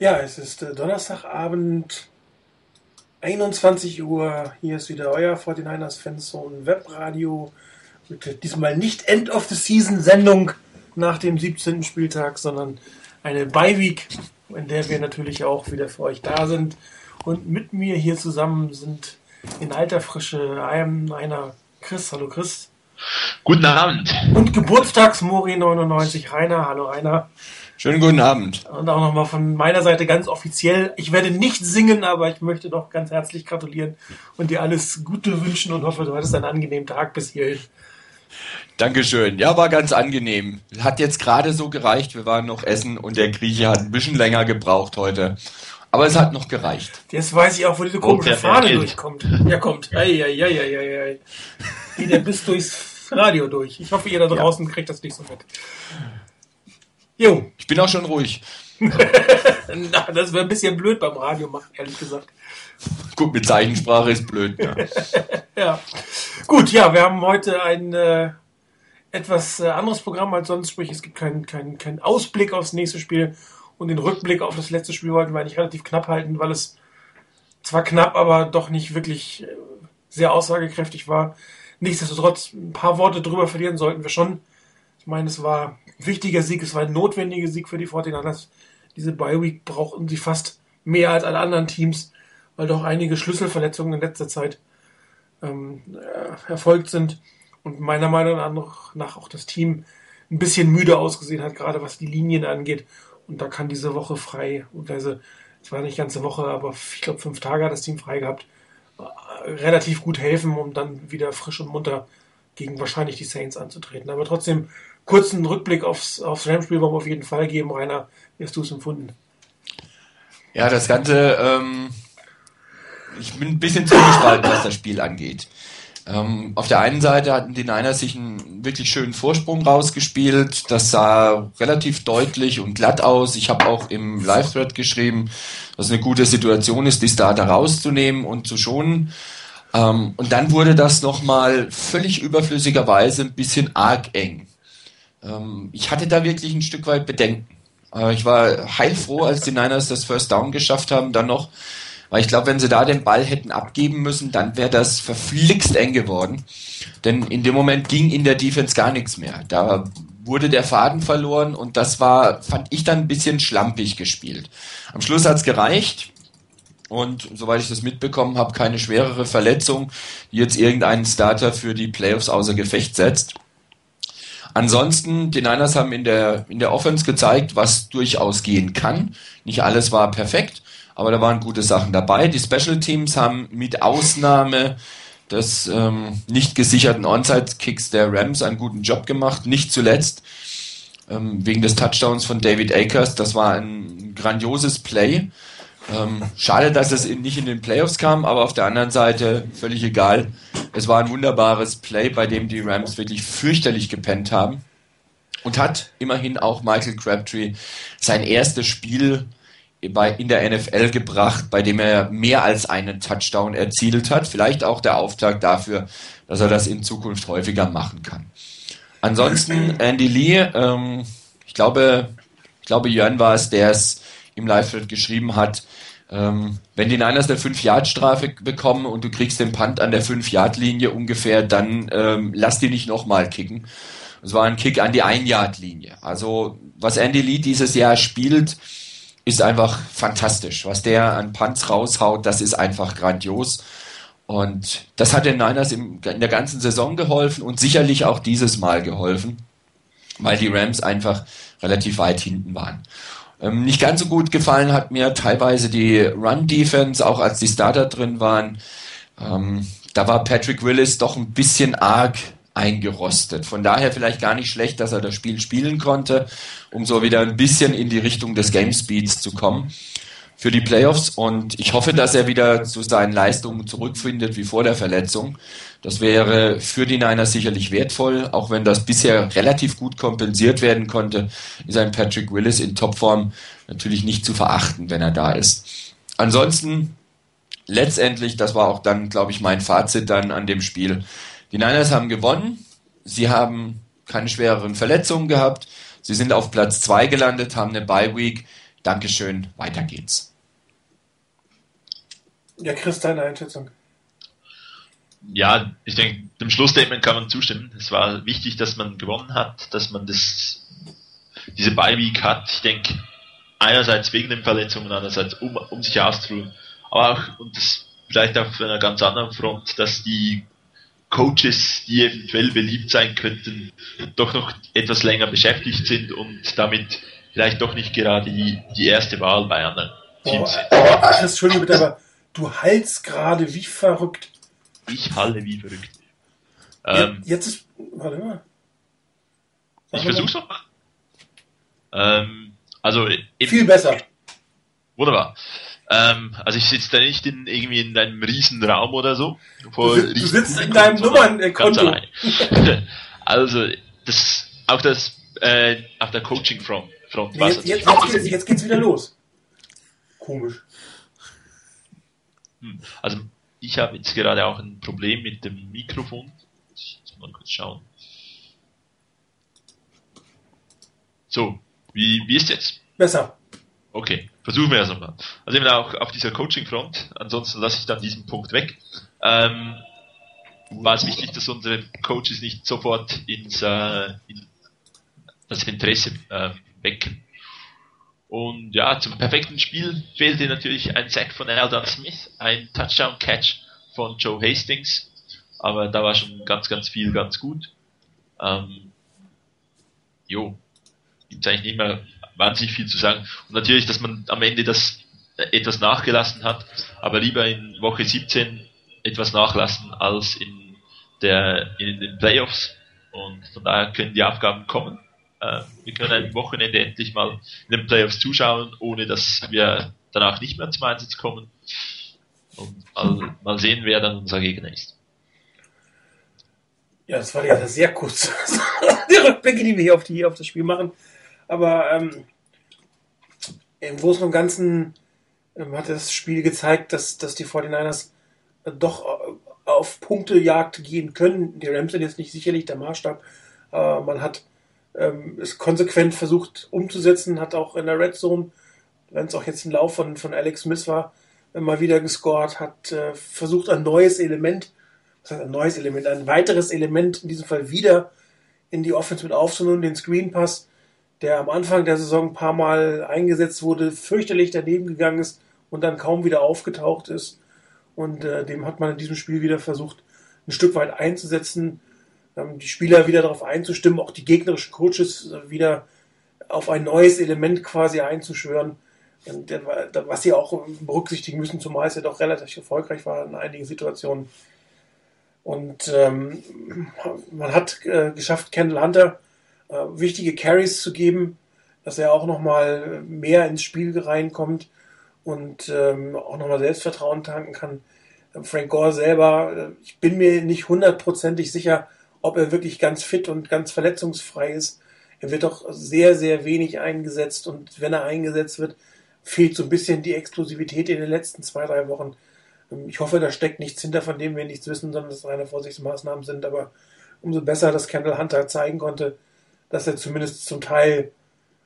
Ja, es ist äh, Donnerstagabend, 21 Uhr. Hier ist wieder euer 49ers Fanzone Webradio mit diesmal nicht End of the Season Sendung nach dem 17. Spieltag, sondern eine Beiweek, in der wir natürlich auch wieder für euch da sind. Und mit mir hier zusammen sind in alter Frische einer Chris. Hallo Chris. Guten Abend. Und Geburtstagsmori 99 Rainer. Hallo Rainer. Schönen guten Abend. Und auch nochmal von meiner Seite ganz offiziell. Ich werde nicht singen, aber ich möchte doch ganz herzlich gratulieren und dir alles Gute wünschen und hoffe, du hattest einen angenehmen Tag bis hierhin. Dankeschön. Ja, war ganz angenehm. Hat jetzt gerade so gereicht. Wir waren noch essen und der Grieche hat ein bisschen länger gebraucht heute. Aber es hat noch gereicht. Jetzt weiß ich auch, wo diese komische oh, Fahne durchkommt. Ja, kommt. Eieieiei. Geht der bis durchs Radio durch. Ich hoffe, ihr da draußen ja. kriegt das nicht so mit. Jo. Ich bin auch schon ruhig. Na, das wäre ein bisschen blöd beim Radio machen, ehrlich gesagt. Gut, mit Zeichensprache ist blöd. Ja. ja. Gut, ja, wir haben heute ein äh, etwas äh, anderes Programm als sonst, sprich es gibt keinen kein, kein Ausblick aufs nächste Spiel und den Rückblick auf das letzte Spiel wollten wir eigentlich relativ knapp halten, weil es zwar knapp, aber doch nicht wirklich äh, sehr aussagekräftig war. Nichtsdestotrotz ein paar Worte drüber verlieren sollten wir schon. Ich meine, es war wichtiger Sieg, es war ein notwendiger Sieg für die 49ers. Diese Bye-Week brauchten sie fast mehr als alle anderen Teams, weil doch einige Schlüsselverletzungen in letzter Zeit ähm, äh, erfolgt sind und meiner Meinung nach auch das Team ein bisschen müde ausgesehen hat, gerade was die Linien angeht. Und da kann diese Woche frei, also es war nicht ganze Woche, aber ich glaube fünf Tage hat das Team frei gehabt, äh, relativ gut helfen, um dann wieder frisch und munter gegen wahrscheinlich die Saints anzutreten. Aber trotzdem kurzen Rückblick aufs, aufs Rams-Spiel wollen wir auf jeden Fall geben. Rainer, wie hast du es empfunden? Ja, das Ganze, ähm, ich bin ein bisschen zugespalten, was das Spiel angeht. Ähm, auf der einen Seite hatten die Niners sich einen wirklich schönen Vorsprung rausgespielt. Das sah relativ deutlich und glatt aus. Ich habe auch im Live-Thread geschrieben, dass es eine gute Situation ist, die Starter rauszunehmen und zu schonen. Ähm, und dann wurde das nochmal völlig überflüssigerweise ein bisschen arg eng. Ähm, ich hatte da wirklich ein Stück weit Bedenken. Äh, ich war heilfroh, als die Niners das First Down geschafft haben, dann noch, weil ich glaube, wenn sie da den Ball hätten abgeben müssen, dann wäre das verflixt eng geworden. Denn in dem Moment ging in der Defense gar nichts mehr. Da wurde der Faden verloren und das war, fand ich dann ein bisschen schlampig gespielt. Am Schluss hat's gereicht und soweit ich das mitbekommen habe, keine schwerere Verletzung, die jetzt irgendeinen Starter für die Playoffs außer Gefecht setzt. Ansonsten, die Niners haben in der, in der Offense gezeigt, was durchaus gehen kann. Nicht alles war perfekt, aber da waren gute Sachen dabei. Die Special Teams haben mit Ausnahme des ähm, nicht gesicherten Onside-Kicks der Rams einen guten Job gemacht. Nicht zuletzt ähm, wegen des Touchdowns von David Akers. Das war ein grandioses Play. Ähm, schade, dass es nicht in den Playoffs kam, aber auf der anderen Seite völlig egal. Es war ein wunderbares Play, bei dem die Rams wirklich fürchterlich gepennt haben. Und hat immerhin auch Michael Crabtree sein erstes Spiel bei, in der NFL gebracht, bei dem er mehr als einen Touchdown erzielt hat. Vielleicht auch der Auftrag dafür, dass er das in Zukunft häufiger machen kann. Ansonsten Andy Lee, ähm, ich glaube, ich glaube Jörn war es, der es im Live-Thread geschrieben hat, ähm, wenn die Niners eine 5-Yard-Strafe bekommen und du kriegst den Punt an der 5-Yard-Linie ungefähr, dann ähm, lass die nicht nochmal kicken. Es war ein Kick an die 1-Yard-Linie. Also was Andy Lee dieses Jahr spielt, ist einfach fantastisch. Was der an Punts raushaut, das ist einfach grandios. Und das hat den Niners in der ganzen Saison geholfen und sicherlich auch dieses Mal geholfen, weil die Rams einfach relativ weit hinten waren. Ähm, nicht ganz so gut gefallen hat mir teilweise die Run-Defense, auch als die Starter drin waren. Ähm, da war Patrick Willis doch ein bisschen arg eingerostet. Von daher vielleicht gar nicht schlecht, dass er das Spiel spielen konnte, um so wieder ein bisschen in die Richtung des Game Speeds zu kommen für die Playoffs und ich hoffe, dass er wieder zu seinen Leistungen zurückfindet wie vor der Verletzung. Das wäre für die Niners sicherlich wertvoll, auch wenn das bisher relativ gut kompensiert werden konnte, ist ein Patrick Willis in Topform natürlich nicht zu verachten, wenn er da ist. Ansonsten, letztendlich, das war auch dann, glaube ich, mein Fazit dann an dem Spiel. Die Niners haben gewonnen, sie haben keine schwereren Verletzungen gehabt, sie sind auf Platz zwei gelandet, haben eine Bye Week, Dankeschön, weiter geht's. Ja, Chris, deine Einschätzung. Ja, ich denke, dem Schlussstatement kann man zustimmen. Es war wichtig, dass man gewonnen hat, dass man das, diese Bye-Week hat. Ich denke, einerseits wegen den Verletzungen, andererseits um, um sich auszuruhen. Aber auch, und das vielleicht auf einer ganz anderen Front, dass die Coaches, die eventuell beliebt sein könnten, doch noch etwas länger beschäftigt sind und damit vielleicht doch nicht gerade die, die erste Wahl bei anderen Teams sind. Ach, Entschuldigung bitte, aber du hallst gerade wie verrückt. Ich halle wie verrückt. Ähm, jetzt ist, warte mal. Sag ich versuch's nochmal. Ähm, also, viel besser. Wunderbar. Ähm, also ich sitze da nicht in, irgendwie in einem riesen Raum oder so. Du, du sitzt in deinem Nummernkonto. also das, auch das, äh, auf der Coaching Front. Front nee, jetzt, jetzt, jetzt, geht's, jetzt geht's wieder los. Komisch. Hm. Also ich habe jetzt gerade auch ein Problem mit dem Mikrofon. Ich muss mal kurz schauen. So, wie, wie ist jetzt? Besser. Okay, versuchen wir es nochmal. Also eben auch auf dieser Coaching-Front, ansonsten lasse ich dann diesen Punkt weg. Ähm, war es wichtig, dass unsere Coaches nicht sofort ins äh, in das Interesse äh, weg. Und ja, zum perfekten Spiel fehlte natürlich ein Sack von Eldon Smith, ein Touchdown-Catch von Joe Hastings, aber da war schon ganz, ganz viel ganz gut. Ähm, jo, gibt eigentlich nicht mehr wahnsinnig viel zu sagen. Und natürlich, dass man am Ende das etwas nachgelassen hat, aber lieber in Woche 17 etwas nachlassen als in der in den Playoffs. Und von daher können die Aufgaben kommen. Äh, wir können ein Wochenende endlich mal in den Playoffs zuschauen, ohne dass wir danach nicht mehr zum Einsatz kommen. Und mal, mal sehen, wer dann unser Gegner ist. Ja, das war ja sehr kurz. die Rückblicke, die wir hier auf, die, auf das Spiel machen. Aber ähm, im Großen und Ganzen ähm, hat das Spiel gezeigt, dass, dass die 49ers äh, doch äh, auf Punktejagd gehen können. Die Rams sind jetzt nicht sicherlich der Maßstab. Äh, man hat ähm, es konsequent versucht umzusetzen, hat auch in der Red Zone, wenn es auch jetzt ein Lauf von, von Alex Smith war, mal wieder gescored, hat äh, versucht ein neues Element, was heißt ein neues Element, ein weiteres Element in diesem Fall wieder in die Offense mit aufzunehmen, den Screen Pass der am Anfang der Saison ein paar Mal eingesetzt wurde, fürchterlich daneben gegangen ist und dann kaum wieder aufgetaucht ist. Und äh, dem hat man in diesem Spiel wieder versucht, ein Stück weit einzusetzen, die Spieler wieder darauf einzustimmen, auch die gegnerischen Coaches äh, wieder auf ein neues Element quasi einzuschwören. Und, äh, was sie auch berücksichtigen müssen, zumal es ja doch relativ erfolgreich war in einigen Situationen. Und ähm, man hat äh, geschafft, Kendall Hunter äh, wichtige Carries zu geben, dass er auch nochmal mehr ins Spiel reinkommt und ähm, auch nochmal Selbstvertrauen tanken kann. Frank Gore selber, äh, ich bin mir nicht hundertprozentig sicher, ob er wirklich ganz fit und ganz verletzungsfrei ist. Er wird doch sehr, sehr wenig eingesetzt und wenn er eingesetzt wird, fehlt so ein bisschen die Explosivität in den letzten zwei, drei Wochen. Ähm, ich hoffe, da steckt nichts hinter, von dem wir nichts wissen, sondern dass es reine Vorsichtsmaßnahmen sind, aber umso besser, dass Kendall Hunter zeigen konnte, dass er zumindest zum Teil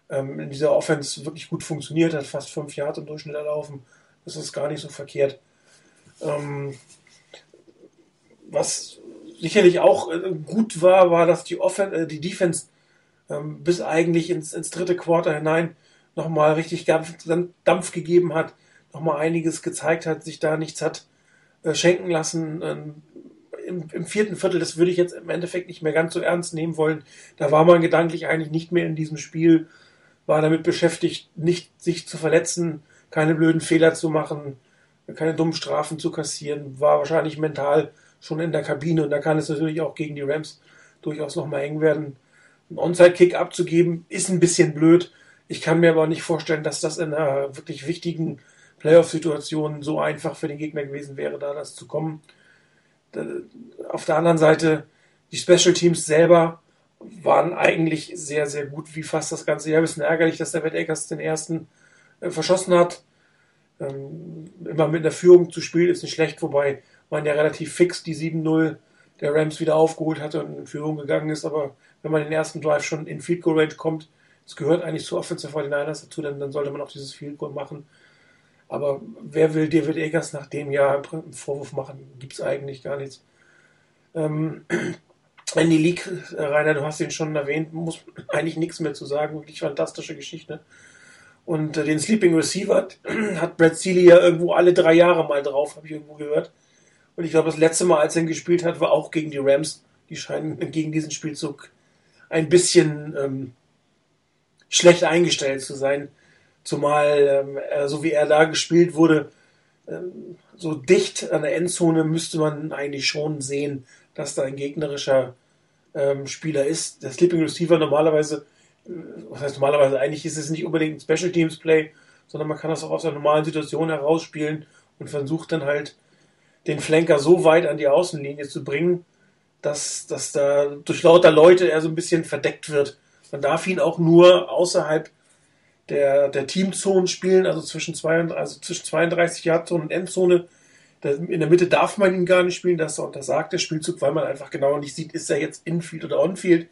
ähm, in dieser Offense wirklich gut funktioniert hat, fast fünf Jahre im Durchschnitt erlaufen. Das ist gar nicht so verkehrt. Ähm, was sicherlich auch äh, gut war, war, dass die, Offen äh, die Defense ähm, bis eigentlich ins, ins dritte Quarter hinein nochmal richtig Dampf, gegeben hat, nochmal einiges gezeigt hat, sich da nichts hat äh, schenken lassen. Ähm, im, im, vierten Viertel, das würde ich jetzt im Endeffekt nicht mehr ganz so ernst nehmen wollen. Da war man gedanklich eigentlich nicht mehr in diesem Spiel, war damit beschäftigt, nicht sich zu verletzen, keine blöden Fehler zu machen, keine dummen Strafen zu kassieren, war wahrscheinlich mental schon in der Kabine und da kann es natürlich auch gegen die Rams durchaus nochmal eng werden. Ein Onside-Kick abzugeben ist ein bisschen blöd. Ich kann mir aber nicht vorstellen, dass das in einer wirklich wichtigen Playoff-Situation so einfach für den Gegner gewesen wäre, da das zu kommen. Auf der anderen Seite, die Special Teams selber waren eigentlich sehr, sehr gut, wie fast das ganze Jahr. Ein bisschen ärgerlich, dass der Matt Akers den ersten äh, verschossen hat. Ähm, immer mit einer Führung zu spielen ist nicht schlecht, wobei man ja relativ fix die 7-0 der Rams wieder aufgeholt hatte und in Führung gegangen ist. Aber wenn man den ersten Drive schon in Field Goal Range kommt, Es gehört eigentlich zu Offensive 49ers dazu, dann, dann sollte man auch dieses Field Goal machen. Aber wer will David Eggers nach dem Jahr einen Vorwurf machen? Gibt es eigentlich gar nichts. Ähm, Andy League, äh, Rainer, du hast ihn schon erwähnt, muss eigentlich nichts mehr zu sagen. Wirklich fantastische Geschichte. Und äh, den Sleeping Receiver hat Brad Seeley ja irgendwo alle drei Jahre mal drauf, habe ich irgendwo gehört. Und ich glaube, das letzte Mal, als er ihn gespielt hat, war auch gegen die Rams. Die scheinen gegen diesen Spielzug ein bisschen ähm, schlecht eingestellt zu sein. Zumal, ähm, so wie er da gespielt wurde, ähm, so dicht an der Endzone müsste man eigentlich schon sehen, dass da ein gegnerischer ähm, Spieler ist. Der Sleeping Receiver normalerweise, äh, was heißt normalerweise, eigentlich ist es nicht unbedingt ein Special Teams Play, sondern man kann das auch aus einer normalen Situation herausspielen und versucht dann halt den Flanker so weit an die Außenlinie zu bringen, dass, dass da durch lauter Leute er so ein bisschen verdeckt wird. Man darf ihn auch nur außerhalb der, der Teamzonen spielen, also zwischen, zwei, also zwischen 32 Yardzone und Endzone. In der Mitte darf man ihn gar nicht spielen, das untersagt der Spielzug, weil man einfach genau nicht sieht, ist er jetzt Infield oder Onfield.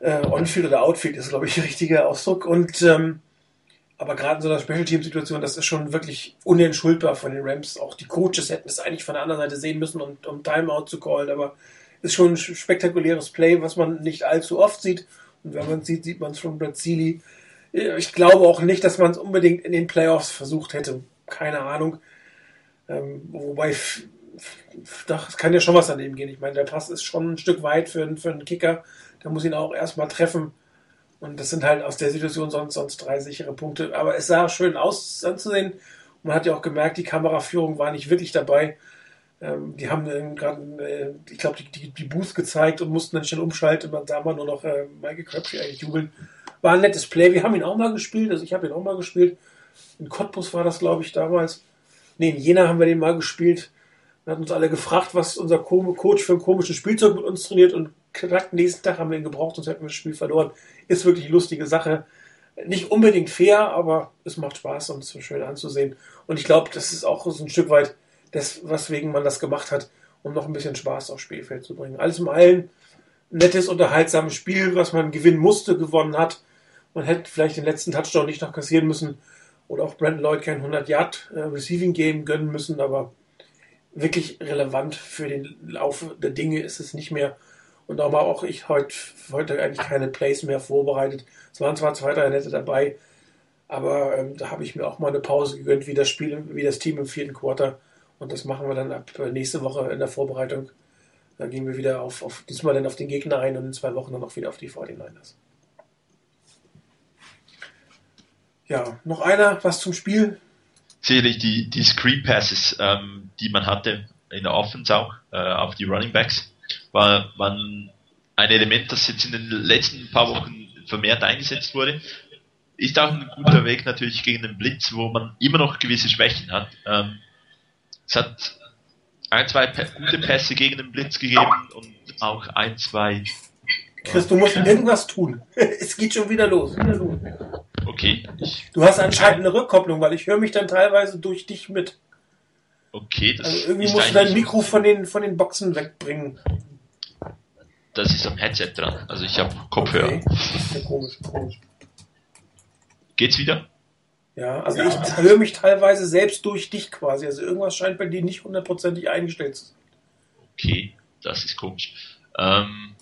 Äh, Onfield oder Outfield ist, glaube ich, der richtige Ausdruck. Und ähm, aber gerade in so einer Special Team Situation, das ist schon wirklich unentschuldbar von den Rams. Auch die Coaches hätten es eigentlich von der anderen Seite sehen müssen, um, um Timeout zu callen. Aber ist schon ein spektakuläres Play, was man nicht allzu oft sieht. Und wenn man es sieht, sieht man es von Seeley. Ich glaube auch nicht, dass man es unbedingt in den Playoffs versucht hätte. Keine Ahnung. Ähm, wobei, es kann ja schon was daneben gehen. Ich meine, der Pass ist schon ein Stück weit für, für einen Kicker. Der muss ihn auch erstmal treffen. Und das sind halt aus der Situation sonst, sonst drei sichere Punkte. Aber es sah schön aus anzusehen. Und man hat ja auch gemerkt, die Kameraführung war nicht wirklich dabei. Ähm, die haben äh, gerade, äh, ich glaube, die, die, die Booth gezeigt und mussten dann schnell umschalten. Dann sah man nur noch äh, Michael Crabtree eigentlich jubeln. War ein nettes Play. Wir haben ihn auch mal gespielt. Also ich habe ihn auch mal gespielt. In Cottbus war das, glaube ich, damals. Ne, in Jena haben wir den mal gespielt. Wir hatten uns alle gefragt, was unser Coach für ein komisches Spielzeug mit uns trainiert und direkt nächsten Tag haben wir ihn gebraucht, sonst hätten wir das Spiel verloren. Ist wirklich eine lustige Sache. Nicht unbedingt fair, aber es macht Spaß und es ist schön anzusehen. Und ich glaube, das ist auch so ein Stück weit das, weswegen man das gemacht hat, um noch ein bisschen Spaß aufs Spielfeld zu bringen. Alles im allen nettes, unterhaltsames Spiel, was man gewinnen musste, gewonnen hat. Man hätte vielleicht den letzten Touchdown nicht noch kassieren müssen oder auch Brandon Lloyd kein 100 Yard äh, Receiving Game gönnen müssen, aber wirklich relevant für den Lauf der Dinge ist es nicht mehr. Und darum habe auch ich heute, heute eigentlich keine Plays mehr vorbereitet. Es waren zwar zwei, drei nette dabei, aber ähm, da habe ich mir auch mal eine Pause gegönnt, wie das Spiel, wie das Team im vierten Quarter. Und das machen wir dann ab äh, nächste Woche in der Vorbereitung. Da gehen wir wieder auf, auf diesmal dann auf den Gegner ein und in zwei Wochen dann auch wieder auf die 49ers. Ja, noch einer, was zum Spiel? Sicherlich die, die Screen Passes, ähm, die man hatte in der Offense auch, äh, auf die Running Backs war, war ein Element, das jetzt in den letzten paar Wochen vermehrt eingesetzt wurde. Ist auch ein guter Weg natürlich gegen den Blitz, wo man immer noch gewisse Schwächen hat. Ähm, es hat ein, zwei gute Pässe gegen den Blitz gegeben und auch ein, zwei. Chris, du musst irgendwas tun. es geht schon wieder los. Wieder los. Okay. Du hast anscheinend eine Rückkopplung, weil ich höre mich dann teilweise durch dich mit. Okay, das also irgendwie musst du dein Mikro von den, von den Boxen wegbringen. Das ist am Headset dran. Also ich habe Kopfhörer. Okay. Das ist komisch, komisch. Geht's wieder? Ja, also ja. ich höre mich teilweise selbst durch dich quasi. Also irgendwas scheint bei dir nicht hundertprozentig eingestellt zu sein. Okay, das ist komisch. Ähm,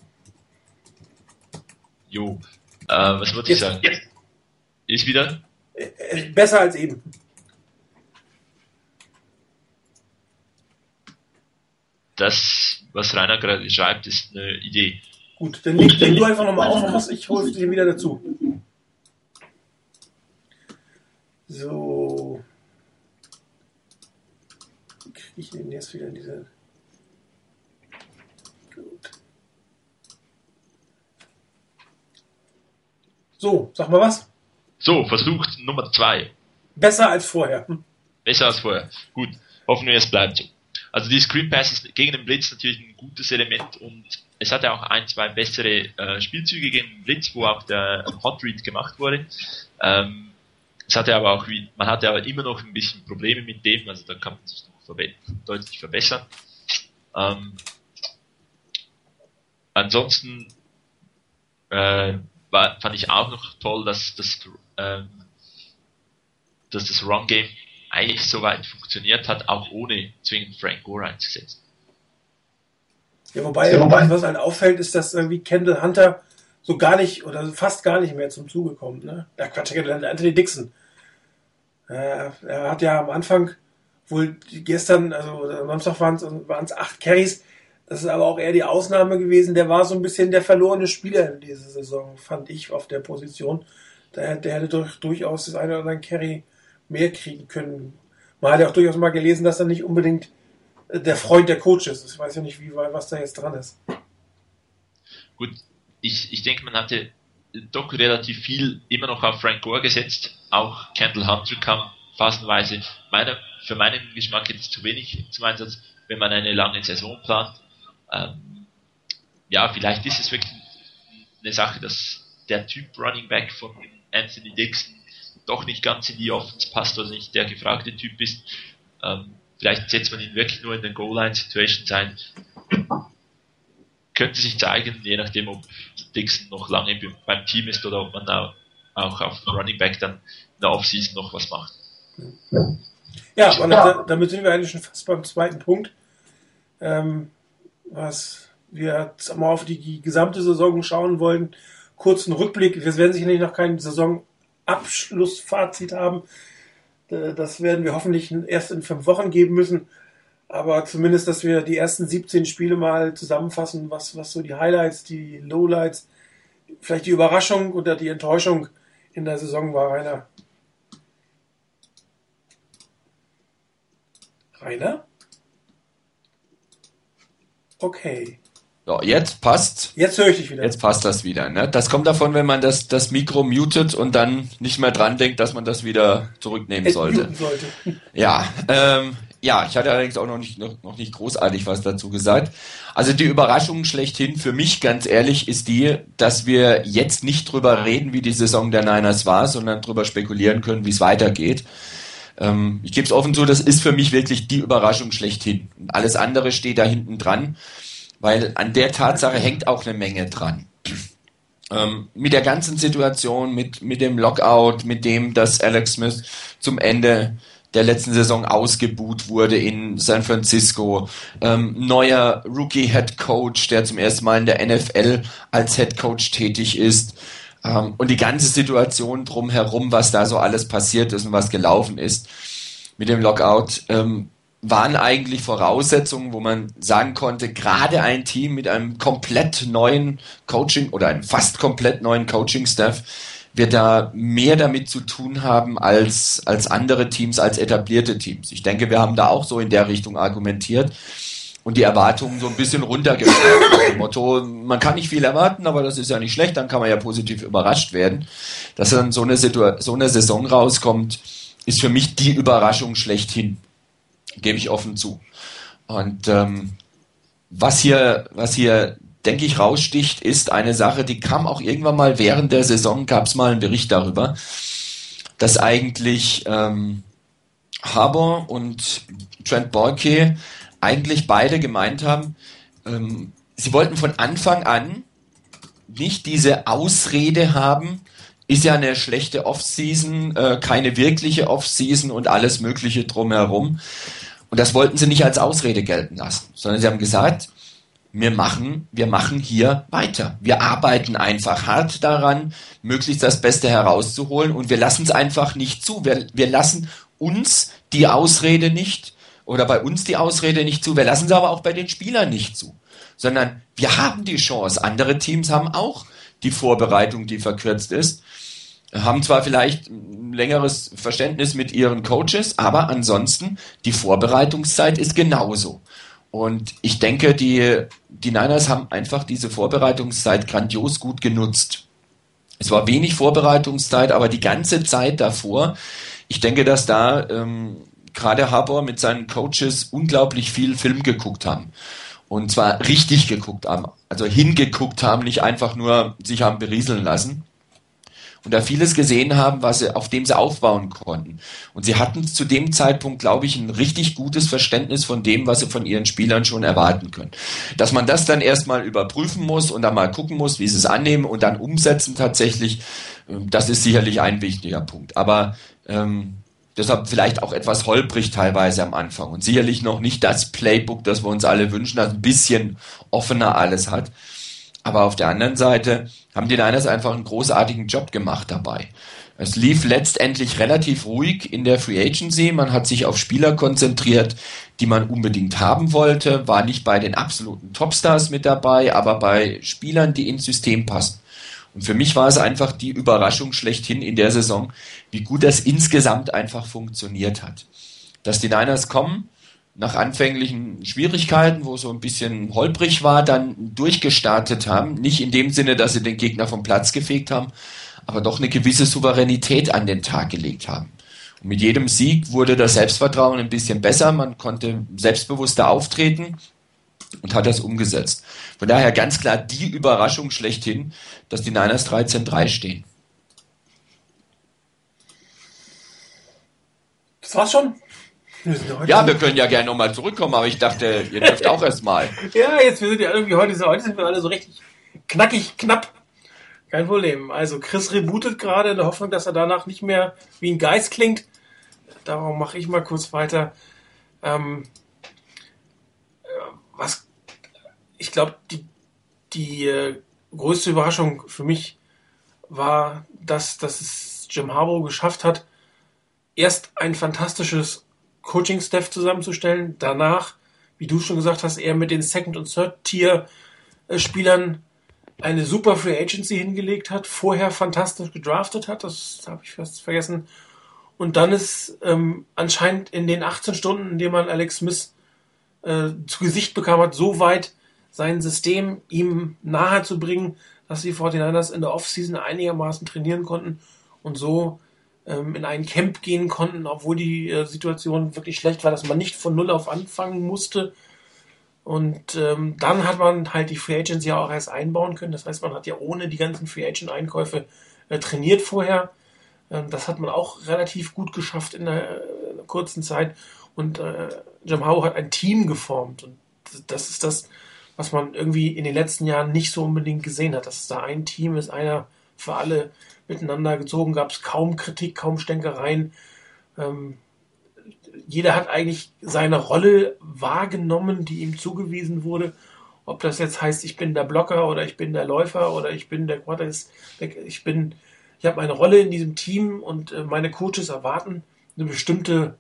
jo, äh, was wollte ich sagen? Jetzt. Ist wieder? Äh, äh, besser als eben. das, was Rainer gerade schreibt, ist eine Idee. Gut, dann leg, leg du einfach nochmal auf ich hole dir wieder dazu. So. Wie kriege ich den jetzt wieder in diese. Gut. So, sag mal was. So, versucht Nummer zwei. Besser als vorher. Besser als vorher. Gut. Hoffen wir, es bleibt so. Also die Screen Passes gegen den Blitz natürlich ein gutes Element und es hatte auch ein, zwei bessere äh, Spielzüge gegen den Blitz, wo auch der Hot Read gemacht wurde. Ähm, es hatte aber auch, man hatte aber immer noch ein bisschen Probleme mit dem, also da kann man sich noch verbe deutlich verbessern. Ähm, ansonsten, äh, war, fand ich auch noch toll, dass das, ähm, dass das Run Game eigentlich soweit funktioniert hat, auch ohne zwingend Frank Gore einzusetzen. Ja, wobei, ja, wobei was halt auffällt, ist, dass irgendwie Kendall Hunter so gar nicht oder fast gar nicht mehr zum Zuge kommt. Ne? Ja, Quatsch, Anthony Dixon. Äh, er hat ja am Anfang wohl gestern, also am Samstag waren es acht Carries. Das ist aber auch eher die Ausnahme gewesen. Der war so ein bisschen der verlorene Spieler in dieser Saison, fand ich, auf der Position. Der, der hätte durch, durchaus das eine oder andere Carry mehr kriegen können. Man hat ja auch durchaus mal gelesen, dass er nicht unbedingt der Freund der Coaches ist. Ich weiß ja nicht, wie, was da jetzt dran ist. Gut, ich, ich denke, man hatte doch relativ viel immer noch auf Frank Gore gesetzt. Auch Kendall Hunter kam phasenweise meiner, für meinen Geschmack jetzt zu wenig zum Einsatz, wenn man eine lange Saison plant. Ähm, ja, vielleicht ist es wirklich eine Sache, dass der Typ Running Back von Anthony Dixon doch nicht ganz in die Offense passt oder nicht der gefragte Typ ist. Ähm, vielleicht setzt man ihn wirklich nur in den Goal-Line-Situations ein. Könnte sich zeigen, je nachdem, ob Dixon noch lange beim Team ist oder ob man auch, auch auf Running Back dann in der Offseason noch was macht. Ja, und ja. damit sind wir eigentlich schon fast beim zweiten Punkt. Ähm, was wir jetzt mal auf die gesamte Saison schauen wollen. Kurzen Rückblick. Wir werden sicherlich noch kein Saisonabschlussfazit haben. Äh, das werden wir hoffentlich erst in fünf Wochen geben müssen. Aber zumindest, dass wir die ersten 17 Spiele mal zusammenfassen, was, was so die Highlights, die Lowlights, vielleicht die Überraschung oder die Enttäuschung in der Saison war, Rainer. Rainer? Okay. So, jetzt passt. Jetzt höre ich dich wieder. Jetzt passt das wieder. Ne? Das kommt davon, wenn man das, das Mikro mutet und dann nicht mehr dran denkt, dass man das wieder zurücknehmen sollte. sollte. Ja, ähm, ja, ich hatte allerdings auch noch nicht, noch, noch nicht großartig was dazu gesagt. Also die Überraschung schlechthin für mich, ganz ehrlich, ist die, dass wir jetzt nicht drüber reden, wie die Saison der Niners war, sondern drüber spekulieren können, wie es weitergeht. Ähm, ich gebe es offen zu, das ist für mich wirklich die Überraschung schlechthin. Alles andere steht da hinten dran, weil an der Tatsache hängt auch eine Menge dran. Ähm, mit der ganzen Situation, mit, mit dem Lockout, mit dem, dass Alex Smith zum Ende der letzten Saison ausgebuht wurde in San Francisco. Ähm, neuer Rookie Head Coach, der zum ersten Mal in der NFL als Head Coach tätig ist. Ähm, und die ganze Situation drumherum, was da so alles passiert ist und was gelaufen ist mit dem Lockout, ähm, waren eigentlich Voraussetzungen, wo man sagen konnte, gerade ein Team mit einem komplett neuen Coaching oder einem fast komplett neuen Coaching-Staff wird da mehr damit zu tun haben als, als andere Teams, als etablierte Teams. Ich denke, wir haben da auch so in der Richtung argumentiert und die Erwartungen so ein bisschen runtergestellt. Motto, man kann nicht viel erwarten, aber das ist ja nicht schlecht, dann kann man ja positiv überrascht werden. Dass dann so eine, Situation, so eine Saison rauskommt, ist für mich die Überraschung schlechthin. Gebe ich offen zu. Und ähm, was hier, was hier, denke ich, raussticht, ist eine Sache, die kam auch irgendwann mal während der Saison, gab es mal einen Bericht darüber, dass eigentlich ähm, Harbour und Trent Borke eigentlich beide gemeint haben, ähm, sie wollten von Anfang an nicht diese Ausrede haben, ist ja eine schlechte Off-Season, äh, keine wirkliche Off-Season und alles Mögliche drumherum. Und das wollten sie nicht als Ausrede gelten lassen, sondern sie haben gesagt, wir machen, wir machen hier weiter. Wir arbeiten einfach hart daran, möglichst das Beste herauszuholen und wir lassen es einfach nicht zu. Wir, wir lassen uns die Ausrede nicht, oder bei uns die Ausrede nicht zu. Wir lassen sie aber auch bei den Spielern nicht zu. Sondern wir haben die Chance. Andere Teams haben auch die Vorbereitung, die verkürzt ist. Haben zwar vielleicht ein längeres Verständnis mit ihren Coaches, aber ansonsten die Vorbereitungszeit ist genauso. Und ich denke, die, die Niners haben einfach diese Vorbereitungszeit grandios gut genutzt. Es war wenig Vorbereitungszeit, aber die ganze Zeit davor, ich denke, dass da ähm, gerade Harbour mit seinen Coaches unglaublich viel Film geguckt haben. Und zwar richtig geguckt haben, also hingeguckt haben, nicht einfach nur sich haben berieseln lassen. Und da vieles gesehen haben, was sie, auf dem sie aufbauen konnten. Und sie hatten zu dem Zeitpunkt, glaube ich, ein richtig gutes Verständnis von dem, was sie von ihren Spielern schon erwarten können. Dass man das dann erstmal überprüfen muss und dann mal gucken muss, wie sie es annehmen und dann umsetzen tatsächlich, ähm, das ist sicherlich ein wichtiger Punkt. Aber ähm, deshalb vielleicht auch etwas holprig teilweise am Anfang und sicherlich noch nicht das Playbook, das wir uns alle wünschen, das ein bisschen offener alles hat. Aber auf der anderen Seite haben die Niners einfach einen großartigen Job gemacht dabei. Es lief letztendlich relativ ruhig in der Free Agency. Man hat sich auf Spieler konzentriert, die man unbedingt haben wollte, war nicht bei den absoluten Topstars mit dabei, aber bei Spielern, die ins System passen. Und für mich war es einfach die Überraschung schlechthin in der Saison, wie gut das insgesamt einfach funktioniert hat. Dass die Niners kommen, nach anfänglichen Schwierigkeiten, wo so ein bisschen holprig war, dann durchgestartet haben. Nicht in dem Sinne, dass sie den Gegner vom Platz gefegt haben, aber doch eine gewisse Souveränität an den Tag gelegt haben. Und mit jedem Sieg wurde das Selbstvertrauen ein bisschen besser, man konnte selbstbewusster auftreten und hat das umgesetzt. Von daher ganz klar die Überraschung schlechthin, dass die Niners 13-3 stehen. Das war's schon? Ja, wir können ja gerne nochmal zurückkommen, aber ich dachte, ihr dürft auch erstmal. ja, jetzt wir sind ja irgendwie heute, heute sind wir alle so richtig knackig, knapp. Kein Problem. Also Chris rebootet gerade in der Hoffnung, dass er danach nicht mehr wie ein Geist klingt. Darum mache ich mal kurz weiter. Ähm, äh, was ich glaube, die, die äh, größte Überraschung für mich war, dass, dass es Jim Harbaugh geschafft hat, erst ein fantastisches Coaching-Staff zusammenzustellen. Danach, wie du schon gesagt hast, er mit den Second- und Third-Tier-Spielern eine super Free Agency hingelegt hat, vorher fantastisch gedraftet hat, das habe ich fast vergessen. Und dann ist ähm, anscheinend in den 18 Stunden, in denen man Alex Smith äh, zu Gesicht bekam hat, so weit sein System ihm nahe zu bringen, dass die 49ers in der Offseason einigermaßen trainieren konnten und so ähm, in ein Camp gehen konnten, obwohl die äh, Situation wirklich schlecht war, dass man nicht von Null auf anfangen musste. Und ähm, dann hat man halt die Free Agents ja auch erst einbauen können. Das heißt, man hat ja ohne die ganzen Free Agent Einkäufe äh, trainiert vorher. Ähm, das hat man auch relativ gut geschafft in einer, äh, einer kurzen Zeit. Und äh, Jim Howe hat ein Team geformt. Und das ist das, was man irgendwie in den letzten Jahren nicht so unbedingt gesehen hat. Dass da ein Team ist, einer für alle miteinander gezogen, gab es kaum Kritik, kaum Stänkereien. Ähm, jeder hat eigentlich seine Rolle wahrgenommen, die ihm zugewiesen wurde. Ob das jetzt heißt, ich bin der Blocker oder ich bin der Läufer oder ich bin der Quarterback, ich bin, ich habe meine Rolle in diesem Team und äh, meine Coaches erwarten eine bestimmte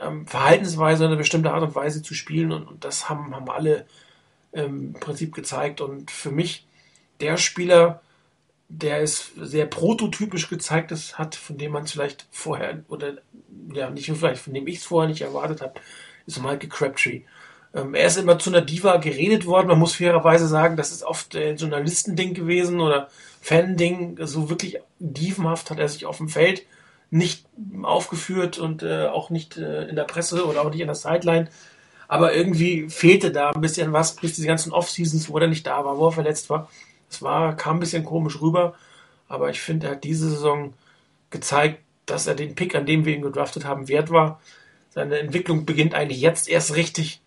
ähm, Verhaltensweise, eine bestimmte Art und Weise zu spielen und, und das haben, haben alle ähm, im Prinzip gezeigt und für mich der Spieler, der es sehr prototypisch gezeigt ist, hat, von dem man es vielleicht vorher, oder ja, nicht nur vielleicht, von dem ich es vorher nicht erwartet habe, ist Michael Crabtree. Ähm, er ist immer zu einer Diva geredet worden. Man muss fairerweise sagen, das ist oft äh, Journalistending gewesen oder Fan-Ding. So wirklich dievenhaft hat er sich auf dem Feld nicht aufgeführt und äh, auch nicht äh, in der Presse oder auch nicht in der Sideline. Aber irgendwie fehlte da ein bisschen was, bis diese ganzen Off-Seasons, wo er nicht da war, wo er verletzt war. Es war, kam ein bisschen komisch rüber, aber ich finde, er hat diese Saison gezeigt, dass er den Pick, an dem wir ihn gedraftet haben, wert war. Seine Entwicklung beginnt eigentlich jetzt erst richtig.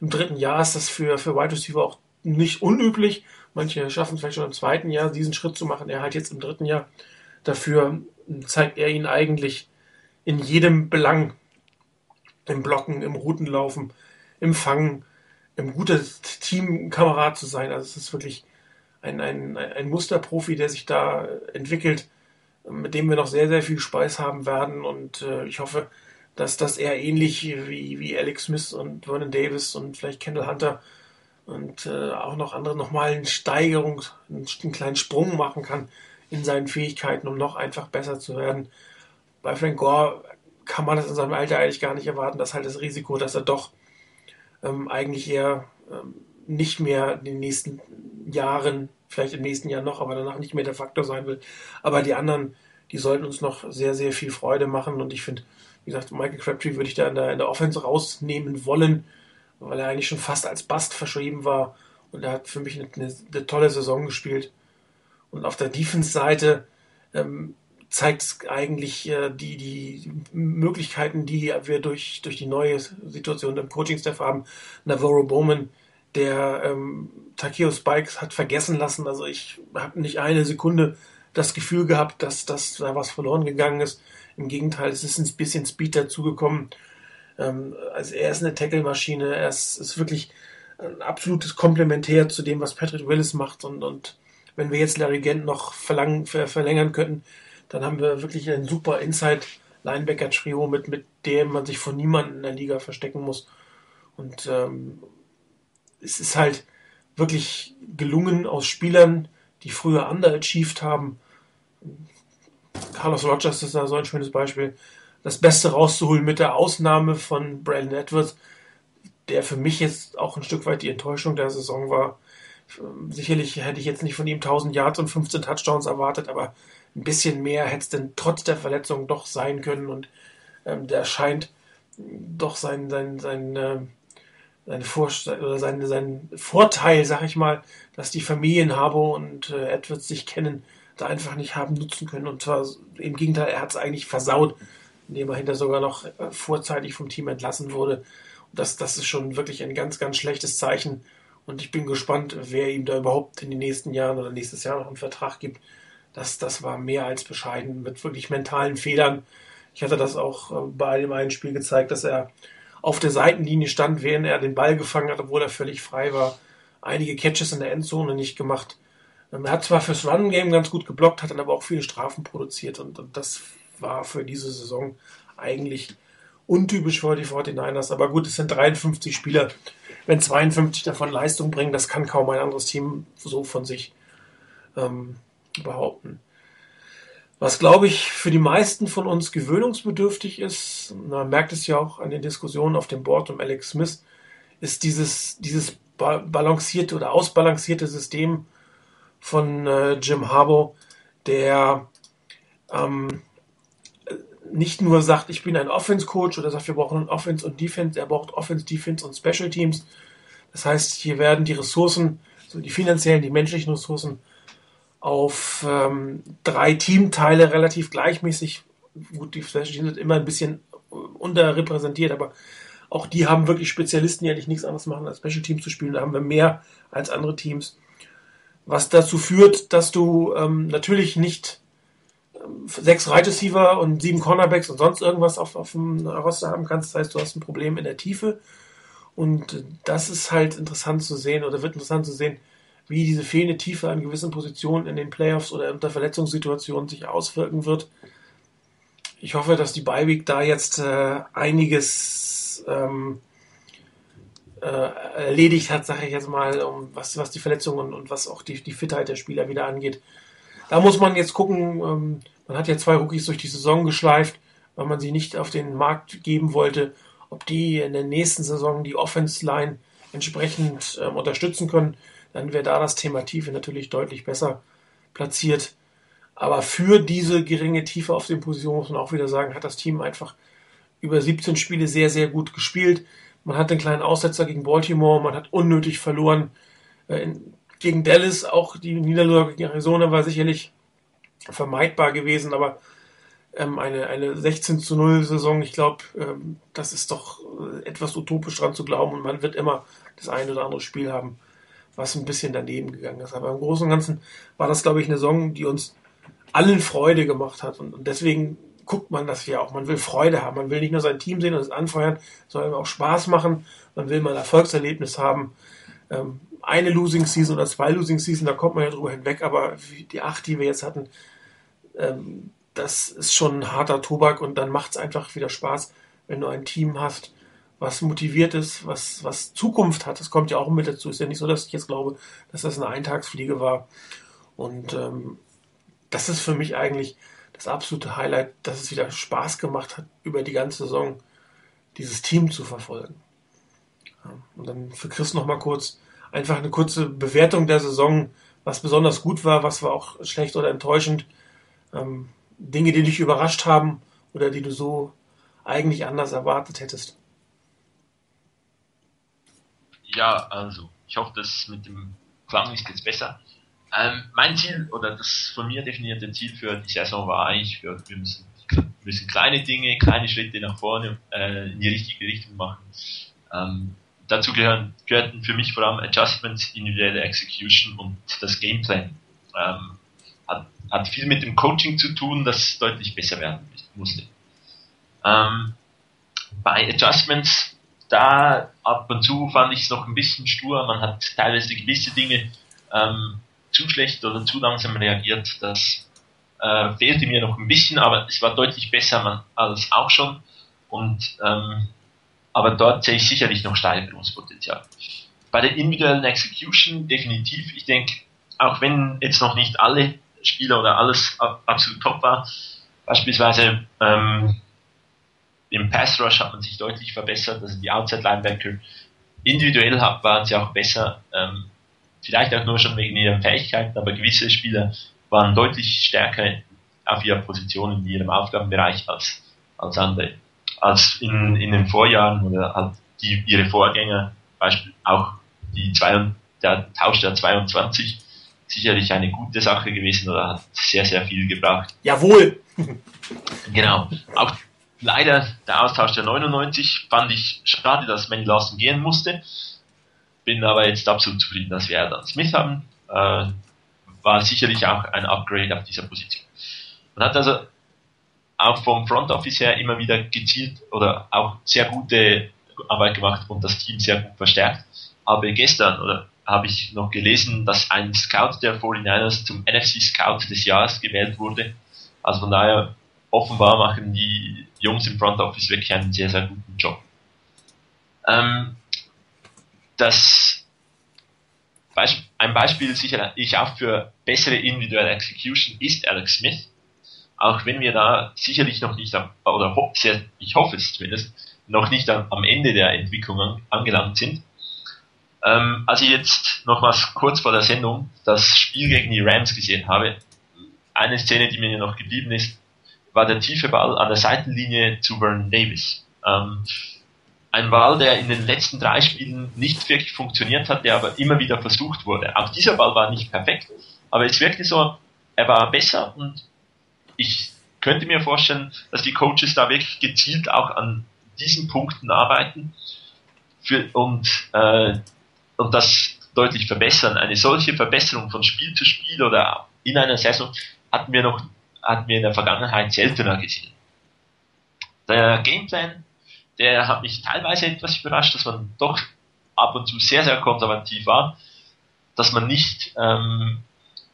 Im dritten Jahr ist das für, für Wide Receiver auch nicht unüblich. Manche schaffen es vielleicht schon im zweiten Jahr, diesen Schritt zu machen. Er halt jetzt im dritten Jahr. Dafür zeigt er ihn eigentlich in jedem Belang. Im Blocken, im Routenlaufen, im Fangen, im guten Teamkamerad zu sein. Also es ist wirklich ein, ein, ein Musterprofi, der sich da entwickelt, mit dem wir noch sehr, sehr viel Spaß haben werden. Und äh, ich hoffe, dass das eher ähnlich wie, wie Alex Smith und Vernon Davis und vielleicht Kendall Hunter und äh, auch noch andere nochmal eine Steigerung, einen, einen kleinen Sprung machen kann in seinen Fähigkeiten, um noch einfach besser zu werden. Bei Frank Gore kann man das in seinem Alter eigentlich gar nicht erwarten. Das ist halt das Risiko, dass er doch ähm, eigentlich eher ähm, nicht mehr den nächsten Jahren, vielleicht im nächsten Jahr noch, aber danach nicht mehr der Faktor sein will. Aber die anderen, die sollten uns noch sehr, sehr viel Freude machen. Und ich finde, wie gesagt, Michael Crabtree würde ich da in der, in der Offense rausnehmen wollen, weil er eigentlich schon fast als Bast verschrieben war. Und er hat für mich eine, eine, eine tolle Saison gespielt. Und auf der Defense-Seite ähm, zeigt eigentlich äh, die, die Möglichkeiten, die wir durch, durch die neue Situation im Coaching-Staff haben. Navarro Bowman, der ähm, Takeo Spikes hat vergessen lassen. Also ich habe nicht eine Sekunde das Gefühl gehabt, dass, dass da was verloren gegangen ist. Im Gegenteil, es ist ein bisschen Speed dazugekommen. Ähm, also er ist eine Tackle-Maschine, er ist, ist wirklich ein absolutes Komplementär zu dem, was Patrick Willis macht. Und, und wenn wir jetzt Larry Gent noch verlangen, ver, verlängern könnten, dann haben wir wirklich ein super Inside-Linebacker-Trio, mit, mit dem man sich von niemandem in der Liga verstecken muss. Und ähm, es ist halt wirklich gelungen aus Spielern, die früher underachieved haben. Carlos Rogers ist da so ein schönes Beispiel. Das Beste rauszuholen mit der Ausnahme von Brandon Edwards, der für mich jetzt auch ein Stück weit die Enttäuschung der Saison war. Sicherlich hätte ich jetzt nicht von ihm 1000 Yards und 15 Touchdowns erwartet, aber ein bisschen mehr hätte es denn trotz der Verletzung doch sein können und ähm, der scheint doch sein, sein, sein, äh, sein, Vor oder sein, sein Vorteil, sag ich mal, dass die Familien Harbo und äh, Edwards sich kennen, da einfach nicht haben nutzen können. Und zwar im Gegenteil, er hat es eigentlich versaut, indem er hinter sogar noch äh, vorzeitig vom Team entlassen wurde. Und das, das ist schon wirklich ein ganz, ganz schlechtes Zeichen. Und ich bin gespannt, wer ihm da überhaupt in den nächsten Jahren oder nächstes Jahr noch einen Vertrag gibt das, das war mehr als bescheiden mit wirklich mentalen Fehlern. Ich hatte das auch äh, bei dem einen Spiel gezeigt, dass er auf der Seitenlinie stand, während er den Ball gefangen hat, obwohl er völlig frei war. Einige Catches in der Endzone nicht gemacht. Ähm, er hat zwar fürs Run-Game ganz gut geblockt, hat dann aber auch viele Strafen produziert und, und das war für diese Saison eigentlich untypisch für die 49ers. Aber gut, es sind 53 Spieler. Wenn 52 davon Leistung bringen, das kann kaum ein anderes Team so von sich. Ähm, behaupten. Was, glaube ich, für die meisten von uns gewöhnungsbedürftig ist, man merkt es ja auch an den Diskussionen auf dem Board um Alex Smith, ist dieses, dieses balancierte oder ausbalancierte System von äh, Jim Harbaugh, der ähm, nicht nur sagt, ich bin ein Offense-Coach oder sagt, wir brauchen Offense und Defense, er braucht Offense, Defense und Special Teams. Das heißt, hier werden die Ressourcen, so die finanziellen, die menschlichen Ressourcen auf ähm, drei Teamteile relativ gleichmäßig. Gut, die Teams sind immer ein bisschen unterrepräsentiert, aber auch die haben wirklich Spezialisten, die eigentlich nichts anderes machen, als Special Teams zu spielen. Da haben wir mehr als andere Teams. Was dazu führt, dass du ähm, natürlich nicht ähm, sechs Right Receiver und sieben Cornerbacks und sonst irgendwas auf, auf dem Roster haben kannst. Das heißt, du hast ein Problem in der Tiefe. Und das ist halt interessant zu sehen oder wird interessant zu sehen, wie diese fehlende Tiefe an gewissen Positionen in den Playoffs oder unter Verletzungssituationen sich auswirken wird. Ich hoffe, dass die Beiweek da jetzt äh, einiges ähm, äh, erledigt hat, sage ich jetzt mal, um was, was die Verletzungen und, und was auch die, die Fitheit der Spieler wieder angeht. Da muss man jetzt gucken, ähm, man hat ja zwei Rookies durch die Saison geschleift, weil man sie nicht auf den Markt geben wollte, ob die in der nächsten Saison die Offense-Line entsprechend ähm, unterstützen können dann wäre da das Thema Tiefe natürlich deutlich besser platziert. Aber für diese geringe Tiefe auf den Positionen muss man auch wieder sagen, hat das Team einfach über 17 Spiele sehr, sehr gut gespielt. Man hat den kleinen Aussetzer gegen Baltimore, man hat unnötig verloren. Äh, gegen Dallas, auch die Niederlage gegen Arizona war sicherlich vermeidbar gewesen, aber ähm, eine, eine 16 zu 0 Saison, ich glaube, ähm, das ist doch äh, etwas utopisch dran zu glauben und man wird immer das eine oder andere Spiel haben, was ein bisschen daneben gegangen ist. Aber im Großen und Ganzen war das, glaube ich, eine Saison, die uns allen Freude gemacht hat. Und, und deswegen guckt man das ja auch. Man will Freude haben. Man will nicht nur sein Team sehen und es anfeuern, sondern auch Spaß machen. Man will mal ein Erfolgserlebnis haben. Ähm, eine Losing Season oder zwei Losing Season, da kommt man ja drüber hinweg. Aber die acht, die wir jetzt hatten, ähm, das ist schon ein harter Tobak und dann macht es einfach wieder Spaß, wenn du ein Team hast, was motiviert ist, was, was Zukunft hat. Das kommt ja auch mit dazu. Ist ja nicht so, dass ich jetzt glaube, dass das eine Eintagsfliege war. Und ähm, das ist für mich eigentlich das absolute Highlight, dass es wieder Spaß gemacht hat, über die ganze Saison dieses Team zu verfolgen. Und dann für Chris noch mal kurz einfach eine kurze Bewertung der Saison, was besonders gut war, was war auch schlecht oder enttäuschend. Ähm, Dinge, die dich überrascht haben oder die du so eigentlich anders erwartet hättest. Ja, also, ich hoffe, dass mit dem Klang ist jetzt besser. Ähm, mein Ziel oder das von mir definierte Ziel für die Saison war eigentlich, wir, wir müssen, müssen kleine Dinge, kleine Schritte nach vorne äh, in die richtige Richtung machen. Ähm, dazu gehören, gehörten für mich vor allem Adjustments, individuelle Execution und das Gameplan. Ähm, hat, hat viel mit dem Coaching zu tun, das deutlich besser werden musste. Ähm, bei Adjustments, da ab und zu fand ich es noch ein bisschen stur, man hat teilweise gewisse Dinge ähm, zu schlecht oder zu langsam reagiert. Das äh, fehlte mir noch ein bisschen, aber es war deutlich besser als auch schon. Und ähm, aber dort sehe ich sicherlich noch Steigerungspotenzial. Bei der individuellen Execution definitiv. Ich denke, auch wenn jetzt noch nicht alle Spieler oder alles absolut top war, beispielsweise ähm, im Pass Rush hat man sich deutlich verbessert, also die Outside Linebacker individuell waren sie auch besser. Ähm, vielleicht auch nur schon wegen ihren Fähigkeiten, aber gewisse Spieler waren deutlich stärker auf ihrer Position in ihrem Aufgabenbereich als, als andere, als in, in den Vorjahren oder halt die, ihre Vorgänger, Beispiel auch die zwei, der Tausch der 22, sicherlich eine gute Sache gewesen oder hat sehr, sehr viel gebracht. Jawohl! genau. Auch leider der Austausch der 99 fand ich schade, dass Manny Lawson gehen musste bin aber jetzt absolut zufrieden, dass wir Adam Smith haben. Äh, war sicherlich auch ein Upgrade auf dieser Position. Man hat also auch vom Front Office her immer wieder gezielt oder auch sehr gute Arbeit gemacht und das Team sehr gut verstärkt. Aber gestern oder habe ich noch gelesen, dass ein Scout der 49ers zum NFC Scout des Jahres gewählt wurde. Also von daher offenbar machen die Jungs im Front Office wirklich einen sehr, sehr guten Job. Ähm, das ein Beispiel sicherlich auch für bessere individuelle Execution ist Alex Smith. Auch wenn wir da sicherlich noch nicht am, oder ich hoffe es zumindest, noch nicht am, Ende der Entwicklung angelangt sind. Ähm, als ich jetzt nochmals kurz vor der Sendung das Spiel gegen die Rams gesehen habe, eine Szene, die mir noch geblieben ist, war der tiefe Ball an der Seitenlinie zu Vernon Davis. Ähm, ein Ball, der in den letzten drei Spielen nicht wirklich funktioniert hat, der aber immer wieder versucht wurde. Auch dieser Ball war nicht perfekt, aber es wirkte so, er war besser und ich könnte mir vorstellen, dass die Coaches da wirklich gezielt auch an diesen Punkten arbeiten für, und, äh, und das deutlich verbessern. Eine solche Verbesserung von Spiel zu Spiel oder in einer Saison hatten wir noch hatten wir in der Vergangenheit seltener gesehen. Der Gameplan der hat mich teilweise etwas überrascht, dass man doch ab und zu sehr, sehr konservativ war, dass man nicht ähm,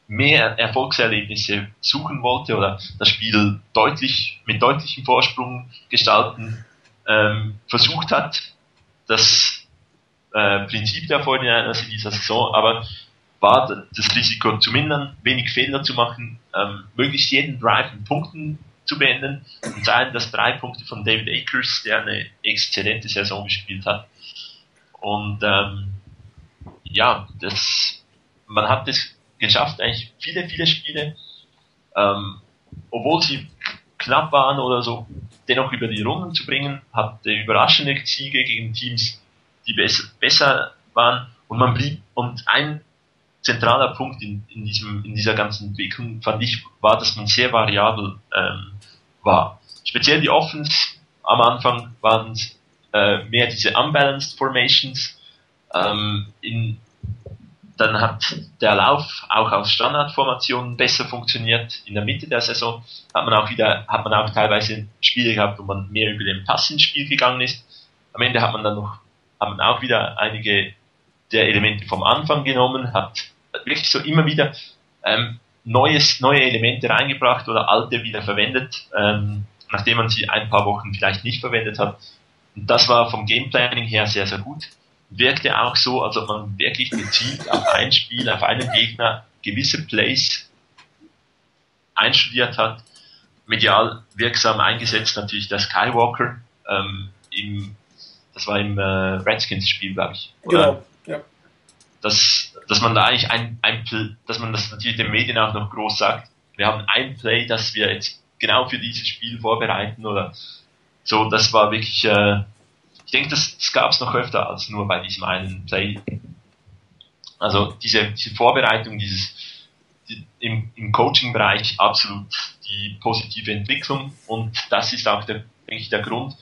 mehr Erfolgserlebnisse suchen wollte oder das Spiel deutlich mit deutlichem Vorsprung gestalten ähm, versucht hat. Das äh, Prinzip der Vorhinein in dieser Saison, aber war das Risiko zu mindern, wenig Fehler zu machen, ähm, möglichst jeden Drive in Punkten zu beenden. Und seien das drei Punkte von David Akers, der eine exzellente Saison gespielt hat. Und ähm, ja, das, man hat es geschafft, eigentlich viele, viele Spiele, ähm, obwohl sie knapp waren oder so, dennoch über die Runden zu bringen, hat überraschende Siege gegen Teams, die besser, besser waren und man blieb und ein zentraler Punkt in, in, diesem, in dieser ganzen Entwicklung, fand ich, war, dass man sehr variabel ähm, war. Speziell die Offens am Anfang waren äh, mehr diese unbalanced Formations. Ähm, in, dann hat der Lauf auch aus Standardformationen besser funktioniert. In der Mitte der Saison hat man auch wieder, hat man auch teilweise Spiele gehabt, wo man mehr über den Pass ins Spiel gegangen ist. Am Ende hat man dann noch, hat man auch wieder einige der Elemente vom Anfang genommen, hat wirklich so immer wieder ähm, neues, neue Elemente reingebracht oder alte wieder verwendet, ähm, nachdem man sie ein paar Wochen vielleicht nicht verwendet hat. Und das war vom Gameplanning her sehr, sehr gut. Wirkte auch so, als ob man wirklich gezielt auf ein Spiel, auf einen Gegner gewisse Plays einstudiert hat. Medial wirksam eingesetzt natürlich der Skywalker ähm, im, das war im äh, Redskins-Spiel, glaube ich. Oder? Genau, ja. Das dass man da eigentlich ein, ein dass man das natürlich den Medien auch noch groß sagt, wir haben ein Play, das wir jetzt genau für dieses Spiel vorbereiten oder so, das war wirklich, äh, ich denke, das, das gab es noch öfter als nur bei diesem einen Play. Also diese, diese Vorbereitung, dieses die, im, im Coaching-Bereich absolut die positive Entwicklung und das ist auch der, denke ich, der Grund,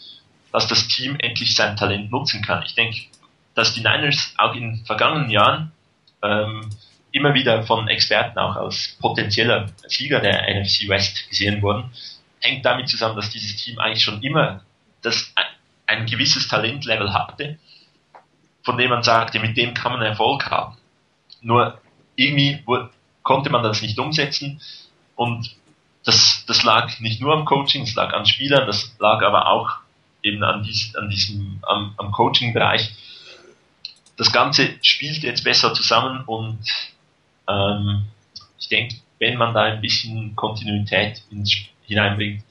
dass das Team endlich sein Talent nutzen kann. Ich denke, dass die Niners auch in vergangenen Jahren ähm, immer wieder von Experten auch als potenzieller Sieger der NFC West gesehen wurden, hängt damit zusammen, dass dieses Team eigentlich schon immer das, ein gewisses Talentlevel hatte, von dem man sagte, mit dem kann man Erfolg haben. Nur irgendwie konnte man das nicht umsetzen und das, das lag nicht nur am Coaching, es lag an Spielern, das lag aber auch eben an, dies, an diesem, am, am Coaching-Bereich. Das Ganze spielt jetzt besser zusammen und ähm, ich denke, wenn man da ein bisschen Kontinuität ins, hineinbringt,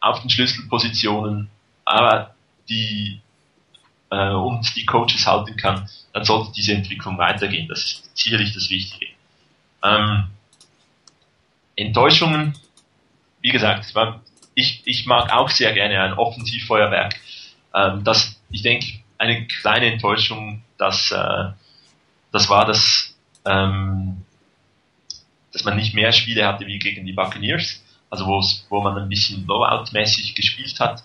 auf den Schlüsselpositionen, aber die äh, und die Coaches halten kann, dann sollte diese Entwicklung weitergehen. Das ist sicherlich das Wichtige. Ähm, Enttäuschungen, wie gesagt, ich, ich mag auch sehr gerne ein Offensivfeuerwerk. Ähm, das, ich denke, eine kleine Enttäuschung, dass äh, das war, dass, ähm, dass man nicht mehr Spiele hatte wie gegen die Buccaneers, also wo man ein bisschen Blowout-mäßig gespielt hat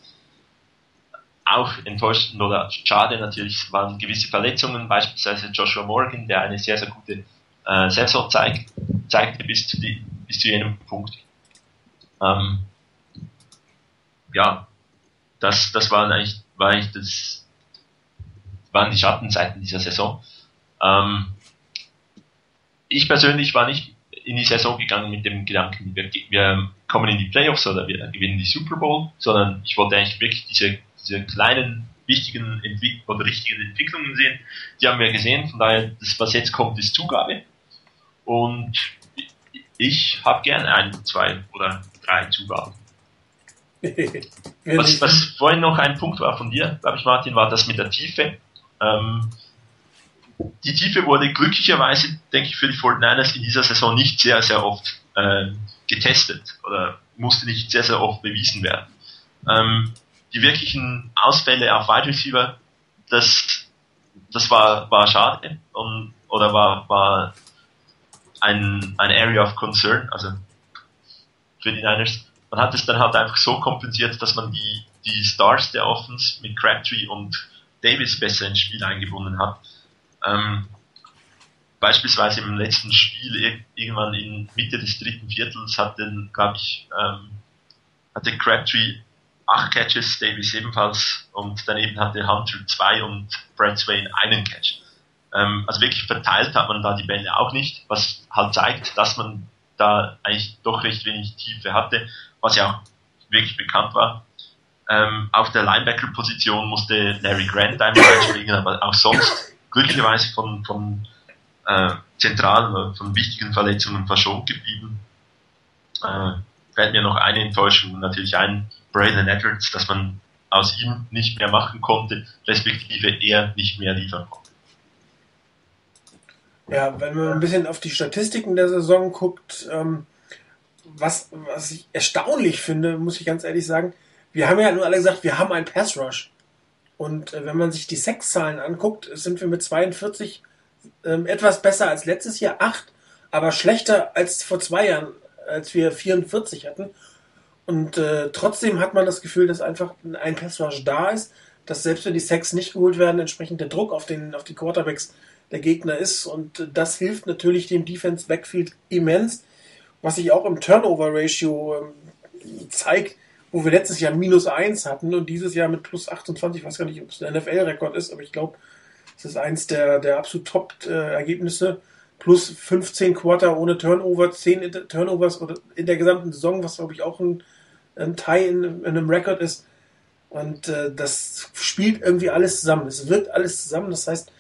auch enttäuschend oder schade natürlich waren gewisse Verletzungen, beispielsweise Joshua Morgan, der eine sehr, sehr gute äh, Saison zeig, zeigte bis zu, die, bis zu jenem Punkt. Ähm, ja, das, das waren eigentlich, war eigentlich das, waren die Schattenseiten dieser Saison. Ähm, ich persönlich war nicht in die Saison gegangen mit dem Gedanken, wir, wir kommen in die Playoffs oder wir gewinnen die Super Bowl, sondern ich wollte eigentlich wirklich diese diese kleinen wichtigen Entwick oder richtigen Entwicklungen sehen. Die haben wir gesehen, von daher, das, was jetzt kommt, ist Zugabe. Und ich habe gerne ein, zwei oder drei Zugaben. was, was vorhin noch ein Punkt war von dir, glaube ich, Martin, war das mit der Tiefe. Ähm, die Tiefe wurde glücklicherweise, denke ich, für die 49ers in dieser Saison nicht sehr, sehr oft äh, getestet oder musste nicht sehr, sehr oft bewiesen werden. Ähm, die wirklichen Ausfälle auf Wide Receiver, das, das war, war schade und, oder war, war ein, ein Area of Concern, also für die Niners. Man hat es dann halt einfach so kompensiert, dass man die, die Stars der Offense mit Crabtree und Davis besser ins Spiel eingebunden hat. Ähm, beispielsweise im letzten Spiel, irgendwann in Mitte des dritten Viertels, hat den, glaube ich, ähm, hatte Crabtree acht Catches, Davis ebenfalls und daneben hatte Hunter zwei und Brad Swain einen Catch. Ähm, also wirklich verteilt hat man da die Bälle auch nicht, was halt zeigt, dass man da eigentlich doch recht wenig Tiefe hatte, was ja auch wirklich bekannt war. Ähm, auf der Linebacker-Position musste Larry Grant einmal einspringen, aber auch sonst glücklicherweise von, von äh, zentralen, von wichtigen Verletzungen verschont geblieben. Äh, fällt mir noch eine Enttäuschung natürlich ein, Braylon Edwards, dass man aus ihm nicht mehr machen konnte, respektive er nicht mehr liefern konnte. Ja, wenn man ein bisschen auf die Statistiken der Saison guckt, ähm, was, was ich erstaunlich finde, muss ich ganz ehrlich sagen, wir haben ja nur alle gesagt, wir haben einen Pass Rush. Und äh, wenn man sich die Sexzahlen anguckt, sind wir mit 42 ähm, etwas besser als letztes Jahr, 8, aber schlechter als vor zwei Jahren, als wir 44 hatten. Und äh, trotzdem hat man das Gefühl, dass einfach ein Pass Rush da ist, dass selbst wenn die Sacks nicht geholt werden, entsprechend der Druck auf, den, auf die Quarterbacks der Gegner ist. Und äh, das hilft natürlich dem Defense Backfield immens, was sich auch im Turnover Ratio äh, zeigt, wo wir letztes Jahr minus 1 hatten und dieses Jahr mit plus 28, ich weiß gar nicht, ob es ein NFL-Rekord ist, aber ich glaube, es ist eins der, der absolut Top-Ergebnisse. Plus 15 Quarter ohne Turnover, 10 Turnovers in der gesamten Saison, was glaube ich auch ein ein Teil in, in einem Rekord ist. Und äh, das spielt irgendwie alles zusammen. Es wirkt alles zusammen. Das heißt,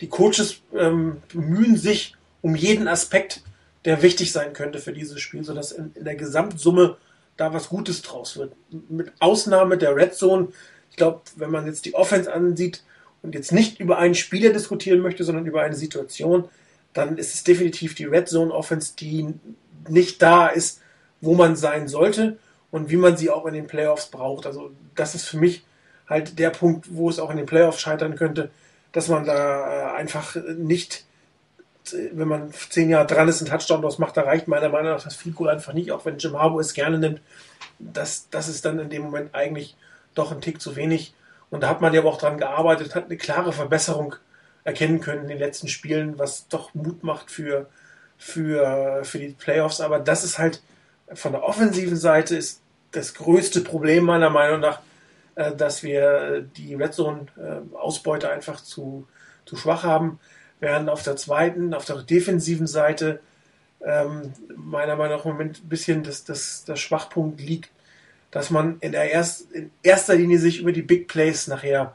die Coaches ähm, bemühen sich um jeden Aspekt, der wichtig sein könnte für dieses Spiel, sodass in, in der Gesamtsumme da was Gutes draus wird. Mit Ausnahme der Red Zone. Ich glaube, wenn man jetzt die Offense ansieht und jetzt nicht über einen Spieler diskutieren möchte, sondern über eine Situation, dann ist es definitiv die Red Zone Offense, die nicht da ist, wo man sein sollte und wie man sie auch in den Playoffs braucht. Also das ist für mich halt der Punkt, wo es auch in den Playoffs scheitern könnte, dass man da äh, einfach nicht wenn man zehn Jahre dran ist, einen Touchdown draus macht, da reicht meiner Meinung nach das Field Goal einfach nicht, auch wenn Jim Harbour es gerne nimmt. Das, das ist dann in dem Moment eigentlich doch ein Tick zu wenig. Und da hat man ja auch dran gearbeitet, hat eine klare Verbesserung erkennen können in den letzten Spielen, was doch Mut macht für, für, für die Playoffs. Aber das ist halt von der offensiven Seite ist das größte Problem meiner Meinung nach, äh, dass wir die Red Zone äh, Ausbeute einfach zu, zu schwach haben. Während auf der zweiten, auf der defensiven Seite ähm, meiner Meinung nach im Moment ein bisschen das, das, das Schwachpunkt liegt, dass man in, der erst, in erster Linie sich über die Big Plays nachher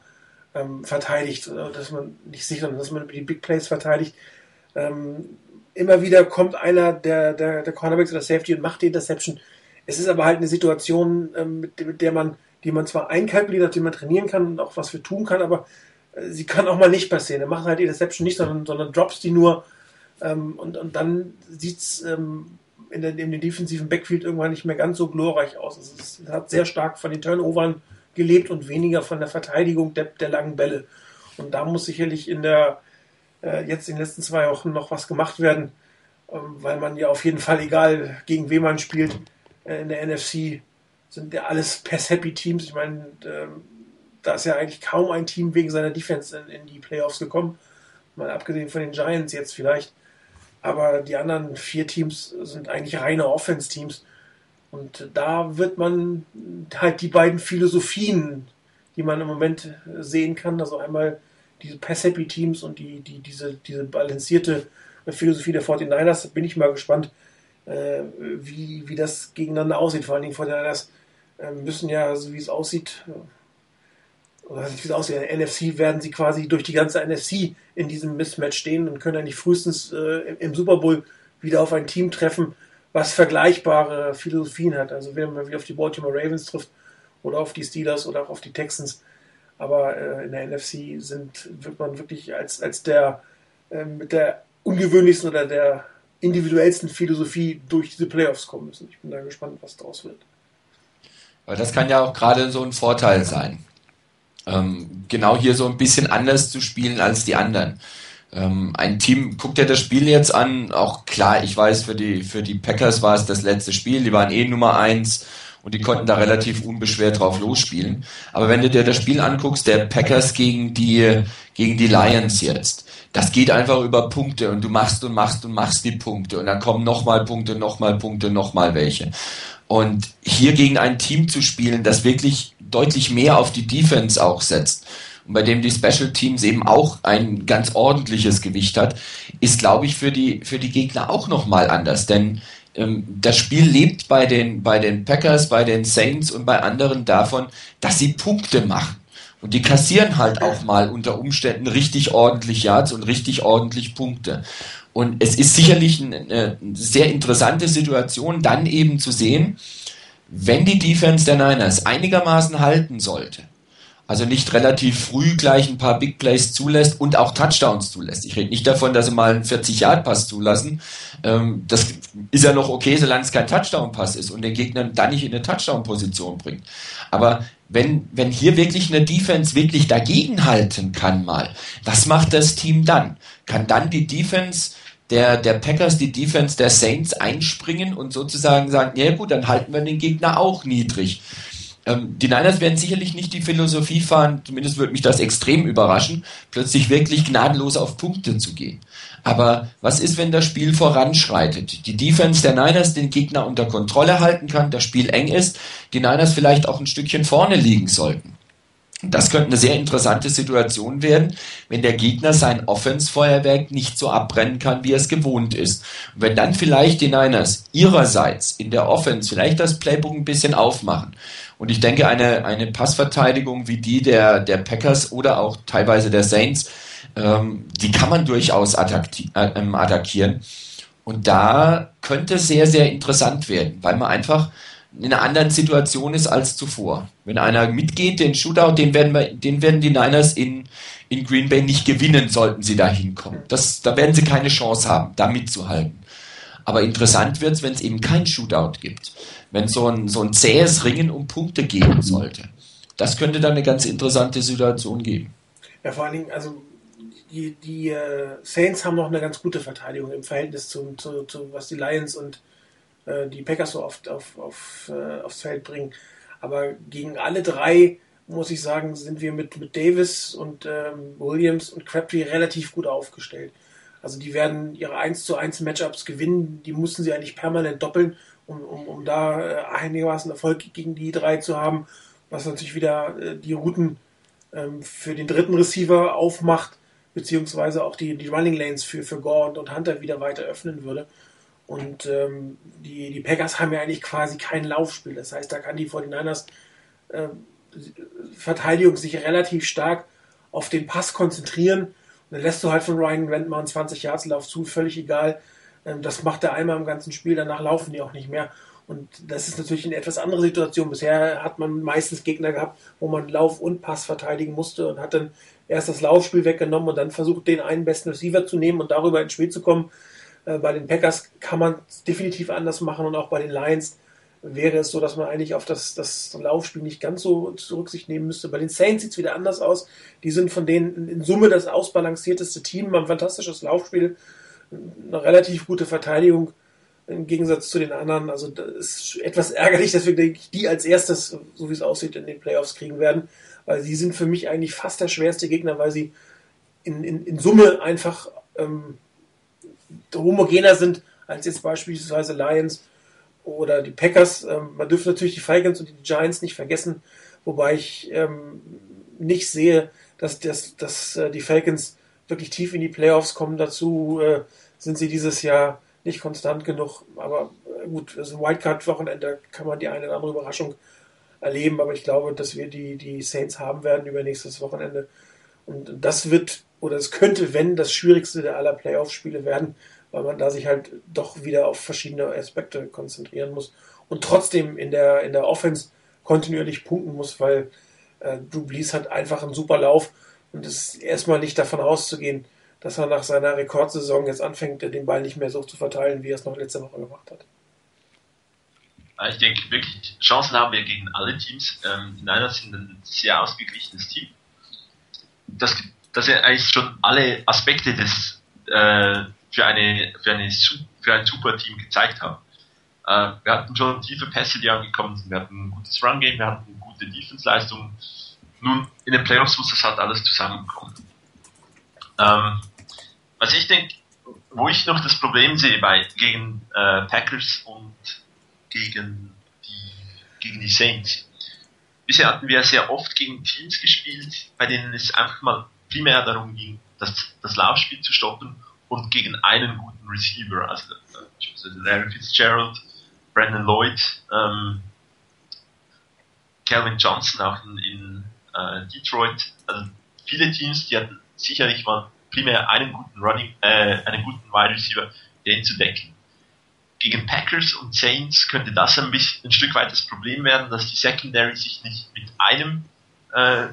ähm, verteidigt, dass man nicht sich, sondern dass man über die Big Plays verteidigt. Ähm, immer wieder kommt einer der, der, der Cornerbacks oder Safety und macht die Interception. Es ist aber halt eine Situation, ähm, mit, mit, der man, die man zwar einkalkuliert hat, die man trainieren kann und auch was wir tun kann, aber sie kann auch mal nicht passieren. Er macht halt die Interception nicht, sondern, sondern drops die nur ähm, und, und dann sieht's ähm, in, in dem defensiven Backfield irgendwann nicht mehr ganz so glorreich aus. Es, ist, es hat sehr stark von den Turnovern gelebt und weniger von der Verteidigung der, der langen Bälle. Und da muss sicherlich in der äh, jetzt in den letzten zwei Wochen noch was gemacht werden, ähm, weil man ja auf jeden Fall, egal gegen wen man spielt, äh, in der NFC sind ja alles Pass-Happy-Teams. Ich meine, ähm, da ist ja eigentlich kaum ein Team wegen seiner Defense in, in die Playoffs gekommen. Mal abgesehen von den Giants jetzt vielleicht. Aber die anderen vier Teams sind eigentlich reine Offense-Teams. Und da wird man halt die beiden Philosophien, die man im Moment sehen kann, also einmal diese Pass-Happy-Teams und die, die, diese, diese balancierte Philosophie der 49ers, bin ich mal gespannt, äh, wie, wie das gegeneinander aussieht. Vor allen Dingen 49ers äh, müssen ja, so wie es aussieht, oder wie es aussieht, in der NFC werden sie quasi durch die ganze NFC in diesem Mismatch stehen und können eigentlich frühestens äh, im Super Bowl wieder auf ein Team treffen, was vergleichbare Philosophien hat. Also wenn man wieder auf die Baltimore Ravens trifft oder auf die Steelers oder auch auf die Texans, aber äh, in der NFC sind, wird man wirklich als, als der äh, mit der ungewöhnlichsten oder der individuellsten Philosophie durch diese Playoffs kommen müssen. Ich bin da gespannt, was daraus wird. Aber das kann ja auch gerade so ein Vorteil sein. Ähm, genau hier so ein bisschen anders zu spielen als die anderen. Ähm, ein Team guckt ja das Spiel jetzt an, auch klar, ich weiß, für die, für die Packers war es das letzte Spiel, die waren eh Nummer eins und die konnten da relativ unbeschwert drauf losspielen. Aber wenn du dir das Spiel anguckst, der Packers gegen die, gegen die Lions jetzt, das geht einfach über Punkte und du machst und machst und machst die Punkte und dann kommen nochmal Punkte, nochmal Punkte, nochmal welche. Und hier gegen ein Team zu spielen, das wirklich deutlich mehr auf die Defense auch setzt und bei dem die Special Teams eben auch ein ganz ordentliches Gewicht hat, ist, glaube ich, für die, für die Gegner auch nochmal anders. Denn ähm, das Spiel lebt bei den, bei den Packers, bei den Saints und bei anderen davon, dass sie Punkte machen. Und die kassieren halt auch mal unter Umständen richtig ordentlich Yards und richtig ordentlich Punkte. Und es ist sicherlich eine sehr interessante Situation, dann eben zu sehen, wenn die Defense der Niners einigermaßen halten sollte, also nicht relativ früh gleich ein paar Big Plays zulässt und auch Touchdowns zulässt. Ich rede nicht davon, dass sie mal einen 40-Yard-Pass zulassen. Ähm, das ist ja noch okay, solange es kein Touchdown-Pass ist und den Gegnern dann nicht in eine Touchdown-Position bringt. Aber wenn, wenn hier wirklich eine Defense wirklich dagegenhalten kann mal, was macht das Team dann? Kann dann die Defense der, der Packers, die Defense der Saints einspringen und sozusagen sagen, ja gut, dann halten wir den Gegner auch niedrig. Ähm, die Niners werden sicherlich nicht die Philosophie fahren, zumindest würde mich das extrem überraschen, plötzlich wirklich gnadenlos auf Punkte zu gehen. Aber was ist, wenn das Spiel voranschreitet? Die Defense der Niners den Gegner unter Kontrolle halten kann, das Spiel eng ist, die Niners vielleicht auch ein Stückchen vorne liegen sollten. Das könnte eine sehr interessante Situation werden, wenn der Gegner sein Offense-Feuerwerk nicht so abbrennen kann, wie er es gewohnt ist. Und wenn dann vielleicht die Niners ihrerseits in der Offense vielleicht das Playbook ein bisschen aufmachen und ich denke, eine, eine Passverteidigung wie die der, der Packers oder auch teilweise der Saints, ähm, die kann man durchaus äh, ähm, attackieren. Und da könnte sehr, sehr interessant werden, weil man einfach in einer anderen Situation ist als zuvor. Wenn einer mitgeht, den Shootout, den werden, wir, den werden die Niners in, in Green Bay nicht gewinnen, sollten sie da hinkommen. Das, da werden sie keine Chance haben, da mitzuhalten. Aber interessant wird es, wenn es eben kein Shootout gibt wenn so ein, so ein zähes Ringen um Punkte geben sollte. Das könnte dann eine ganz interessante Situation geben. Ja, vor allen Dingen, also die, die äh, Saints haben noch eine ganz gute Verteidigung im Verhältnis zu, zu, zu was die Lions und äh, die Packers so oft auf, auf, äh, aufs Feld bringen. Aber gegen alle drei, muss ich sagen, sind wir mit, mit Davis und ähm, Williams und Crabtree relativ gut aufgestellt. Also die werden ihre 1 zu 1 Matchups gewinnen, die mussten sie eigentlich permanent doppeln, um, um, um da äh, einigermaßen Erfolg gegen die drei zu haben, was natürlich wieder äh, die Routen ähm, für den dritten Receiver aufmacht, beziehungsweise auch die, die Running Lanes für, für Gore und, und Hunter wieder weiter öffnen würde. Und ähm, die, die Packers haben ja eigentlich quasi kein Laufspiel. Das heißt, da kann die 49ers äh, Verteidigung sich relativ stark auf den Pass konzentrieren. Und dann lässt du halt von Ryan Grant mal einen 20 Yards Lauf zu, völlig egal. Ähm, das macht er einmal im ganzen Spiel, danach laufen die auch nicht mehr. Und das ist natürlich eine etwas andere Situation. Bisher hat man meistens Gegner gehabt, wo man Lauf und Pass verteidigen musste und hat dann erst das Laufspiel weggenommen und dann versucht, den einen besten Receiver zu nehmen und darüber ins Spiel zu kommen. Äh, bei den Packers kann man es definitiv anders machen und auch bei den Lions wäre es so, dass man eigentlich auf das, das Laufspiel nicht ganz so Rücksicht nehmen müsste. Bei den Saints sieht es wieder anders aus. Die sind von denen in Summe das ausbalancierteste Team, haben ein fantastisches Laufspiel, eine relativ gute Verteidigung im Gegensatz zu den anderen. Also das ist etwas ärgerlich, dass wir die als erstes, so wie es aussieht, in den Playoffs kriegen werden, weil sie sind für mich eigentlich fast der schwerste Gegner, weil sie in, in, in Summe einfach ähm, homogener sind als jetzt beispielsweise Lions oder die Packers. Ähm, man dürfte natürlich die Falcons und die Giants nicht vergessen, wobei ich ähm, nicht sehe, dass, dass, dass äh, die Falcons wirklich tief in die Playoffs kommen. Dazu äh, sind sie dieses Jahr nicht konstant genug. Aber äh, gut, also Wildcard-Wochenende kann man die eine oder andere Überraschung erleben, aber ich glaube, dass wir die, die Saints haben werden über nächstes Wochenende. Und das wird, oder es könnte, wenn, das schwierigste der aller Playoff-Spiele werden, weil man da sich halt doch wieder auf verschiedene Aspekte konzentrieren muss und trotzdem in der, in der Offense kontinuierlich punkten muss, weil äh, Drew hat einfach einen super Lauf und es ist erstmal nicht davon auszugehen, dass er nach seiner Rekordsaison jetzt anfängt, den Ball nicht mehr so zu verteilen, wie er es noch letzte Woche gemacht hat. Ich denke wirklich, Chancen haben wir gegen alle Teams. Ähm, die Niners sind ein sehr ausgeglichenes Team. Das, das sind eigentlich schon alle Aspekte des, äh, für, eine, für, eine, für ein super Team gezeigt haben. Äh, wir hatten schon tiefe Pässe, die angekommen sind. Wir hatten ein gutes Run-Game, wir hatten gute Defense-Leistungen. Nun, in den Playoffs muss das halt alles zusammenkommen. Ähm, was ich denke, wo ich noch das Problem sehe bei gegen äh, Packers und gegen die gegen die Saints. Bisher hatten wir sehr oft gegen Teams gespielt, bei denen es einfach mal primär darum ging, das, das Laufspiel zu stoppen und gegen einen guten Receiver, also äh, Larry Fitzgerald, Brandon Lloyd, ähm, Calvin Johnson auch in, äh, Detroit. Also viele Teams, die hatten sicherlich mal primär einen guten Running, äh, einen guten Wide Receiver, den zu decken. Gegen Packers und Saints könnte das ein bisschen ein Stück weit das Problem werden, dass die Secondary sich nicht mit einem äh,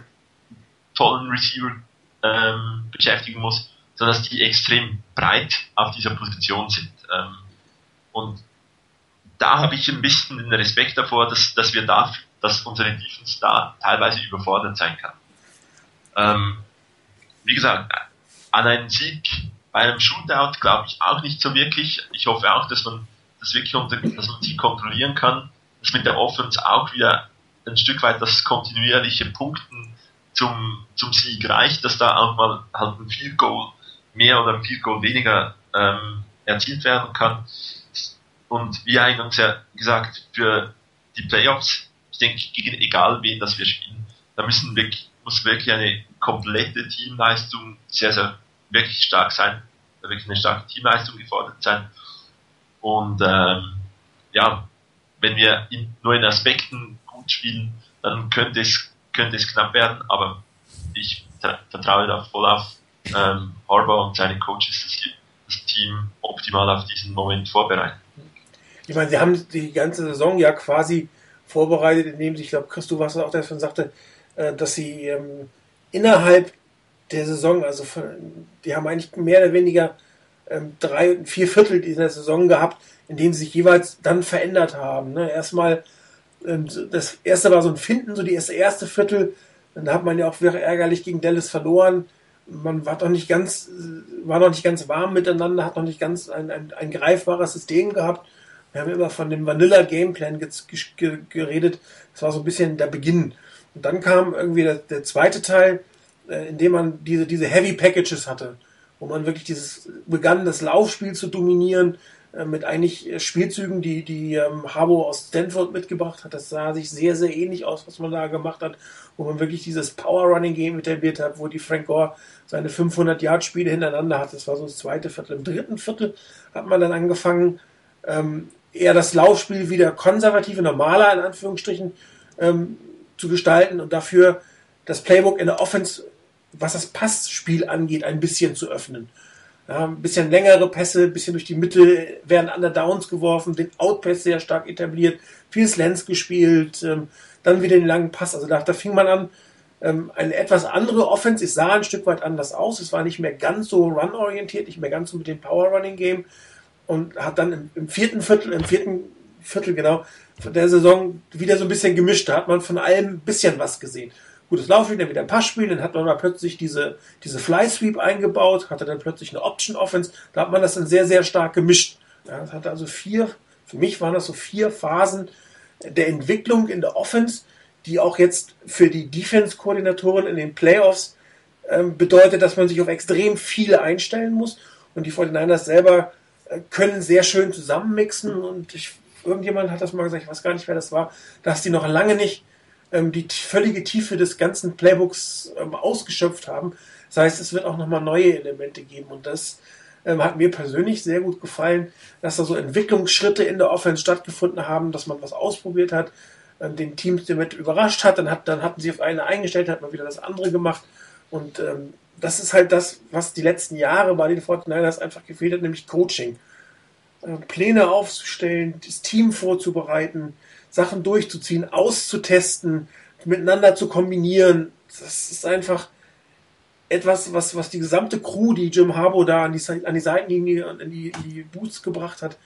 tollen Receiver ähm, beschäftigen muss, sondern dass die extrem breit auf dieser Position sind. Ähm, und da habe ich ein bisschen den Respekt davor, dass, dass wir da, dass unsere Defense da teilweise überfordert sein kann. Ähm, wie gesagt, an einen Sieg bei einem Shootout glaube ich auch nicht so wirklich. Ich hoffe auch, dass man das wirklich unter, dass man sie kontrollieren kann, dass mit der Offense auch wieder ein Stück weit das kontinuierliche Punkten zum, zum Sieg reicht, dass da auch mal halt ein Field Goal mehr oder ein Field Goal weniger ähm, erzielt werden kann. Und wie eingangs ja gesagt, für die Playoffs, ich denke, gegen egal wen das wir spielen, da müssen wirklich, muss wirklich eine komplette Teamleistung sehr, sehr wirklich stark sein, wirklich eine starke Teamleistung gefordert sein. Und ähm, ja, wenn wir in, nur in Aspekten gut spielen, dann könnte es, könnte es knapp werden, aber ich vertraue da voll auf ähm, Harbour und seine Coaches, sie das Team optimal auf diesen Moment vorbereiten. Ich meine, sie haben die ganze Saison ja quasi vorbereitet, indem sie, ich glaube, Christoph was auch davon sagte, äh, dass sie ähm, innerhalb der Saison, also die haben eigentlich mehr oder weniger ähm, drei, vier Viertel dieser Saison gehabt, in denen sie sich jeweils dann verändert haben. Ne? Erstmal, ähm, das erste war so ein Finden, so die erste, erste Viertel, dann hat man ja auch wirklich ärgerlich gegen Dallas verloren man war doch nicht ganz, war noch nicht ganz warm miteinander, hat noch nicht ganz ein, ein, ein greifbares System gehabt. Wir haben immer von dem Vanilla Gameplan geredet. Das war so ein bisschen der Beginn. Und dann kam irgendwie der, der zweite Teil, äh, in dem man diese, diese Heavy Packages hatte, wo man wirklich dieses begann, das Laufspiel zu dominieren, mit eigentlich äh, Spielzügen, die, die ähm, Harbo aus Stanford mitgebracht hat. Das sah sich sehr, sehr ähnlich aus, was man da gemacht hat, wo man wirklich dieses Power Running Game etabliert hat, wo die Frank Gore seine 500 Yard Spiele hintereinander hat. Das war so das zweite Viertel. Im dritten Viertel hat man dann angefangen, ähm, eher das Laufspiel wieder konservative, normaler in Anführungsstrichen ähm, zu gestalten und dafür das Playbook in der Offense, was das Passspiel angeht, ein bisschen zu öffnen. Ein bisschen längere Pässe, ein bisschen durch die Mitte, werden an der Downs geworfen, den Outpass sehr stark etabliert, viel Slants gespielt, ähm, dann wieder den langen Pass. Also da, da fing man an, ähm, eine etwas andere Offense. Es sah ein Stück weit anders aus. Es war nicht mehr ganz so run-orientiert, nicht mehr ganz so mit dem Power-Running-Game und hat dann im, im, vierten Viertel, im vierten Viertel genau, der Saison wieder so ein bisschen gemischt. Da hat man von allem ein bisschen was gesehen gutes Laufspiel, dann wieder ein Passspiel, dann hat man mal plötzlich diese, diese Fly Sweep eingebaut, hatte dann plötzlich eine Option Offense, da hat man das dann sehr, sehr stark gemischt. Ja, das hatte also vier, für mich waren das so vier Phasen der Entwicklung in der Offense, die auch jetzt für die Defense-Koordinatoren in den Playoffs ähm, bedeutet, dass man sich auf extrem viele einstellen muss. Und die 49ers selber äh, können sehr schön zusammenmixen. Und ich, irgendjemand hat das mal gesagt, ich weiß gar nicht, wer das war, dass die noch lange nicht ähm, die völlige Tiefe des ganzen Playbooks ähm, ausgeschöpft haben. Das heißt, es wird auch nochmal neue Elemente geben und das ähm, hat mir persönlich sehr gut gefallen, dass da so Entwicklungsschritte in der Offense stattgefunden haben, dass man was ausprobiert hat, ähm, den Teams damit überrascht hat, dann, hat, dann hatten sie auf eine eingestellt, hat man wieder das andere gemacht und ähm, das ist halt das, was die letzten Jahre bei den 49ers einfach gefehlt hat, nämlich Coaching. Äh, Pläne aufzustellen, das Team vorzubereiten, Sachen durchzuziehen, auszutesten, miteinander zu kombinieren. Das ist einfach etwas, was, was die gesamte Crew, die Jim Harbour da an die, an die Seitenlinie in die, die Boots gebracht hat,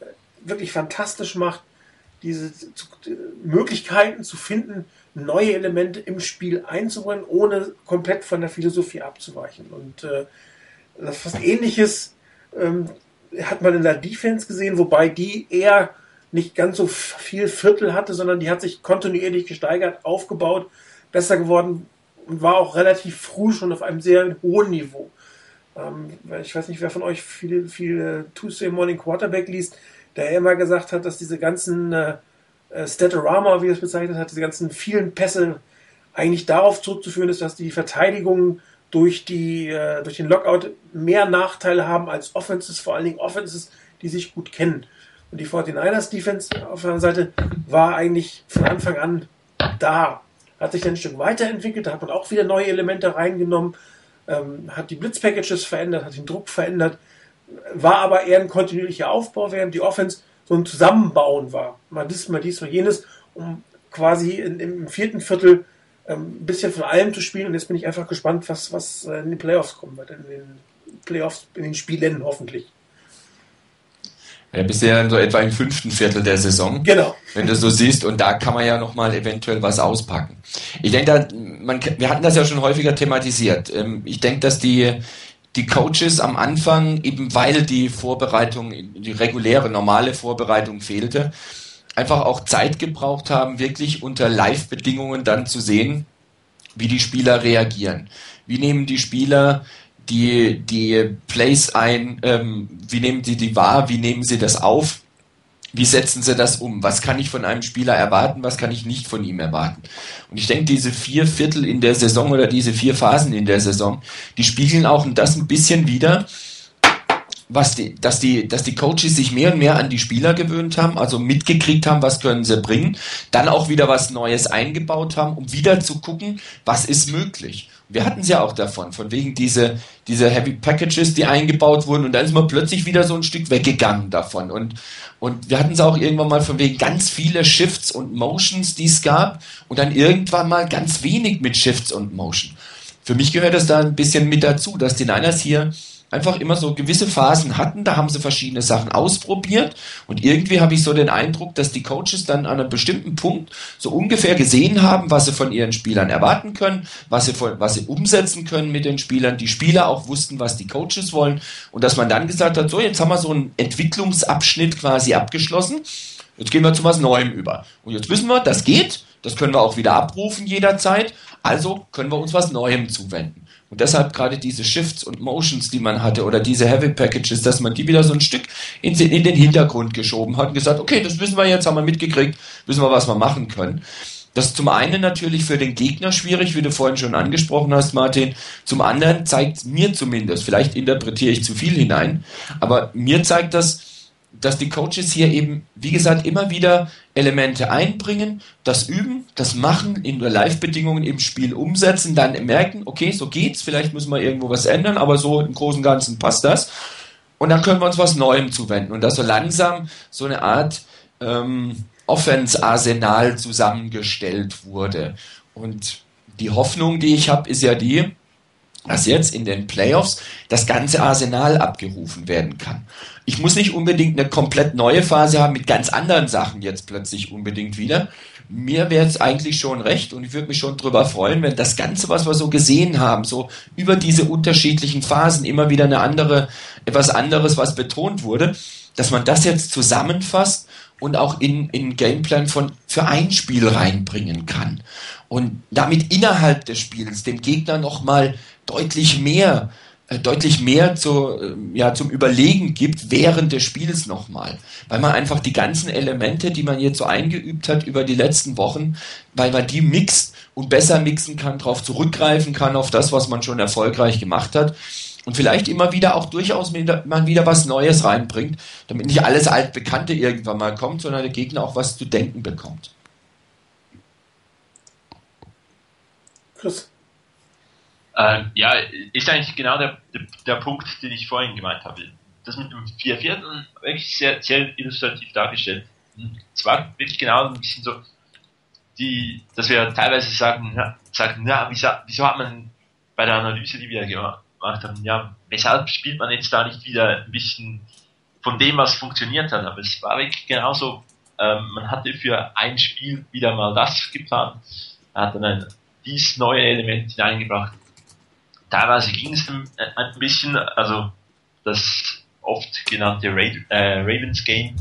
äh, wirklich fantastisch macht, diese zu, Möglichkeiten zu finden, neue Elemente im Spiel einzubringen, ohne komplett von der Philosophie abzuweichen. Und äh, das fast ähnliches ähm, hat man in der Defense gesehen, wobei die eher nicht ganz so viel Viertel hatte, sondern die hat sich kontinuierlich gesteigert, aufgebaut, besser geworden und war auch relativ früh schon auf einem sehr hohen Niveau. Ähm, ich weiß nicht, wer von euch viele, viele Tuesday Morning Quarterback liest, der immer gesagt hat, dass diese ganzen äh, äh, Statorama, wie er es bezeichnet hat, diese ganzen vielen Pässe eigentlich darauf zurückzuführen ist, dass die Verteidigung durch, die, äh, durch den Lockout mehr Nachteile haben als Offenses, vor allen Dingen Offenses, die sich gut kennen. Und die 49ers Defense auf der anderen Seite war eigentlich von Anfang an da. Hat sich dann ein Stück weiterentwickelt, da hat man auch wieder neue Elemente reingenommen, ähm, hat die Blitzpackages verändert, hat den Druck verändert, war aber eher ein kontinuierlicher Aufbau, während die Offense so ein Zusammenbauen war. Mal dies, mal dies, mal jenes, um quasi in, im vierten Viertel ähm, ein bisschen von allem zu spielen. Und jetzt bin ich einfach gespannt, was, was äh, in den Playoffs kommen wird, in den Playoffs, in den Spielen hoffentlich. Ja, bisher so etwa im fünften Viertel der Saison. Genau. Wenn du so siehst, und da kann man ja nochmal eventuell was auspacken. Ich denke, da, man, wir hatten das ja schon häufiger thematisiert. Ähm, ich denke, dass die, die Coaches am Anfang, eben weil die Vorbereitung, die reguläre, normale Vorbereitung fehlte, einfach auch Zeit gebraucht haben, wirklich unter Live-Bedingungen dann zu sehen, wie die Spieler reagieren. Wie nehmen die Spieler die, die Plays ein, ähm, wie nehmen sie die wahr, wie nehmen sie das auf, wie setzen sie das um, was kann ich von einem Spieler erwarten, was kann ich nicht von ihm erwarten. Und ich denke, diese vier Viertel in der Saison oder diese vier Phasen in der Saison, die spiegeln auch das ein bisschen wieder, was die, dass die, dass die Coaches sich mehr und mehr an die Spieler gewöhnt haben, also mitgekriegt haben, was können sie bringen, dann auch wieder was Neues eingebaut haben, um wieder zu gucken, was ist möglich. Wir hatten es ja auch davon, von wegen diese, diese Heavy Packages, die eingebaut wurden und dann ist man plötzlich wieder so ein Stück weggegangen davon. Und, und wir hatten es auch irgendwann mal von wegen ganz viele Shifts und Motions, die es gab und dann irgendwann mal ganz wenig mit Shifts und Motion. Für mich gehört das da ein bisschen mit dazu, dass die Niners hier einfach immer so gewisse Phasen hatten, da haben sie verschiedene Sachen ausprobiert. Und irgendwie habe ich so den Eindruck, dass die Coaches dann an einem bestimmten Punkt so ungefähr gesehen haben, was sie von ihren Spielern erwarten können, was sie, von, was sie umsetzen können mit den Spielern, die Spieler auch wussten, was die Coaches wollen. Und dass man dann gesagt hat, so jetzt haben wir so einen Entwicklungsabschnitt quasi abgeschlossen, jetzt gehen wir zu was Neuem über. Und jetzt wissen wir, das geht, das können wir auch wieder abrufen jederzeit, also können wir uns was Neuem zuwenden. Und deshalb gerade diese Shifts und Motions, die man hatte, oder diese Heavy Packages, dass man die wieder so ein Stück in, in den Hintergrund geschoben hat und gesagt, okay, das wissen wir jetzt, haben wir mitgekriegt, wissen wir, was wir machen können. Das ist zum einen natürlich für den Gegner schwierig, wie du vorhin schon angesprochen hast, Martin. Zum anderen zeigt mir zumindest, vielleicht interpretiere ich zu viel hinein, aber mir zeigt das, dass die Coaches hier eben, wie gesagt, immer wieder Elemente einbringen, das üben, das machen, in Live-Bedingungen im Spiel umsetzen, dann merken, okay, so geht's, vielleicht müssen wir irgendwo was ändern, aber so im Großen und Ganzen passt das. Und dann können wir uns was Neuem zuwenden. Und dass so langsam so eine Art ähm, Offense-Arsenal zusammengestellt wurde. Und die Hoffnung, die ich habe, ist ja die, dass jetzt in den Playoffs das ganze Arsenal abgerufen werden kann. Ich muss nicht unbedingt eine komplett neue Phase haben mit ganz anderen Sachen jetzt plötzlich unbedingt wieder. Mir wäre es eigentlich schon recht und ich würde mich schon drüber freuen, wenn das Ganze, was wir so gesehen haben, so über diese unterschiedlichen Phasen immer wieder eine andere, etwas anderes, was betont wurde, dass man das jetzt zusammenfasst und auch in, in Gameplan von, für ein Spiel reinbringen kann. Und damit innerhalb des Spiels dem Gegner nochmal deutlich mehr äh, deutlich mehr zu, äh, ja, zum Überlegen gibt während des Spiels nochmal. Weil man einfach die ganzen Elemente, die man jetzt so eingeübt hat über die letzten Wochen, weil man die mixt und besser mixen kann, darauf zurückgreifen kann, auf das, was man schon erfolgreich gemacht hat. Und vielleicht immer wieder auch durchaus mal wieder was Neues reinbringt, damit nicht alles Altbekannte irgendwann mal kommt, sondern der Gegner auch was zu denken bekommt. Chris. Ähm, ja, ist eigentlich genau der, der, der, Punkt, den ich vorhin gemeint habe. Das mit dem vier Vierteln wirklich sehr, sehr illustrativ dargestellt. Es war wirklich genau ein bisschen so, die, dass wir teilweise sagen, ja, sagen, ja, wieso, wieso hat man bei der Analyse, die wir gemacht haben, ja, weshalb spielt man jetzt da nicht wieder ein bisschen von dem, was funktioniert hat? Aber es war wirklich genauso, ähm, man hatte für ein Spiel wieder mal das geplant, hat dann ein, dieses neue Element hineingebracht teilweise ging es ein, ein bisschen, also das oft genannte äh, Ravens Game,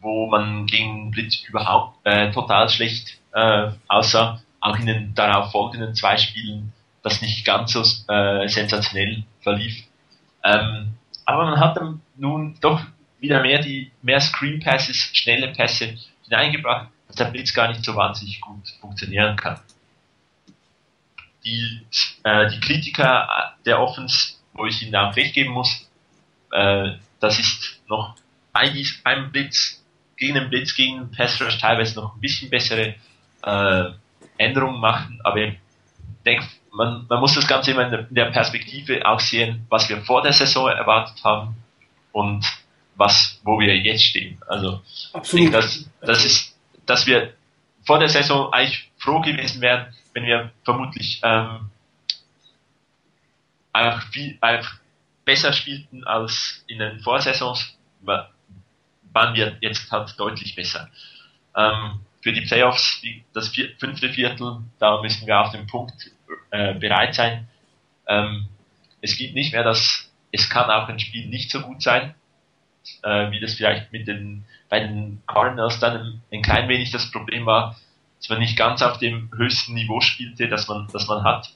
wo man gegen Blitz überhaupt äh, total schlecht äh, aussah, auch in den darauf folgenden zwei Spielen, das nicht ganz so äh, sensationell verlief. Ähm, aber man hat dann nun doch wieder mehr die mehr Screen Passes, schnelle Pässe hineingebracht, dass der Blitz gar nicht so wahnsinnig gut funktionieren kann die, äh, die Kritiker der Offens, wo ich ihnen auch recht geben muss, äh, das ist noch diesem, beim Blitz, gegen den Blitz, gegen den Pass Rush teilweise noch ein bisschen bessere äh, Änderungen machen, aber ich denke, man, man muss das Ganze immer in der Perspektive auch sehen, was wir vor der Saison erwartet haben und was, wo wir jetzt stehen. Also, Absolut. ich denke, dass, das ist, dass wir vor der Saison eigentlich froh gewesen wären, wenn wir vermutlich ähm, einfach, viel, einfach besser spielten als in den Vorsaisons, waren wir jetzt halt deutlich besser. Ähm, für die Playoffs, das vier, fünfte Viertel, da müssen wir auf dem Punkt äh, bereit sein. Ähm, es gibt nicht mehr das, es kann auch ein Spiel nicht so gut sein, äh, wie das vielleicht mit den, bei den Cardinals dann ein, ein klein wenig das Problem war, dass man nicht ganz auf dem höchsten Niveau spielte, das man, das man hat.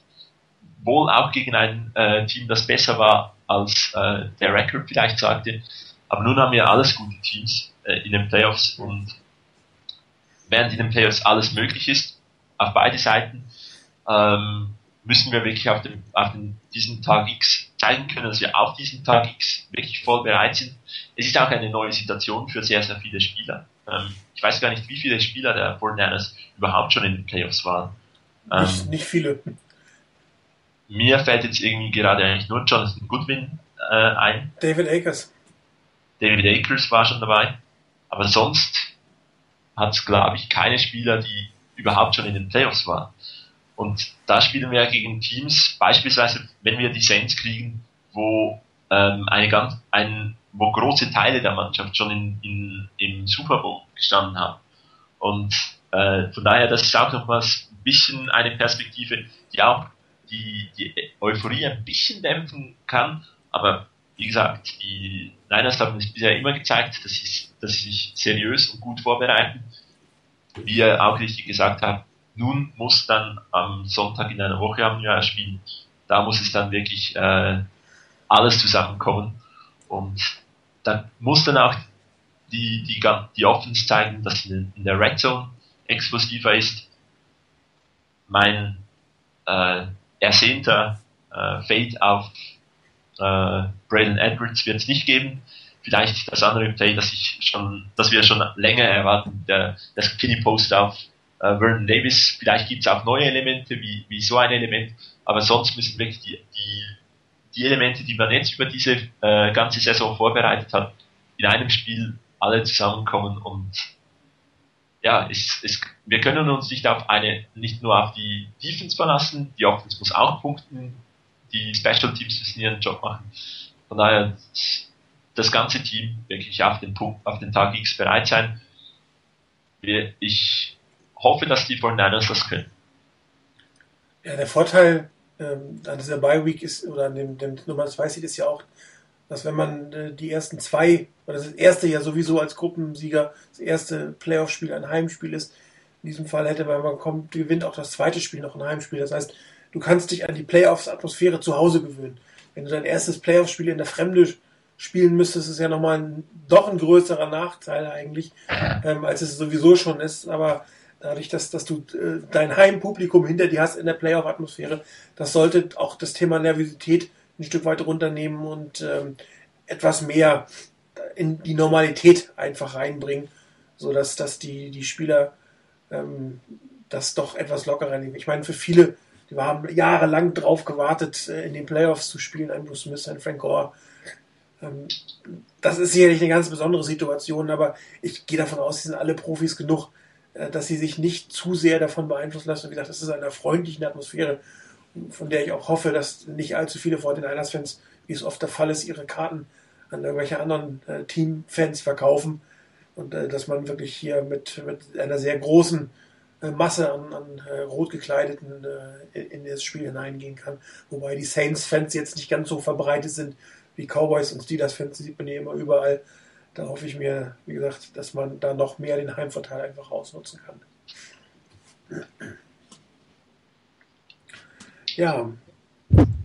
Wohl auch gegen ein äh, Team, das besser war als äh, der Record vielleicht sagte. Aber nun haben wir alles gute Teams äh, in den Playoffs und während in den Playoffs alles möglich ist, auf beide Seiten, ähm, müssen wir wirklich auf, dem, auf den, diesen Tag X zeigen können, dass wir auf diesen Tag X wirklich voll bereit sind. Es ist auch eine neue Situation für sehr, sehr viele Spieler. Ähm, ich weiß gar nicht, wie viele Spieler der 49ers überhaupt schon in den Playoffs waren. Ähm, nicht, nicht, viele. Mir fällt jetzt irgendwie gerade eigentlich nur Jonathan Goodwin äh, ein. David Akers. David Akers war schon dabei. Aber sonst hat es, glaube ich, keine Spieler, die überhaupt schon in den Playoffs waren. Und da spielen wir gegen Teams, beispielsweise wenn wir die Saints kriegen, wo ähm, eine ganz, ein, wo große Teile der Mannschaft schon in, in, im Super Bowl gestanden haben. Und äh, von daher, das ist auch nochmals ein bisschen eine Perspektive, die auch die, die Euphorie ein bisschen dämpfen kann, aber wie gesagt, die Niners haben es bisher immer gezeigt, dass sie, dass sie sich seriös und gut vorbereiten. Wie ihr auch richtig gesagt habt, nun muss dann am Sonntag in einer Woche haben wir ein Spiel, da muss es dann wirklich äh, alles zusammenkommen und dann muss dann auch die, die, die Offense zeigen, dass sie in der Red Zone explosiver ist. Mein äh, ersehnter äh, Fade auf äh, Braden Edwards wird es nicht geben. Vielleicht das andere Play, das ich schon, das wir schon länger erwarten, der, das Skinny Post auf äh, Vernon Davis. Vielleicht gibt es auch neue Elemente, wie, wie so ein Element, aber sonst müssen wirklich die, die, die Elemente, die man jetzt über diese äh, ganze Saison vorbereitet hat, in einem Spiel alle zusammenkommen und ja, es, es, wir können uns nicht auf eine, nicht nur auf die Defense verlassen, die Offense muss auch punkten, die Special Teams müssen ihren Job machen. Von daher, das ganze Team wirklich auf den Punkt, auf den Tag X bereit sein. Ich hoffe, dass die 49ers das können. Ja, der Vorteil ähm, an dieser Bye Week ist, oder an dem, dem Nummer 2 sieht ist ja auch, dass wenn man äh, die ersten zwei, oder das erste ja sowieso als Gruppensieger, das erste Playoff-Spiel ein Heimspiel ist, in diesem Fall hätte man, man kommt, gewinnt auch das zweite Spiel noch ein Heimspiel. Das heißt, du kannst dich an die Playoffs-Atmosphäre zu Hause gewöhnen. Wenn du dein erstes Playoff-Spiel in der Fremde spielen müsstest, ist ja nochmal ein, doch ein größerer Nachteil eigentlich, ähm, als es sowieso schon ist. Aber dadurch, dass, dass du äh, dein Heimpublikum hinter dir hast in der Playoff-Atmosphäre, das sollte auch das Thema Nervosität ein Stück weit runternehmen und ähm, etwas mehr in die Normalität einfach reinbringen, sodass dass die, die Spieler ähm, das doch etwas lockerer nehmen. Ich meine, für viele, die haben jahrelang drauf gewartet, äh, in den Playoffs zu spielen, ein Bruce Smith, ein Frank Gore. Ähm, das ist sicherlich eine ganz besondere Situation, aber ich gehe davon aus, sie sind alle Profis genug, äh, dass sie sich nicht zu sehr davon beeinflussen lassen. Wie gesagt, das ist eine freundliche Atmosphäre, von der ich auch hoffe, dass nicht allzu viele von den Niners-Fans, wie es oft der Fall ist, ihre Karten an irgendwelche anderen äh, Team-Fans verkaufen und äh, dass man wirklich hier mit, mit einer sehr großen äh, Masse an, an äh, rot gekleideten äh, in, das Spiel hineingehen kann. Wobei die Saints-Fans jetzt nicht ganz so verbreitet sind wie Cowboys und Steelers-Fans, sieht man hier immer überall. Da hoffe ich mir, wie gesagt, dass man da noch mehr den Heimvorteil einfach ausnutzen kann. Ja,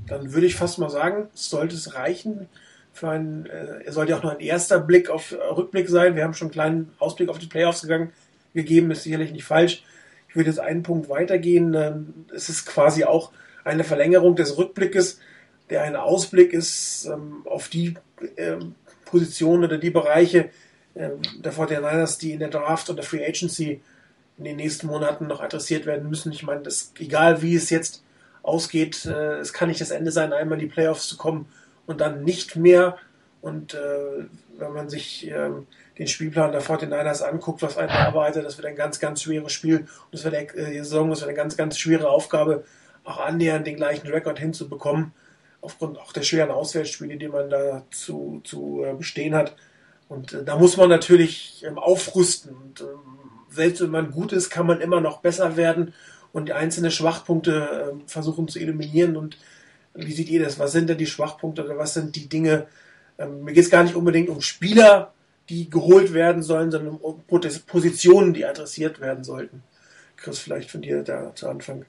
dann würde ich fast mal sagen, sollte es reichen für einen, äh, sollte auch nur ein erster Blick auf äh, Rückblick sein. Wir haben schon einen kleinen Ausblick auf die Playoffs gegangen, gegeben, ist sicherlich nicht falsch. Ich würde jetzt einen Punkt weitergehen. Ähm, es ist quasi auch eine Verlängerung des Rückblickes, der ein Ausblick ist ähm, auf die ähm, Positionen oder die Bereiche ähm, der 49ers, die in der Draft und der Free Agency in den nächsten Monaten noch adressiert werden müssen. Ich meine, das, egal wie es jetzt ausgeht, äh, es kann nicht das Ende sein, einmal in die Playoffs zu kommen und dann nicht mehr. Und äh, wenn man sich äh, den Spielplan der 49ers anguckt, was einen erwartet, das wird ein ganz, ganz schweres Spiel. Und das wird eine, äh, Saison, das wird eine ganz, ganz schwere Aufgabe, auch annähernd den gleichen Rekord hinzubekommen. Aufgrund auch der schweren Auswärtsspiele, die man da zu, zu äh, bestehen hat. Und äh, da muss man natürlich ähm, aufrüsten. Und ähm, selbst wenn man gut ist, kann man immer noch besser werden und die einzelnen Schwachpunkte äh, versuchen zu eliminieren. Und wie seht ihr das? Was sind denn die Schwachpunkte oder was sind die Dinge? Ähm, mir geht es gar nicht unbedingt um Spieler, die geholt werden sollen, sondern um Positionen, die adressiert werden sollten. Chris, vielleicht von dir da zu Anfang.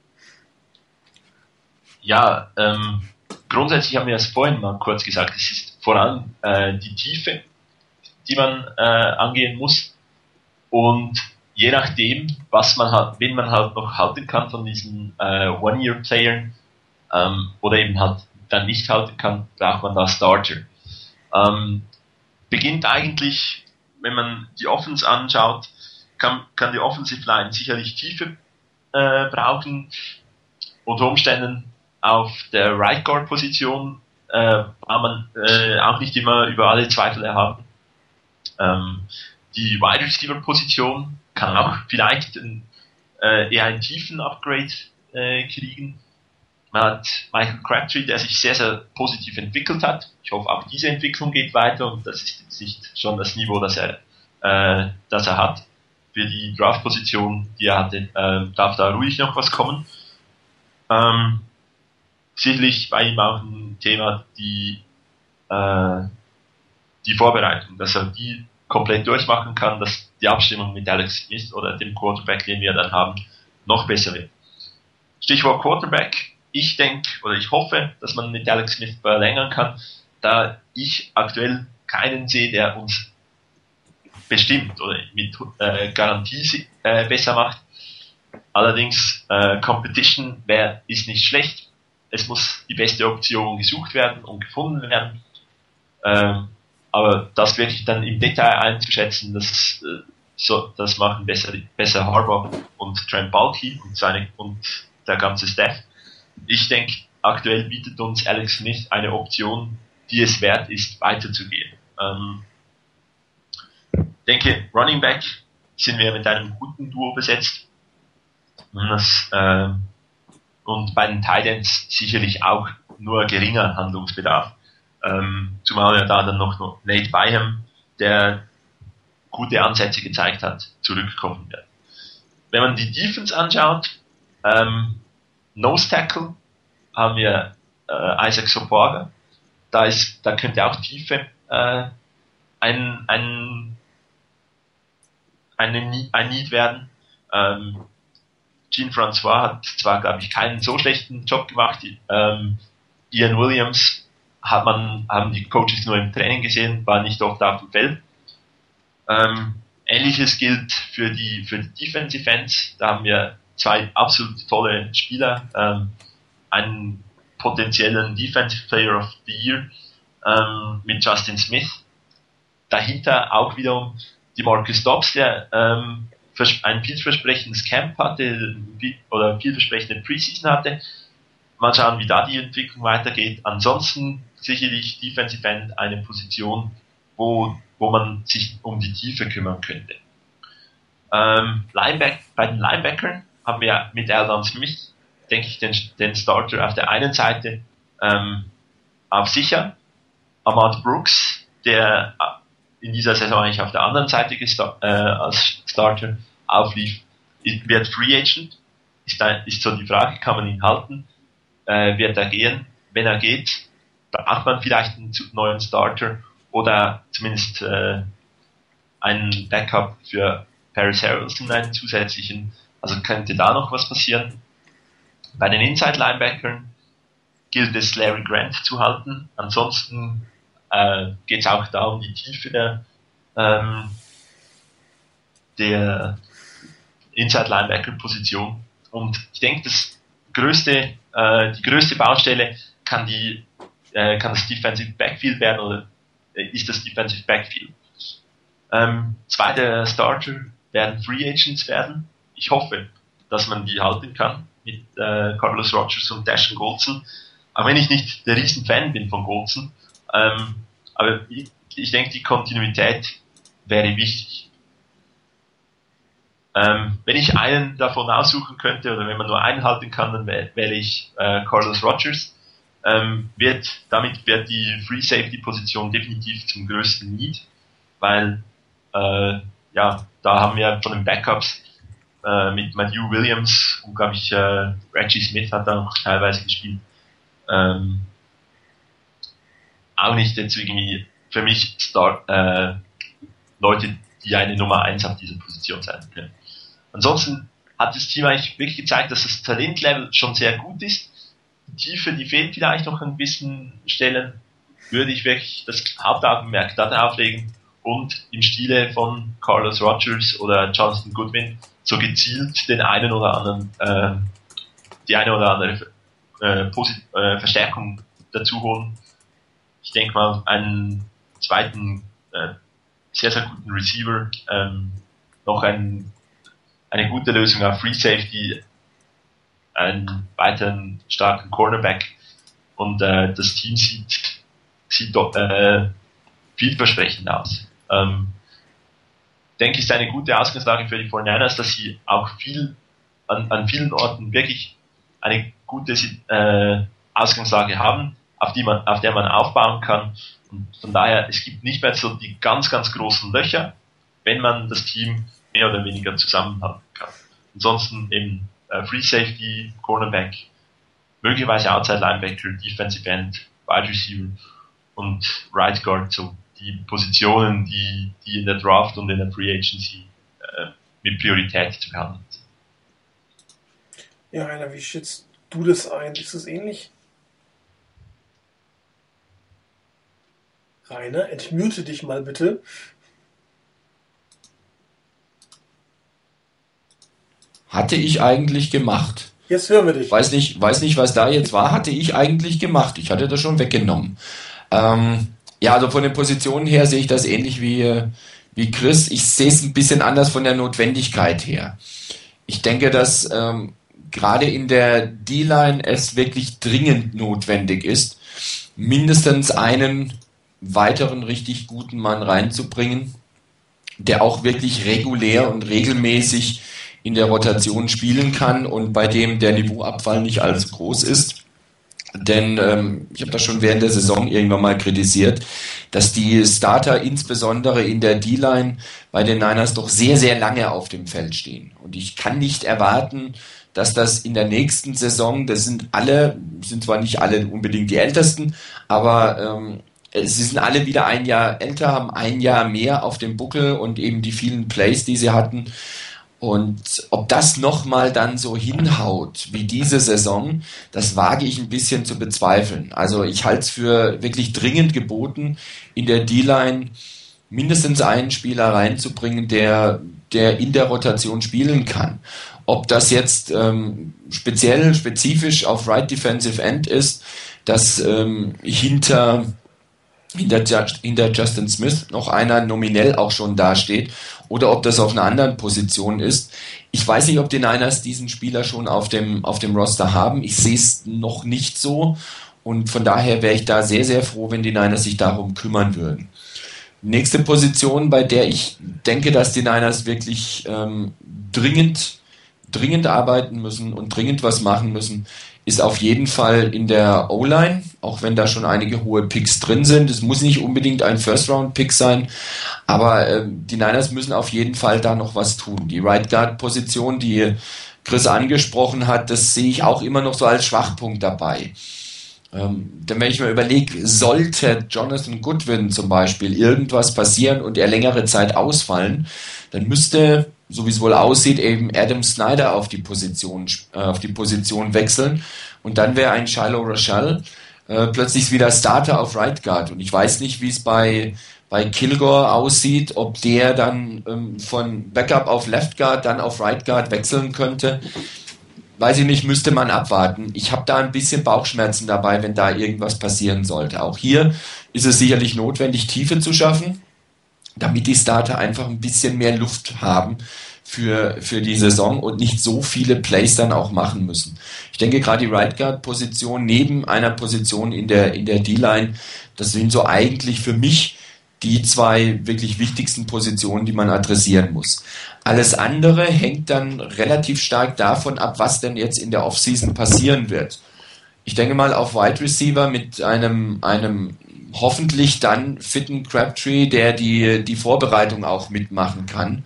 Ja, ähm, grundsätzlich haben wir es vorhin mal kurz gesagt, es ist vor allem äh, die Tiefe, die man äh, angehen muss. Und je nachdem, was man halt, wen man halt noch halten kann von diesen äh, One-Year-Playern ähm, oder eben halt dann nicht halten kann, braucht man da Starter. Ähm, beginnt eigentlich, wenn man die Offense anschaut, kann, kann die Offensive Line sicherlich Tiefe äh, brauchen. Unter Umständen auf der Right Guard Position äh, war man äh, auch nicht immer über alle Zweifel erhaben. Ähm, die Wide Receiver Position kann auch vielleicht ein, äh, eher einen tiefen Upgrade äh, kriegen. man hat Michael Crabtree, der sich sehr, sehr positiv entwickelt hat. Ich hoffe, auch diese Entwicklung geht weiter und das ist jetzt nicht schon das Niveau, das er, äh, das er hat. Für die Draft-Position, die er hatte, äh, darf da ruhig noch was kommen. Ähm, sicherlich bei ihm auch ein Thema die, äh, die Vorbereitung, dass er die komplett durchmachen kann, dass die Abstimmung mit Alex Smith oder dem Quarterback, den wir dann haben, noch besser wird. Stichwort Quarterback. Ich denke oder ich hoffe, dass man mit Alex Smith verlängern kann, da ich aktuell keinen sehe, der uns bestimmt oder mit äh, Garantie äh, besser macht. Allerdings äh, Competition wär, ist nicht schlecht. Es muss die beste Option gesucht werden und gefunden werden. Ähm, aber das wirklich dann im Detail einzuschätzen, das, äh, so, das machen besser, besser Harbour und Trent Balky und seine und der ganze Staff. Ich denke, aktuell bietet uns Alex Smith eine Option, die es wert ist, weiterzugehen. Ähm, denke, Running Back sind wir mit einem guten Duo besetzt. Das, äh, und bei den Titans sicherlich auch nur geringer Handlungsbedarf. Ähm, zumal ja da dann noch Nate Byham, der gute Ansätze gezeigt hat, zurückkommen wird. Wenn man die Defense anschaut, ähm, Nose Tackle haben wir äh, Isaac Soporga. Da ist, da könnte auch Tiefe äh, ein, ein, eine, ein Need werden. Ähm, Jean Francois hat zwar, glaube ich, keinen so schlechten Job gemacht. Ähm, Ian Williams hat man, haben die Coaches nur im Training gesehen, war nicht oft auf dem Feld. Ähm, Ähnliches gilt für die, für die Defensive Ends. Da haben wir zwei absolut tolle Spieler, ähm, einen potenziellen Defensive Player of the Year ähm, mit Justin Smith. Dahinter auch wiederum die Marcus Dobbs, der ähm, ein vielversprechendes Camp hatte oder vielversprechende Preseason hatte. Mal schauen, wie da die Entwicklung weitergeht. Ansonsten sicherlich Defensive End eine Position, wo, wo man sich um die Tiefe kümmern könnte. Ähm, Lineback, bei den Linebackern haben wir mit Aldon Smith, denke ich, den, den Starter auf der einen Seite ähm, auf sicher. Ahmad Brooks, der in dieser Saison eigentlich auf der anderen Seite äh, als Starter auflief, wird Free Agent. Ist, da, ist so die Frage, kann man ihn halten? Äh, wird er gehen? Wenn er geht, braucht man vielleicht einen neuen Starter oder zumindest äh, einen Backup für Paris Harrelson, einen zusätzlichen. Also könnte da noch was passieren. Bei den Inside Linebackern gilt es, Larry Grant zu halten. Ansonsten äh, geht es auch da um die Tiefe der, ähm, der Inside Linebacker Position. Und ich denke, das größte, äh, die größte Baustelle kann die äh, kann das Defensive Backfield werden oder ist das Defensive Backfield. Ähm, zwei Starter werden Free Agents werden. Ich hoffe, dass man die halten kann mit äh, Carlos Rogers und Dashan Goldson. Auch wenn ich nicht der riesen Fan bin von Goldson. Ähm, aber ich, ich denke, die Kontinuität wäre wichtig. Ähm, wenn ich einen davon aussuchen könnte oder wenn man nur einen halten kann, dann wähle ich äh, Carlos Rogers ähm, wird, damit wird die Free Safety Position definitiv zum größten Need, weil äh, ja, da haben wir von den Backups äh, mit Matthew Williams und glaube ich äh, Reggie Smith hat da noch teilweise gespielt. Ähm, auch nicht jetzt irgendwie für mich Star, äh, Leute, die eine Nummer eins auf dieser Position sein können. Ansonsten hat das Team eigentlich wirklich gezeigt, dass das Talentlevel schon sehr gut ist Tiefe, die fehlt vielleicht noch ein bisschen Stellen, würde ich wirklich das Hauptaugenmerk darauf legen und im Stile von Carlos Rogers oder Jonathan Goodwin so gezielt den einen oder anderen, äh, die eine oder andere äh, Posit äh, Verstärkung dazu holen. Ich denke mal, einen zweiten äh, sehr, sehr guten Receiver, ähm, noch ein, eine gute Lösung auf Free Safety einen weiteren starken Cornerback und äh, das Team sieht, sieht äh, vielversprechend aus. Ähm, denke ich, ist eine gute Ausgangslage für die 49ers, dass sie auch viel an, an vielen Orten wirklich eine gute äh, Ausgangslage haben, auf, die man, auf der man aufbauen kann. Und von daher, es gibt nicht mehr so die ganz, ganz großen Löcher, wenn man das Team mehr oder weniger zusammenhalten kann. Ansonsten eben äh, Free Safety, Cornerback, möglicherweise Outside Linebacker, Defensive End, Wide Receiver und Right Guard, so die Positionen, die, die in der Draft und in der Free Agency äh, mit Priorität zu behandeln sind. Ja, Rainer, wie schätzt du das ein? Ist es ähnlich? Rainer, entmute dich mal bitte. Hatte ich eigentlich gemacht. Jetzt hören wir dich. Weiß nicht, weiß nicht, was da jetzt war. Hatte ich eigentlich gemacht. Ich hatte das schon weggenommen. Ähm, ja, also von den Positionen her sehe ich das ähnlich wie, wie Chris. Ich sehe es ein bisschen anders von der Notwendigkeit her. Ich denke, dass ähm, gerade in der D-Line es wirklich dringend notwendig ist, mindestens einen weiteren richtig guten Mann reinzubringen, der auch wirklich regulär und regelmäßig in der Rotation spielen kann und bei dem der Niveauabfall nicht allzu groß ist. Denn ähm, ich habe das schon während der Saison irgendwann mal kritisiert, dass die Starter insbesondere in der D-Line bei den Niners doch sehr, sehr lange auf dem Feld stehen. Und ich kann nicht erwarten, dass das in der nächsten Saison, das sind alle, sind zwar nicht alle unbedingt die Ältesten, aber ähm, sie sind alle wieder ein Jahr älter, haben ein Jahr mehr auf dem Buckel und eben die vielen Plays, die sie hatten. Und ob das nochmal dann so hinhaut wie diese Saison, das wage ich ein bisschen zu bezweifeln. Also ich halte es für wirklich dringend geboten, in der D-Line mindestens einen Spieler reinzubringen, der, der in der Rotation spielen kann. Ob das jetzt ähm, speziell, spezifisch auf Right Defensive End ist, dass ähm, hinter hinter, hinter Justin Smith noch einer nominell auch schon dasteht oder ob das auf einer anderen Position ist. Ich weiß nicht, ob die Niners diesen Spieler schon auf dem, auf dem Roster haben. Ich sehe es noch nicht so und von daher wäre ich da sehr, sehr froh, wenn die Niners sich darum kümmern würden. Nächste Position, bei der ich denke, dass die Niners wirklich ähm, dringend, dringend arbeiten müssen und dringend was machen müssen, ist auf jeden Fall in der O-Line, auch wenn da schon einige hohe Picks drin sind. Es muss nicht unbedingt ein First-Round-Pick sein, aber äh, die Niners müssen auf jeden Fall da noch was tun. Die Right Guard-Position, die Chris angesprochen hat, das sehe ich auch immer noch so als Schwachpunkt dabei. Ähm, denn wenn ich mir überlege, sollte Jonathan Goodwin zum Beispiel irgendwas passieren und er längere Zeit ausfallen, dann müsste so wie es wohl aussieht, eben Adam Snyder auf die Position, äh, auf die Position wechseln. Und dann wäre ein Shiloh Rochelle äh, plötzlich wieder Starter auf Right Guard. Und ich weiß nicht, wie es bei, bei Kilgore aussieht, ob der dann ähm, von Backup auf Left Guard dann auf Right Guard wechseln könnte. Weiß ich nicht, müsste man abwarten. Ich habe da ein bisschen Bauchschmerzen dabei, wenn da irgendwas passieren sollte. Auch hier ist es sicherlich notwendig, Tiefe zu schaffen damit die Starter einfach ein bisschen mehr Luft haben für, für die Saison und nicht so viele Plays dann auch machen müssen. Ich denke gerade die Right Guard Position neben einer Position in der, in der D-Line, das sind so eigentlich für mich die zwei wirklich wichtigsten Positionen, die man adressieren muss. Alles andere hängt dann relativ stark davon ab, was denn jetzt in der Offseason passieren wird. Ich denke mal auf Wide Receiver mit einem, einem hoffentlich dann fitten Crabtree, der die, die Vorbereitung auch mitmachen kann.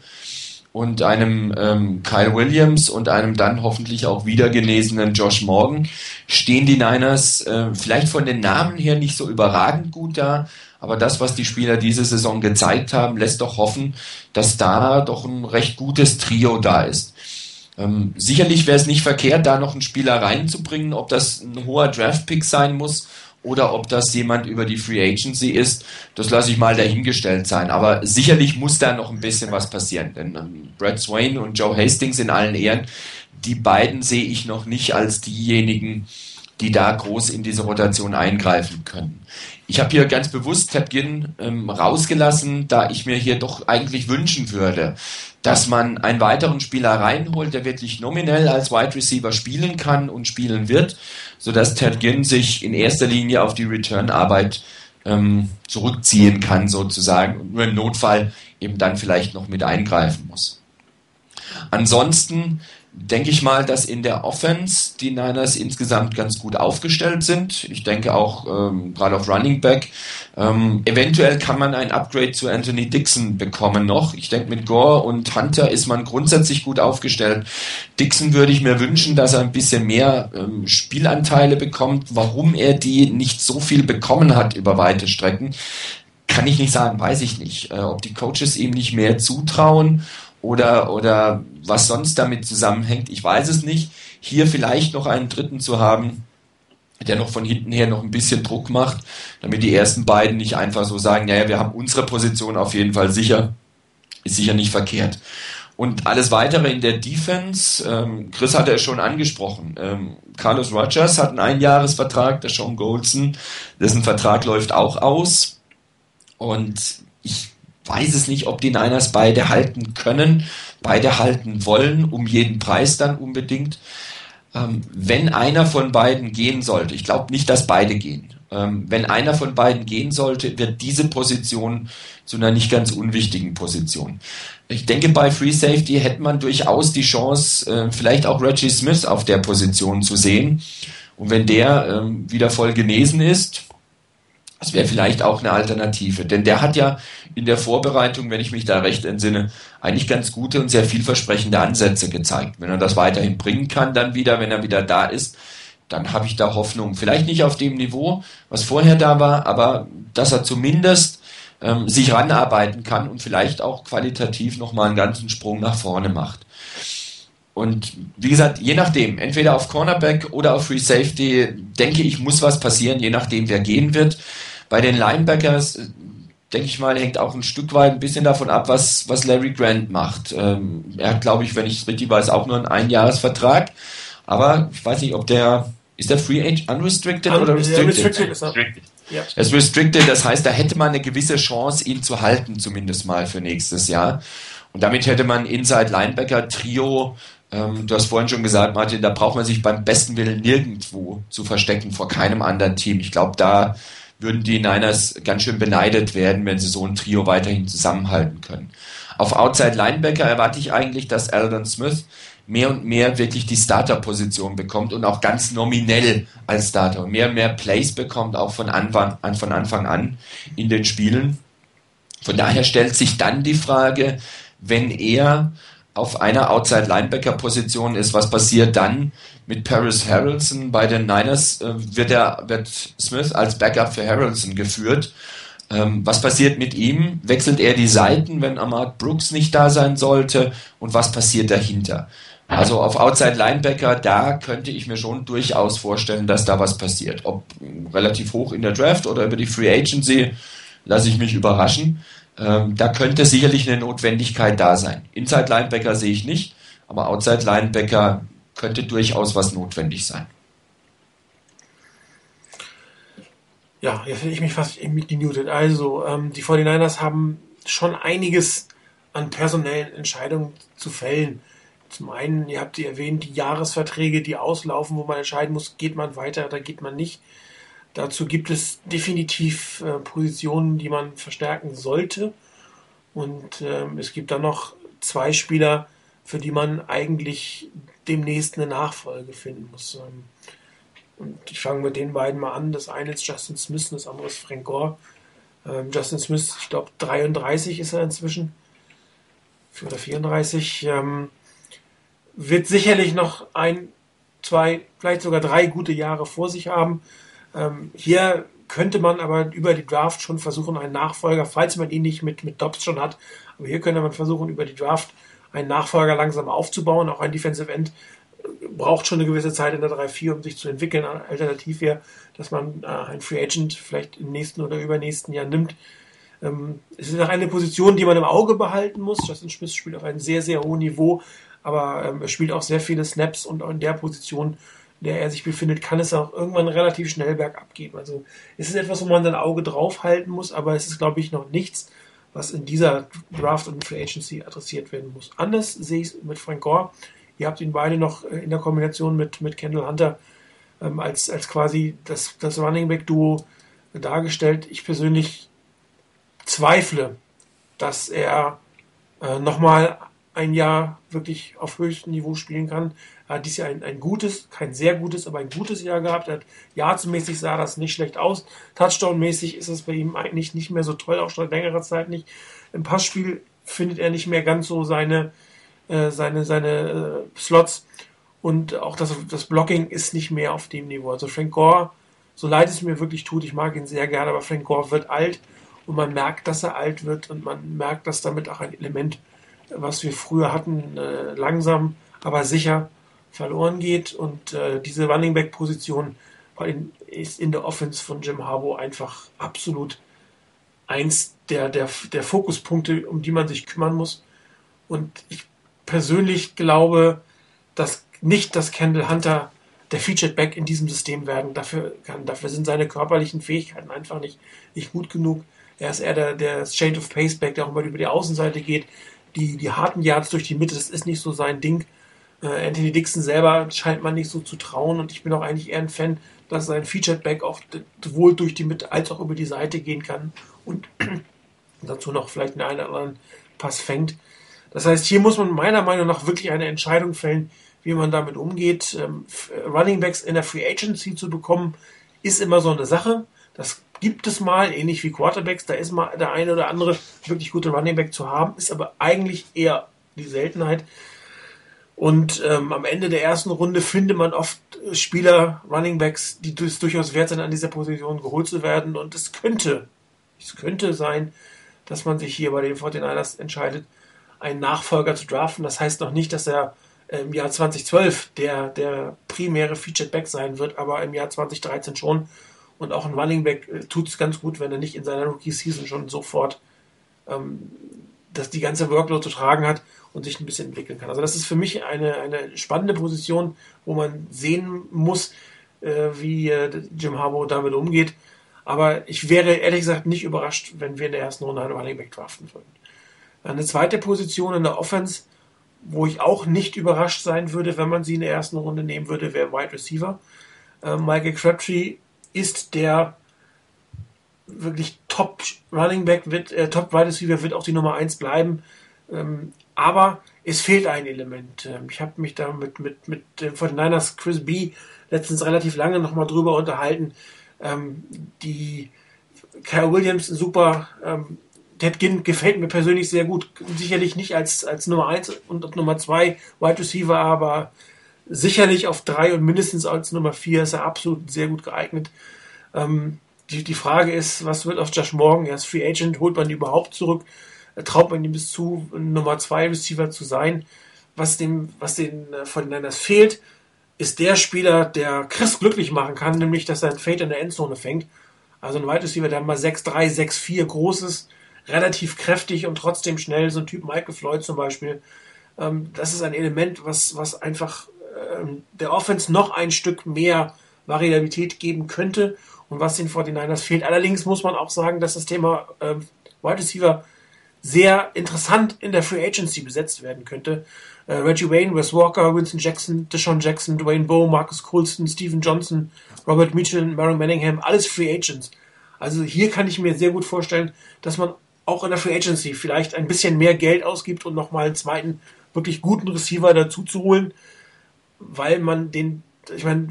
Und einem ähm, Kyle Williams und einem dann hoffentlich auch wieder genesenen Josh Morgan stehen die Niners äh, vielleicht von den Namen her nicht so überragend gut da, aber das, was die Spieler diese Saison gezeigt haben, lässt doch hoffen, dass da doch ein recht gutes Trio da ist. Ähm, sicherlich wäre es nicht verkehrt, da noch einen Spieler reinzubringen, ob das ein hoher Draftpick sein muss oder ob das jemand über die Free Agency ist, das lasse ich mal dahingestellt sein. Aber sicherlich muss da noch ein bisschen was passieren. Denn ähm, Brad Swain und Joe Hastings in allen Ehren, die beiden sehe ich noch nicht als diejenigen, die da groß in diese Rotation eingreifen können. Ich habe hier ganz bewusst Ted Ginn ähm, rausgelassen, da ich mir hier doch eigentlich wünschen würde, dass man einen weiteren Spieler reinholt, der wirklich nominell als Wide Receiver spielen kann und spielen wird, sodass Ted Ginn sich in erster Linie auf die Return-Arbeit ähm, zurückziehen kann, sozusagen, und nur im Notfall eben dann vielleicht noch mit eingreifen muss. Ansonsten denke ich mal, dass in der Offense die Niners insgesamt ganz gut aufgestellt sind. Ich denke auch ähm, gerade auf Running Back. Ähm, eventuell kann man ein Upgrade zu Anthony Dixon bekommen noch. Ich denke, mit Gore und Hunter ist man grundsätzlich gut aufgestellt. Dixon würde ich mir wünschen, dass er ein bisschen mehr ähm, Spielanteile bekommt. Warum er die nicht so viel bekommen hat über weite Strecken, kann ich nicht sagen, weiß ich nicht. Äh, ob die Coaches ihm nicht mehr zutrauen oder, oder was sonst damit zusammenhängt, ich weiß es nicht. Hier vielleicht noch einen dritten zu haben, der noch von hinten her noch ein bisschen Druck macht, damit die ersten beiden nicht einfach so sagen, naja, wir haben unsere Position auf jeden Fall sicher, ist sicher nicht verkehrt. Und alles weitere in der Defense, ähm, Chris hatte es schon angesprochen. Ähm, Carlos Rogers hat einen Einjahresvertrag, der Sean Goldson, dessen Vertrag läuft auch aus. Und weiß es nicht, ob die Niners beide halten können, beide halten wollen, um jeden Preis dann unbedingt. Ähm, wenn einer von beiden gehen sollte, ich glaube nicht, dass beide gehen, ähm, wenn einer von beiden gehen sollte, wird diese Position zu einer nicht ganz unwichtigen Position. Ich denke, bei Free Safety hätte man durchaus die Chance, äh, vielleicht auch Reggie Smith auf der Position zu sehen. Und wenn der ähm, wieder voll genesen ist, das wäre vielleicht auch eine Alternative. Denn der hat ja in der Vorbereitung, wenn ich mich da recht entsinne, eigentlich ganz gute und sehr vielversprechende Ansätze gezeigt. Wenn er das weiterhin bringen kann, dann wieder, wenn er wieder da ist, dann habe ich da Hoffnung. Vielleicht nicht auf dem Niveau, was vorher da war, aber dass er zumindest ähm, sich ranarbeiten kann und vielleicht auch qualitativ nochmal einen ganzen Sprung nach vorne macht. Und wie gesagt, je nachdem, entweder auf Cornerback oder auf Free Safety, denke ich, muss was passieren, je nachdem, wer gehen wird. Bei den Linebackers, äh, denke ich mal, hängt auch ein Stück weit ein bisschen davon ab, was, was Larry Grant macht. Ähm, er hat, glaube ich, wenn ich es richtig weiß, auch nur einen Einjahresvertrag. Aber ich weiß nicht, ob der, ist der Free Age unrestricted Un oder restricted? restricted ist er. Ja. Er ist restricted, das heißt, da hätte man eine gewisse Chance, ihn zu halten, zumindest mal für nächstes Jahr. Und damit hätte man Inside Linebacker Trio, ähm, du hast vorhin schon gesagt, Martin, da braucht man sich beim besten Willen nirgendwo zu verstecken vor keinem anderen Team. Ich glaube, da würden die Niners ganz schön beneidet werden, wenn sie so ein Trio weiterhin zusammenhalten können. Auf Outside Linebacker erwarte ich eigentlich, dass Aldon Smith mehr und mehr wirklich die Starter-Position bekommt und auch ganz nominell als Starter und mehr und mehr Plays bekommt, auch von Anfang, an, von Anfang an in den Spielen. Von daher stellt sich dann die Frage, wenn er auf einer Outside-Linebacker-Position ist, was passiert dann mit Paris Harrelson? Bei den Niners äh, wird, er, wird Smith als Backup für Harrelson geführt. Ähm, was passiert mit ihm? Wechselt er die Seiten, wenn Ahmad Brooks nicht da sein sollte? Und was passiert dahinter? Also auf Outside Linebacker, da könnte ich mir schon durchaus vorstellen, dass da was passiert. Ob relativ hoch in der Draft oder über die Free Agency, lasse ich mich überraschen. Ähm, da könnte sicherlich eine Notwendigkeit da sein. Inside Linebacker sehe ich nicht, aber Outside Linebacker könnte durchaus was notwendig sein. Ja, jetzt hätte ich mich fast mitgemutet. Also, ähm, die 49ers haben schon einiges an personellen Entscheidungen zu fällen. Zum einen, ihr habt sie erwähnt, die Jahresverträge, die auslaufen, wo man entscheiden muss, geht man weiter oder geht man nicht. Dazu gibt es definitiv äh, Positionen, die man verstärken sollte. Und ähm, es gibt dann noch zwei Spieler, für die man eigentlich demnächst eine Nachfolge finden muss. Ähm, und ich fange mit den beiden mal an. Das eine ist Justin Smith und das andere ist Frank Gore. Ähm, Justin Smith, ich glaube 33 ist er inzwischen. Oder 34. Ähm, wird sicherlich noch ein, zwei, vielleicht sogar drei gute Jahre vor sich haben. Hier könnte man aber über die Draft schon versuchen, einen Nachfolger, falls man ihn nicht mit, mit Dobbs schon hat, aber hier könnte man versuchen, über die Draft einen Nachfolger langsam aufzubauen. Auch ein Defensive End braucht schon eine gewisse Zeit in der 3-4, um sich zu entwickeln. Alternativ wäre, dass man äh, einen Free Agent vielleicht im nächsten oder übernächsten Jahr nimmt. Ähm, es ist auch eine Position, die man im Auge behalten muss. Justin Smith spielt auf einem sehr, sehr hohen Niveau, aber ähm, er spielt auch sehr viele Snaps und in der Position der er sich befindet, kann es auch irgendwann relativ schnell bergab gehen. Also es ist etwas, wo man sein Auge drauf halten muss, aber es ist, glaube ich, noch nichts, was in dieser Draft und Free Agency adressiert werden muss. Anders sehe ich es mit Frank Gore. Ihr habt ihn beide noch äh, in der Kombination mit, mit Kendall Hunter ähm, als, als quasi das, das Running Back Duo dargestellt. Ich persönlich zweifle, dass er äh, nochmal ein Jahr wirklich auf höchstem Niveau spielen kann. Er hat dieses Jahr ein, ein gutes, kein sehr gutes, aber ein gutes Jahr gehabt. Er hat Yardsmäßig sah das nicht schlecht aus. Touchdown-mäßig ist es bei ihm eigentlich nicht mehr so toll, auch schon längere Zeit nicht. Im Passspiel findet er nicht mehr ganz so seine, äh, seine, seine äh, Slots. Und auch das, das Blocking ist nicht mehr auf dem Niveau. Also Frank Gore, so leid es mir wirklich tut, ich mag ihn sehr gerne, aber Frank Gore wird alt und man merkt, dass er alt wird und man merkt, dass damit auch ein Element, was wir früher hatten, äh, langsam, aber sicher verloren geht. Und äh, diese Running Back Position ist in der Offense von Jim Harbour einfach absolut eins der, der, der Fokuspunkte, um die man sich kümmern muss. Und ich persönlich glaube, dass nicht, dass Kendall Hunter der Featured Back in diesem System werden. Dafür, kann, dafür sind seine körperlichen Fähigkeiten einfach nicht, nicht gut genug. Er ist eher der, der Shade of Pace Back, der auch mal über die Außenseite geht. Die, die harten Yards durch die Mitte, das ist nicht so sein Ding. Äh, Anthony Dixon selber scheint man nicht so zu trauen und ich bin auch eigentlich eher ein Fan, dass sein Featured Back auch sowohl durch die Mitte als auch über die Seite gehen kann und dazu noch vielleicht einen, oder anderen Pass fängt. Das heißt, hier muss man meiner Meinung nach wirklich eine Entscheidung fällen, wie man damit umgeht. Ähm, Running Backs in der Free Agency zu bekommen, ist immer so eine Sache. Das gibt es mal, ähnlich wie Quarterbacks. Da ist mal der eine oder andere wirklich gute Running Back zu haben, ist aber eigentlich eher die Seltenheit. Und ähm, am Ende der ersten Runde findet man oft Spieler, Running Backs, die es durchaus wert sind, an dieser Position geholt zu werden. Und es könnte, es könnte sein, dass man sich hier bei den 49ers entscheidet, einen Nachfolger zu draften. Das heißt noch nicht, dass er im Jahr 2012 der, der primäre Featured Back sein wird, aber im Jahr 2013 schon. Und auch ein Running Back äh, tut es ganz gut, wenn er nicht in seiner Rookie-Season schon sofort ähm, das, die ganze Workload zu tragen hat und sich ein bisschen entwickeln kann. Also das ist für mich eine, eine spannende Position, wo man sehen muss, äh, wie äh, Jim Harbaugh damit umgeht. Aber ich wäre ehrlich gesagt nicht überrascht, wenn wir in der ersten Runde einen Running Back draften würden. Eine zweite Position in der Offense wo ich auch nicht überrascht sein würde, wenn man sie in der ersten Runde nehmen würde, wäre Wide Receiver. Äh, Michael Crabtree ist der wirklich Top Running Back, wird, äh, Top Wide Receiver wird auch die Nummer 1 bleiben. Ähm, aber es fehlt ein Element. Ähm, ich habe mich da mit, mit, mit dem 49ers Chris B. letztens relativ lange nochmal drüber unterhalten. Ähm, die Kyle Williams, super ähm, Ted Ginn gefällt mir persönlich sehr gut. Sicherlich nicht als, als Nummer 1 und Nummer 2 Wide Receiver, aber sicherlich auf 3 und mindestens als Nummer 4 ist er absolut sehr gut geeignet. Ähm, die, die Frage ist, was wird aus Josh Morgan? Er ist Free Agent, holt man ihn überhaupt zurück? Traut man ihm bis zu, Nummer 2 Receiver zu sein? Was dem, was den äh, von Niners fehlt, ist der Spieler, der Chris glücklich machen kann, nämlich, dass er ein Fade in der Endzone fängt. Also ein Wide Receiver, der mal 6'3, 6'4 groß ist, relativ kräftig und trotzdem schnell, so ein Typ Michael Floyd zum Beispiel. Ähm, das ist ein Element, was, was einfach der Offense noch ein Stück mehr Variabilität geben könnte und was den 49ers fehlt. Allerdings muss man auch sagen, dass das Thema ähm, Wide Receiver sehr interessant in der Free Agency besetzt werden könnte. Äh, Reggie Wayne, Wes Walker, Winston Jackson, Deshaun Jackson, Dwayne Bowe, Marcus Colston, Stephen Johnson, Robert Mitchell, Mary Manningham, alles Free Agents. Also hier kann ich mir sehr gut vorstellen, dass man auch in der Free Agency vielleicht ein bisschen mehr Geld ausgibt und nochmal einen zweiten wirklich guten Receiver dazu zu holen, weil man den, ich meine,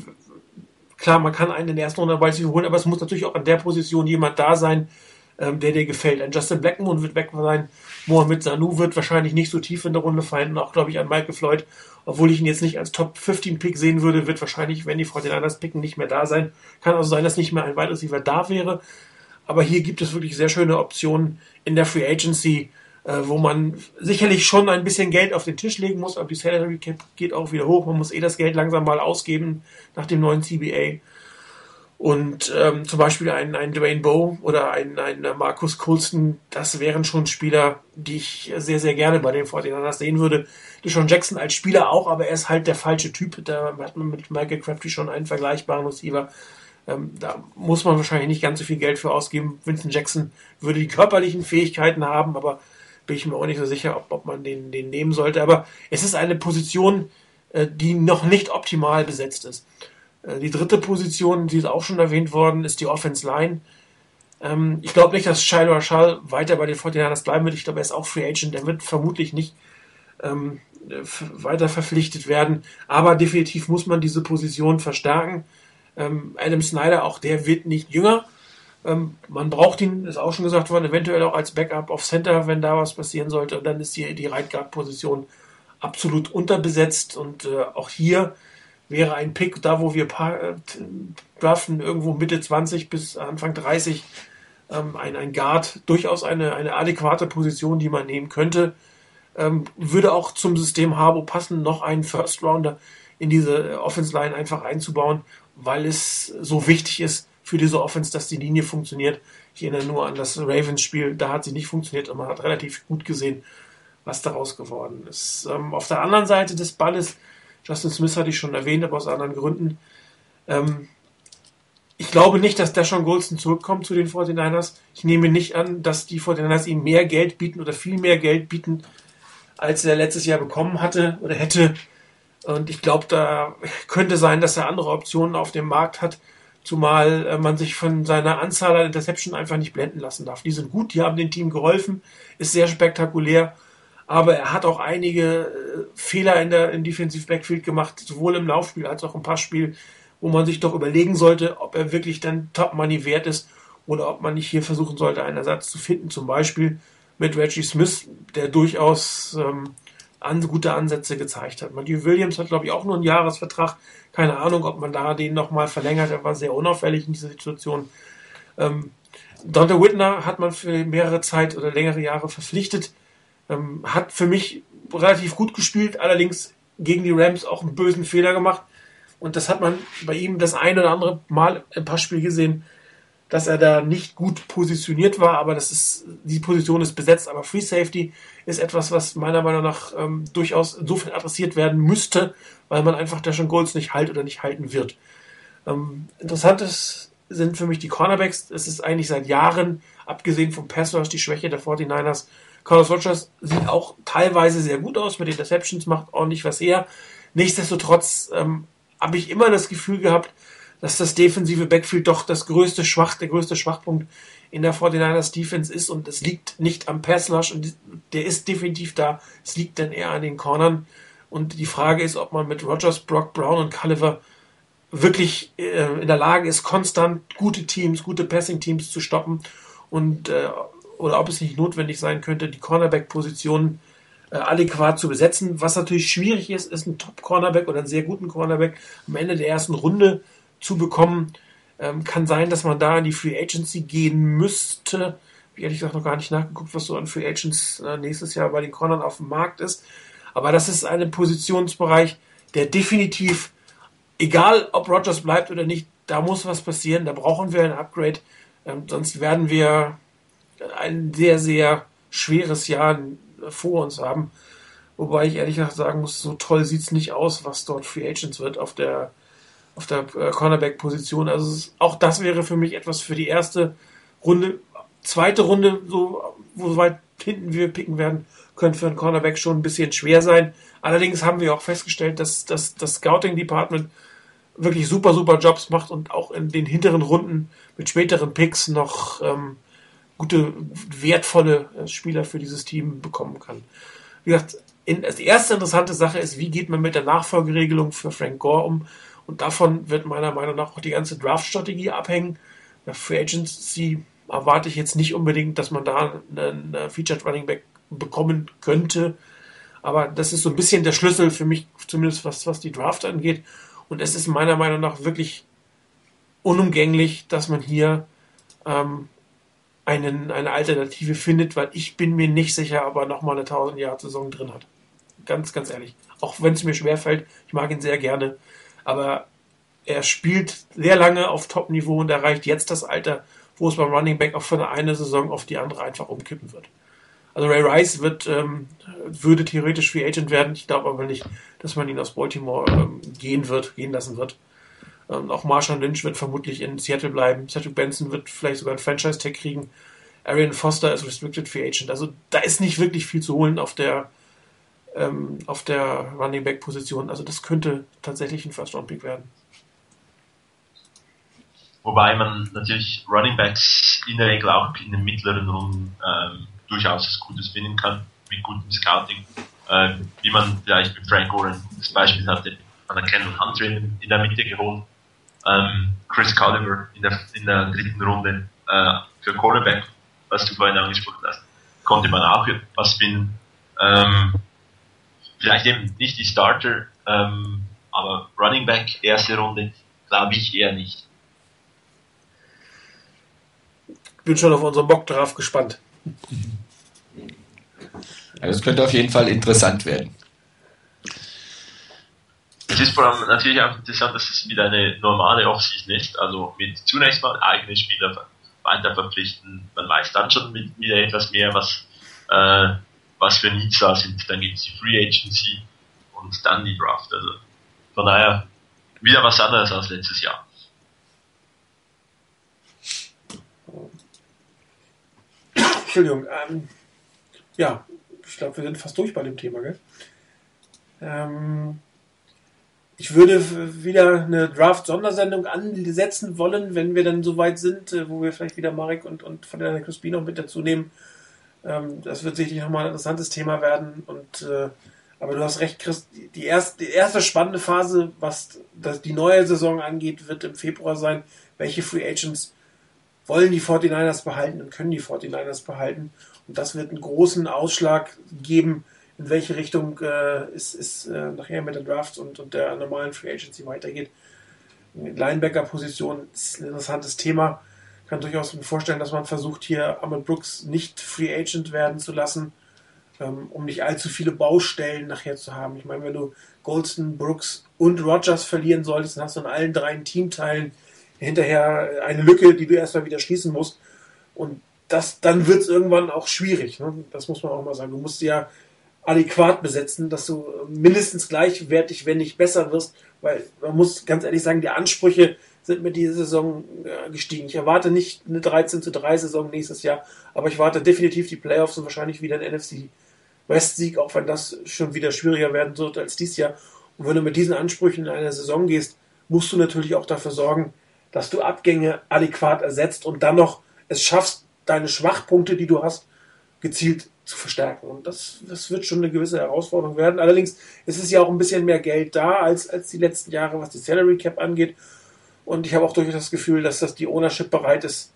klar, man kann einen in der ersten Runde bei sich holen, aber es muss natürlich auch an der Position jemand da sein, ähm, der dir gefällt. Ein Justin Blackmon wird weg sein, Mohamed Sanu wird wahrscheinlich nicht so tief in der Runde fallen und auch, glaube ich, an Michael Floyd, obwohl ich ihn jetzt nicht als Top 15 Pick sehen würde, wird wahrscheinlich, wenn die 49ers picken, nicht mehr da sein. Kann also sein, dass nicht mehr ein Wide Receiver da wäre. Aber hier gibt es wirklich sehr schöne Optionen in der Free Agency, wo man sicherlich schon ein bisschen Geld auf den Tisch legen muss, aber die Salary Cap geht auch wieder hoch. Man muss eh das Geld langsam mal ausgeben nach dem neuen CBA. Und ähm, zum Beispiel ein, ein Dwayne Bowe oder ein, ein Markus Coulston, das wären schon Spieler, die ich sehr, sehr gerne bei den 49ers sehen würde. Deshaun Jackson als Spieler auch, aber er ist halt der falsche Typ. Da hat man mit Michael Crafty schon einen vergleichbaren Receiver. Ähm, da muss man wahrscheinlich nicht ganz so viel Geld für ausgeben. Vincent Jackson würde die körperlichen Fähigkeiten haben, aber bin ich mir auch nicht so sicher, ob, ob man den, den nehmen sollte. Aber es ist eine Position, äh, die noch nicht optimal besetzt ist. Äh, die dritte Position, die ist auch schon erwähnt worden, ist die Offense Line. Ähm, ich glaube nicht, dass Shiloh Schall weiter bei den 49ers bleiben wird. Ich glaube, er ist auch Free Agent. Er wird vermutlich nicht ähm, weiter verpflichtet werden. Aber definitiv muss man diese Position verstärken. Ähm, Adam Snyder, auch der wird nicht jünger. Ähm, man braucht ihn, ist auch schon gesagt worden, eventuell auch als Backup auf Center, wenn da was passieren sollte. Und dann ist die, die Right Guard Position absolut unterbesetzt. Und äh, auch hier wäre ein Pick, da wo wir äh, draften, irgendwo Mitte 20 bis Anfang 30, ähm, ein, ein Guard, durchaus eine, eine adäquate Position, die man nehmen könnte. Ähm, würde auch zum System Harbo passen, noch einen First Rounder in diese Offense Line einfach einzubauen, weil es so wichtig ist für diese Offense, dass die Linie funktioniert. Ich erinnere nur an das Ravens-Spiel, da hat sie nicht funktioniert und man hat relativ gut gesehen, was daraus geworden ist. Ähm, auf der anderen Seite des Balles, Justin Smith hatte ich schon erwähnt, aber aus anderen Gründen, ähm, ich glaube nicht, dass Deshaun Goldston zurückkommt zu den 49ers. Ich nehme nicht an, dass die 49ers ihm mehr Geld bieten oder viel mehr Geld bieten, als er letztes Jahr bekommen hatte oder hätte. Und ich glaube, da könnte sein, dass er andere Optionen auf dem Markt hat, zumal äh, man sich von seiner Anzahl an Interception einfach nicht blenden lassen darf. Die sind gut, die haben dem Team geholfen, ist sehr spektakulär, aber er hat auch einige äh, Fehler in der in Defensive Backfield gemacht, sowohl im Laufspiel als auch im Passspiel wo man sich doch überlegen sollte, ob er wirklich dann Top Money wert ist oder ob man nicht hier versuchen sollte, einen Ersatz zu finden, zum Beispiel mit Reggie Smith, der durchaus ähm, an, gute Ansätze gezeigt hat. Matthew Williams hat, glaube ich, auch nur einen Jahresvertrag. Keine Ahnung, ob man da den nochmal verlängert. Er war sehr unauffällig in dieser Situation. Ähm, Dante Whitner hat man für mehrere Zeit oder längere Jahre verpflichtet. Ähm, hat für mich relativ gut gespielt, allerdings gegen die Rams auch einen bösen Fehler gemacht. Und das hat man bei ihm das eine oder andere Mal im Passspiel gesehen, dass er da nicht gut positioniert war, aber das ist, die Position ist besetzt, aber Free Safety ist etwas, was meiner Meinung nach ähm, durchaus insofern adressiert werden müsste, weil man einfach Dashawn Golds nicht halt oder nicht halten wird. Ähm, interessantes sind für mich die Cornerbacks. Es ist eigentlich seit Jahren, abgesehen vom Pass Rush, die Schwäche der 49ers. Carlos Rogers sieht auch teilweise sehr gut aus mit Interceptions, macht ordentlich was her. Nichtsdestotrotz ähm, habe ich immer das Gefühl gehabt, dass das defensive Backfield doch das größte Schwach, der größte Schwachpunkt in der 49ers Defense ist und es liegt nicht am Pass Rush und der ist definitiv da. Es liegt dann eher an den Cornern und die Frage ist, ob man mit Rogers, Brock, Brown und Culliver wirklich äh, in der Lage ist, konstant gute Teams, gute Passing-Teams zu stoppen und äh, oder ob es nicht notwendig sein könnte, die Cornerback-Positionen äh, adäquat zu besetzen. Was natürlich schwierig ist, ist ein Top-Cornerback oder einen sehr guten Cornerback am Ende der ersten Runde zu bekommen. Ähm, kann sein, dass man da in die Free Agency gehen müsste. Wie ehrlich gesagt noch gar nicht nachgeguckt, was so an Free Agents äh, nächstes Jahr bei den Cornern auf dem Markt ist. Aber das ist ein Positionsbereich, der definitiv, egal ob Rogers bleibt oder nicht, da muss was passieren. Da brauchen wir ein Upgrade. Ähm, sonst werden wir ein sehr, sehr schweres Jahr vor uns haben. Wobei ich ehrlich gesagt sagen muss, so toll sieht es nicht aus, was dort Free Agents wird auf der, auf der äh, Cornerback-Position. Also auch das wäre für mich etwas für die erste Runde. Zweite Runde, so, wo weit hinten wir picken werden, könnte für einen Cornerback schon ein bisschen schwer sein. Allerdings haben wir auch festgestellt, dass, dass das Scouting-Department wirklich super, super Jobs macht und auch in den hinteren Runden mit späteren Picks noch ähm, gute, wertvolle äh, Spieler für dieses Team bekommen kann. Wie gesagt, in, die erste interessante Sache ist, wie geht man mit der Nachfolgeregelung für Frank Gore um? Und davon wird meiner Meinung nach auch die ganze Draft-Strategie abhängen. Bei Free Agency erwarte ich jetzt nicht unbedingt, dass man da einen Featured Running Back bekommen könnte. Aber das ist so ein bisschen der Schlüssel für mich, zumindest was, was die Draft angeht. Und es ist meiner Meinung nach wirklich unumgänglich, dass man hier ähm, einen, eine Alternative findet, weil ich bin mir nicht sicher, ob er nochmal eine 1000 Jahre Saison drin hat. Ganz, ganz ehrlich. Auch wenn es mir schwerfällt, ich mag ihn sehr gerne, aber er spielt sehr lange auf Top-Niveau und erreicht jetzt das Alter, wo es beim Running Back auch von der einen Saison auf die andere einfach umkippen wird. Also Ray Rice wird, ähm, würde theoretisch Free Agent werden. Ich glaube aber nicht, dass man ihn aus Baltimore ähm, gehen wird, gehen lassen wird. Ähm, auch Marshall Lynch wird vermutlich in Seattle bleiben. Cedric Benson wird vielleicht sogar einen Franchise-Tag kriegen. Arian Foster ist Restricted Free Agent. Also da ist nicht wirklich viel zu holen auf der ähm, auf der Running Back Position. Also das könnte tatsächlich ein First Round Pick werden. Wobei man natürlich Running Backs in der Regel auch in den mittleren Runden ähm, durchaus was Gutes finden kann mit gutem Scouting. äh, wie man vielleicht mit Frank Oren das Beispiel hatte, man hat Kendall Hunter in, der Mitte geholt, ähm, Chris Culliver in der, in der dritten Runde äh, für Cornerback, was du vorhin angesprochen hast, konnte man auch was finden. Ähm, vielleicht eben nicht die Starter, ähm, aber Running Back erste Runde glaube ich eher nicht. Bin schon auf unseren Bock drauf gespannt. Ja, das könnte auf jeden Fall interessant werden. Es ist vor allem natürlich auch interessant, dass es wieder eine normale Offseason ist, also mit zunächst mal eigene Spieler weiter verpflichten. Man weiß dann schon mit, wieder etwas mehr, was, äh, was für Needs da sind. Dann gibt es die Free Agency und dann die Draft. Also von daher wieder was anderes als letztes Jahr. Entschuldigung, ähm, ja, ich glaube, wir sind fast durch bei dem Thema, gell? Ähm, ich würde wieder eine Draft-Sondersendung ansetzen wollen, wenn wir dann so weit sind, äh, wo wir vielleicht wieder Marek und, und von der Crispino mit dazu nehmen. Ähm, das wird sicherlich nochmal ein interessantes Thema werden. Und, äh, aber du hast recht, Chris, die erste, die erste spannende Phase, was das, die neue Saison angeht, wird im Februar sein. Welche Free Agents wollen die 49ers behalten und können die 49ers behalten? Und das wird einen großen Ausschlag geben, in welche Richtung äh, es, es äh, nachher mit der Draft und, und der normalen Free Agency weitergeht. Linebacker-Position ist ein interessantes Thema. Kann durchaus mir vorstellen, dass man versucht, hier Ahmed Brooks nicht Free Agent werden zu lassen, ähm, um nicht allzu viele Baustellen nachher zu haben. Ich meine, wenn du Goldston, Brooks und Rogers verlieren solltest, dann hast du in allen drei Teamteilen hinterher eine Lücke, die du erstmal wieder schließen musst. Und das, dann wird es irgendwann auch schwierig. Ne? Das muss man auch mal sagen. Du musst ja adäquat besetzen, dass du mindestens gleichwertig, wenn nicht besser wirst, weil man muss ganz ehrlich sagen, die Ansprüche sind mit dieser Saison äh, gestiegen. Ich erwarte nicht eine 13 zu 3 Saison nächstes Jahr, aber ich warte definitiv die Playoffs und wahrscheinlich wieder ein NFC West Sieg, auch wenn das schon wieder schwieriger werden wird als dieses Jahr. Und wenn du mit diesen Ansprüchen in eine Saison gehst, musst du natürlich auch dafür sorgen, dass du Abgänge adäquat ersetzt und dann noch es schaffst, deine Schwachpunkte, die du hast, gezielt zu verstärken. Und das, das wird schon eine gewisse Herausforderung werden. Allerdings ist es ja auch ein bisschen mehr Geld da als, als die letzten Jahre, was die Salary Cap angeht. Und ich habe auch durchaus das Gefühl, dass das die Ownership bereit ist,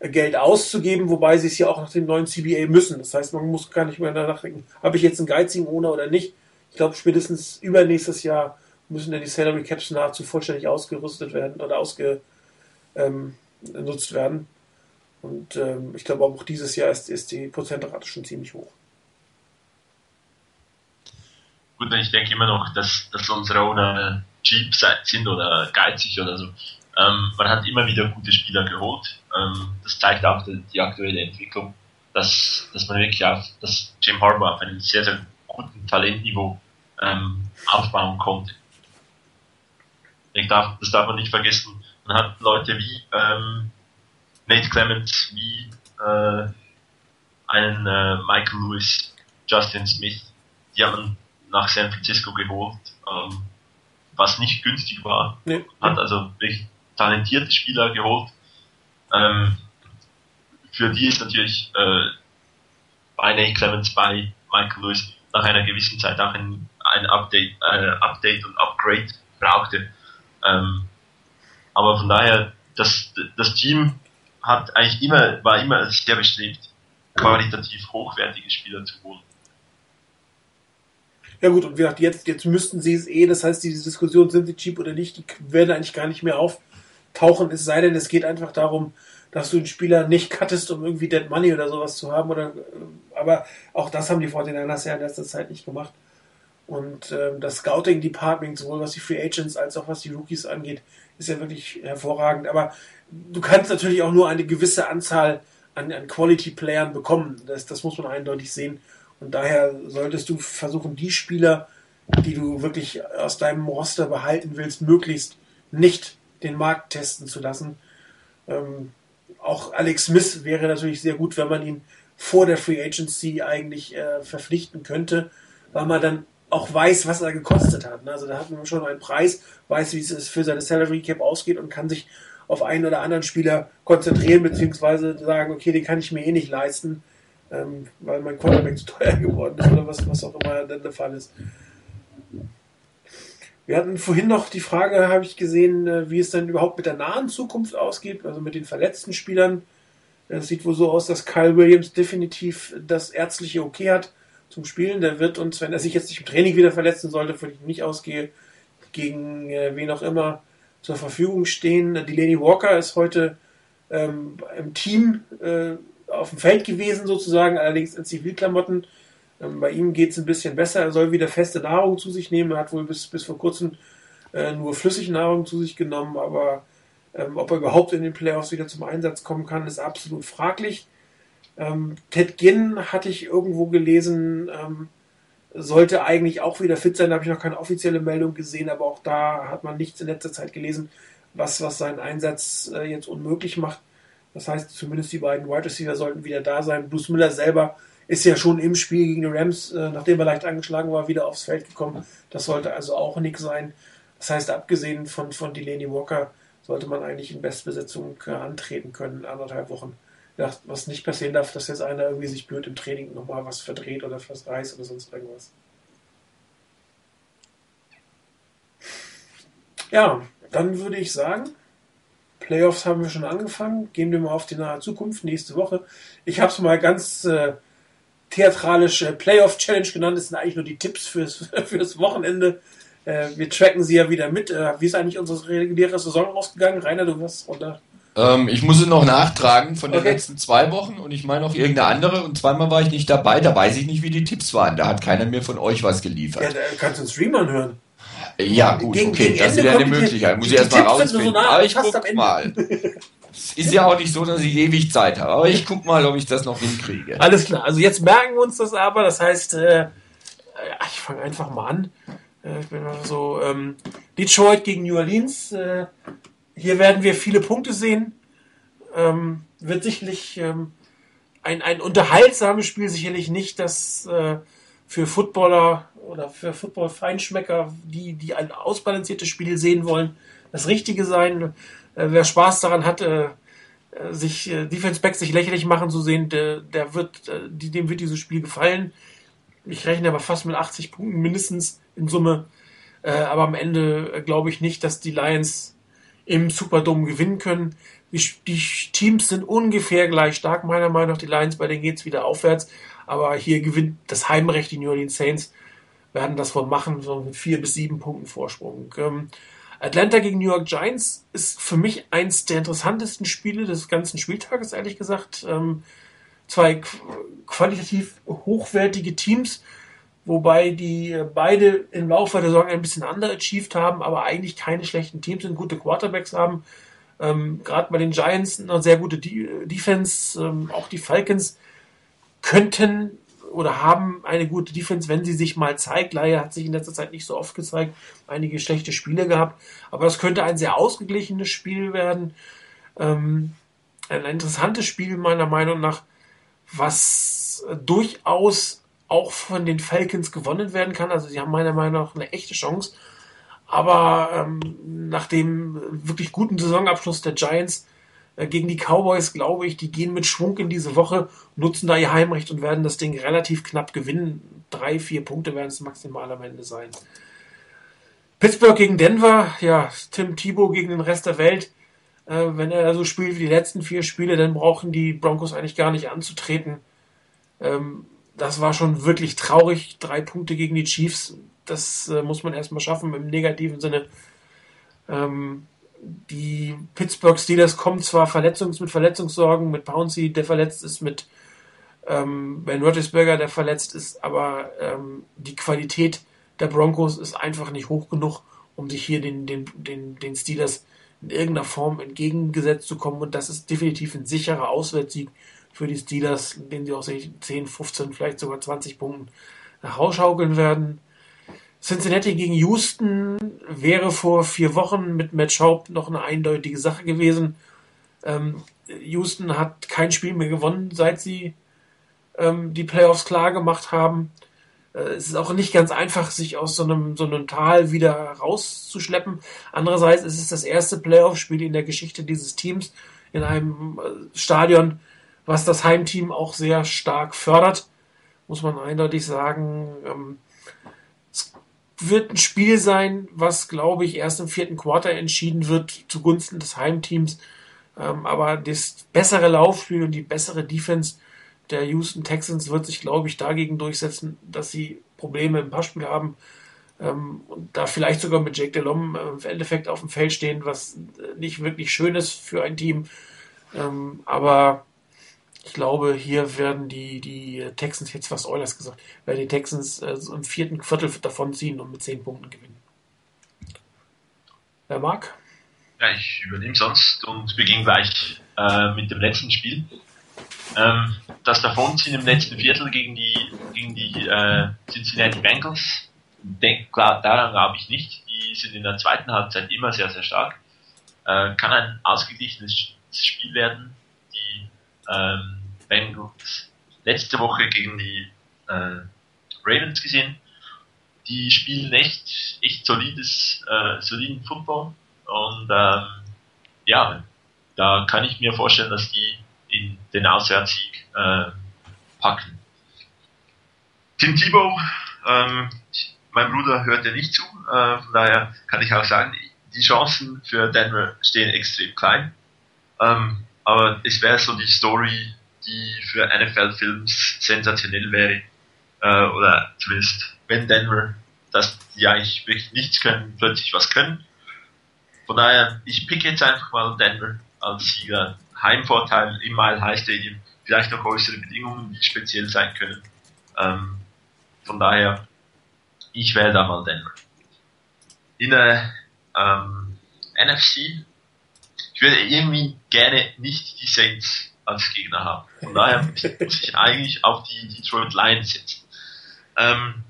Geld auszugeben, wobei sie es ja auch nach dem neuen CBA müssen. Das heißt, man muss gar nicht mehr danach denken, habe ich jetzt einen geizigen Owner oder nicht. Ich glaube, spätestens übernächstes Jahr müssen dann die Salary Caps nahezu vollständig ausgerüstet werden oder ausgenutzt ähm, werden. Und ähm, ich glaube auch dieses Jahr ist, ist die Prozentrate schon ziemlich hoch. Gut, ich denke immer noch, dass, dass unsere Owner cheap sind oder geizig oder so. Ähm, man hat immer wieder gute Spieler geholt. Ähm, das zeigt auch die, die, aktuelle Entwicklung, dass, dass man wirklich auf, dass Jim Harbour auf einem sehr, sehr guten Talentniveau ähm, aufbauen konnte. Ich darf, das darf man nicht vergessen. Man hat Leute wie ähm, Nate Clements wie äh, einen äh, Michael Lewis, Justin Smith, die haben nach San Francisco geholt, ähm, was nicht günstig war. Nee. Hat also wirklich talentierte Spieler geholt. Ähm, für die ist natürlich äh, bei Nate Clements, bei Michael Lewis nach einer gewissen Zeit auch ein, ein Update, äh, Update und Upgrade brauchte. Ähm, aber von daher, das, das Team hat eigentlich immer, war immer sehr bestrebt, qualitativ hochwertige Spieler zu holen. Ja gut, und wie gesagt, jetzt, jetzt müssten sie es eh, das heißt, diese Diskussion, sind sie cheap oder nicht, die werden eigentlich gar nicht mehr auftauchen, es sei denn, es geht einfach darum, dass du einen Spieler nicht cuttest, um irgendwie Dead Money oder sowas zu haben. Oder, äh, aber auch das haben die 49ers ja in letzter Zeit nicht gemacht. Und ähm, das Scouting Department, sowohl was die Free Agents als auch was die Rookies angeht, ist ja wirklich hervorragend. Aber du kannst natürlich auch nur eine gewisse Anzahl an, an Quality-Playern bekommen. Das, das muss man eindeutig sehen. Und daher solltest du versuchen, die Spieler, die du wirklich aus deinem Roster behalten willst, möglichst nicht den Markt testen zu lassen. Ähm, auch Alex Smith wäre natürlich sehr gut, wenn man ihn vor der Free Agency eigentlich äh, verpflichten könnte, weil man dann auch weiß, was er gekostet hat. Also da hat man schon einen Preis, weiß, wie es für seine Salary Cap ausgeht und kann sich auf einen oder anderen Spieler konzentrieren, beziehungsweise sagen, okay, den kann ich mir eh nicht leisten. Ähm, weil mein Quarterback zu teuer geworden ist oder was, was auch immer dann der Fall ist. Wir hatten vorhin noch die Frage, habe ich gesehen, äh, wie es dann überhaupt mit der nahen Zukunft ausgeht, also mit den verletzten Spielern. Es sieht wohl so aus, dass Kyle Williams definitiv das ärztliche Okay hat zum Spielen. Der wird uns, wenn er sich jetzt nicht im Training wieder verletzen sollte, von ich nicht ausgehe, gegen äh, wen auch immer zur Verfügung stehen. Delaney Walker ist heute ähm, im Team äh, auf dem Feld gewesen, sozusagen, allerdings in Zivilklamotten. Ähm, bei ihm geht es ein bisschen besser. Er soll wieder feste Nahrung zu sich nehmen. Er hat wohl bis, bis vor kurzem äh, nur flüssige Nahrung zu sich genommen, aber ähm, ob er überhaupt in den Playoffs wieder zum Einsatz kommen kann, ist absolut fraglich. Ähm, Ted Ginn hatte ich irgendwo gelesen, ähm, sollte eigentlich auch wieder fit sein. Da habe ich noch keine offizielle Meldung gesehen, aber auch da hat man nichts in letzter Zeit gelesen, was, was seinen Einsatz äh, jetzt unmöglich macht. Das heißt, zumindest die beiden Wide Receiver sollten wieder da sein. Bruce Miller selber ist ja schon im Spiel gegen die Rams, äh, nachdem er leicht angeschlagen war, wieder aufs Feld gekommen. Das sollte also auch nichts sein. Das heißt, abgesehen von, von Delaney Walker sollte man eigentlich in Bestbesetzung äh, antreten können, in anderthalb Wochen. Ja, was nicht passieren darf, dass jetzt einer irgendwie sich blöd im Training nochmal was verdreht oder was reißt oder sonst irgendwas. Ja, dann würde ich sagen, Playoffs haben wir schon angefangen. Gehen wir mal auf die nahe Zukunft, nächste Woche. Ich habe es mal ganz äh, theatralische Playoff-Challenge genannt. Das sind eigentlich nur die Tipps fürs, fürs Wochenende. Äh, wir tracken sie ja wieder mit. Äh, wie ist eigentlich unsere reguläre Saison ausgegangen? Rainer, du wirst runter. Ähm, ich muss es noch nachtragen von den okay. letzten zwei Wochen und ich meine noch irgendeine andere und zweimal war ich nicht dabei. Da weiß ich nicht, wie die Tipps waren. Da hat keiner mehr von euch was geliefert. Ja, da kannst du einen Stream anhören. Ja, gut, gegen, okay, gegen das wäre eine Möglichkeit. Muss ich erst mal rausfinden. So Aber ich guck mal. Es ist ja auch nicht so, dass ich ewig Zeit habe. Aber ich guck mal, ob ich das noch hinkriege. Alles klar. Also jetzt merken wir uns das aber. Das heißt, äh, ich fange einfach mal an. Äh, ich bin so ähm, Detroit gegen New Orleans. Äh, hier werden wir viele Punkte sehen. Ähm, wird sicherlich ähm, ein, ein unterhaltsames Spiel, sicherlich nicht das äh, für Footballer oder für Football-Feinschmecker, die, die ein ausbalanciertes Spiel sehen wollen, das Richtige sein. Äh, wer Spaß daran hat, äh, sich äh, Defense Back sich lächerlich machen zu sehen, der, der wird, äh, dem wird dieses Spiel gefallen. Ich rechne aber fast mit 80 Punkten mindestens in Summe. Äh, aber am Ende äh, glaube ich nicht, dass die Lions im Superdome gewinnen können. Die, die, Teams sind ungefähr gleich stark, meiner Meinung nach. Die Lions, bei denen geht es wieder aufwärts. Aber hier gewinnt das Heimrecht die New Orleans Saints werden das wohl machen, so mit vier bis sieben Punkten Vorsprung. Ähm, Atlanta gegen New York Giants ist für mich eins der interessantesten Spiele des ganzen Spieltages, ehrlich gesagt. Ähm, zwei qualitativ hochwertige Teams, wobei die äh, beide im Laufe der Saison ein bisschen underachieved haben, aber eigentlich keine schlechten Teams sind, gute Quarterbacks haben. Ähm, Gerade bei den Giants eine sehr gute De Defense, ähm, auch die Falcons könnten oder haben eine gute Defense, wenn sie sich mal zeigt. Leider hat sich in letzter Zeit nicht so oft gezeigt. Einige schlechte Spiele gehabt. Aber das könnte ein sehr ausgeglichenes Spiel werden. Ähm, ein interessantes Spiel meiner Meinung nach, was durchaus auch von den Falcons gewonnen werden kann. Also sie haben meiner Meinung nach eine echte Chance. Aber ähm, nach dem wirklich guten Saisonabschluss der Giants gegen die Cowboys, glaube ich, die gehen mit Schwung in diese Woche, nutzen da ihr Heimrecht und werden das Ding relativ knapp gewinnen. Drei, vier Punkte werden es maximal am Ende sein. Pittsburgh gegen Denver, ja, Tim Thibault gegen den Rest der Welt. Äh, wenn er so spielt wie die letzten vier Spiele, dann brauchen die Broncos eigentlich gar nicht anzutreten. Ähm, das war schon wirklich traurig. Drei Punkte gegen die Chiefs, das äh, muss man erstmal schaffen im negativen Sinne. Ähm, die Pittsburgh Steelers kommen zwar Verletzungs mit Verletzungssorgen, mit Pouncey, der verletzt ist, mit ähm, Ben Roethlisberger, der verletzt ist, aber ähm, die Qualität der Broncos ist einfach nicht hoch genug, um sich hier den, den, den, den Steelers in irgendeiner Form entgegengesetzt zu kommen. Und das ist definitiv ein sicherer Auswärtssieg für die Steelers, den sie auch 10, 15, vielleicht sogar 20 Punkten nach Hause schaukeln werden. Cincinnati gegen Houston wäre vor vier Wochen mit Matt Schaub noch eine eindeutige Sache gewesen. Ähm, Houston hat kein Spiel mehr gewonnen, seit sie ähm, die Playoffs klar gemacht haben. Äh, es ist auch nicht ganz einfach, sich aus so einem, so einem Tal wieder rauszuschleppen. Andererseits ist es das erste Playoff-Spiel in der Geschichte dieses Teams in einem äh, Stadion, was das Heimteam auch sehr stark fördert, muss man eindeutig sagen. Ähm, wird ein Spiel sein, was, glaube ich, erst im vierten Quarter entschieden wird zugunsten des Heimteams. Ähm, aber das bessere Laufspiel und die bessere Defense der Houston Texans wird sich, glaube ich, dagegen durchsetzen, dass sie Probleme im Passspiel haben ähm, und da vielleicht sogar mit Jake Delhomme äh, im Endeffekt auf dem Feld stehen, was nicht wirklich schön ist für ein Team. Ähm, aber ich glaube, hier werden die, die Texans, jetzt fast Oilers gesagt, werden die Texans äh, so im vierten Viertel davon ziehen und mit zehn Punkten gewinnen. Wer mag? Ja, ich übernehme sonst und beginne gleich äh, mit dem letzten Spiel. Ähm, das Davonziehen im letzten Viertel gegen die, gegen die äh, Cincinnati Bengals, denk, klar, daran glaube ich nicht. Die sind in der zweiten Halbzeit immer sehr, sehr stark. Äh, kann ein ausgeglichenes Spiel werden. Die ähm, Bengals letzte Woche gegen die äh, Ravens gesehen. Die spielen echt, echt solides, äh, soliden Football und ähm, ja, da kann ich mir vorstellen, dass die in den Auswärtssieg äh, packen. Tim Thibault, ähm, mein Bruder hört ja nicht zu, äh, von daher kann ich auch sagen, die Chancen für Denver stehen extrem klein. Ähm, aber es wäre so die Story, die für NFL-Films sensationell wäre, äh, oder zumindest wenn Denver, dass die eigentlich wirklich nichts können, plötzlich was können. Von daher, ich pick jetzt einfach mal Denver als Sieger. Heimvorteil im Mile High Stadium, vielleicht noch äußere Bedingungen, die speziell sein können. Ähm, von daher, ich wähle da mal Denver. In der ähm, NFC, ich würde irgendwie gerne nicht die Saints als Gegner haben. Von daher muss ich eigentlich auf die Detroit Lions setzen. Ähm,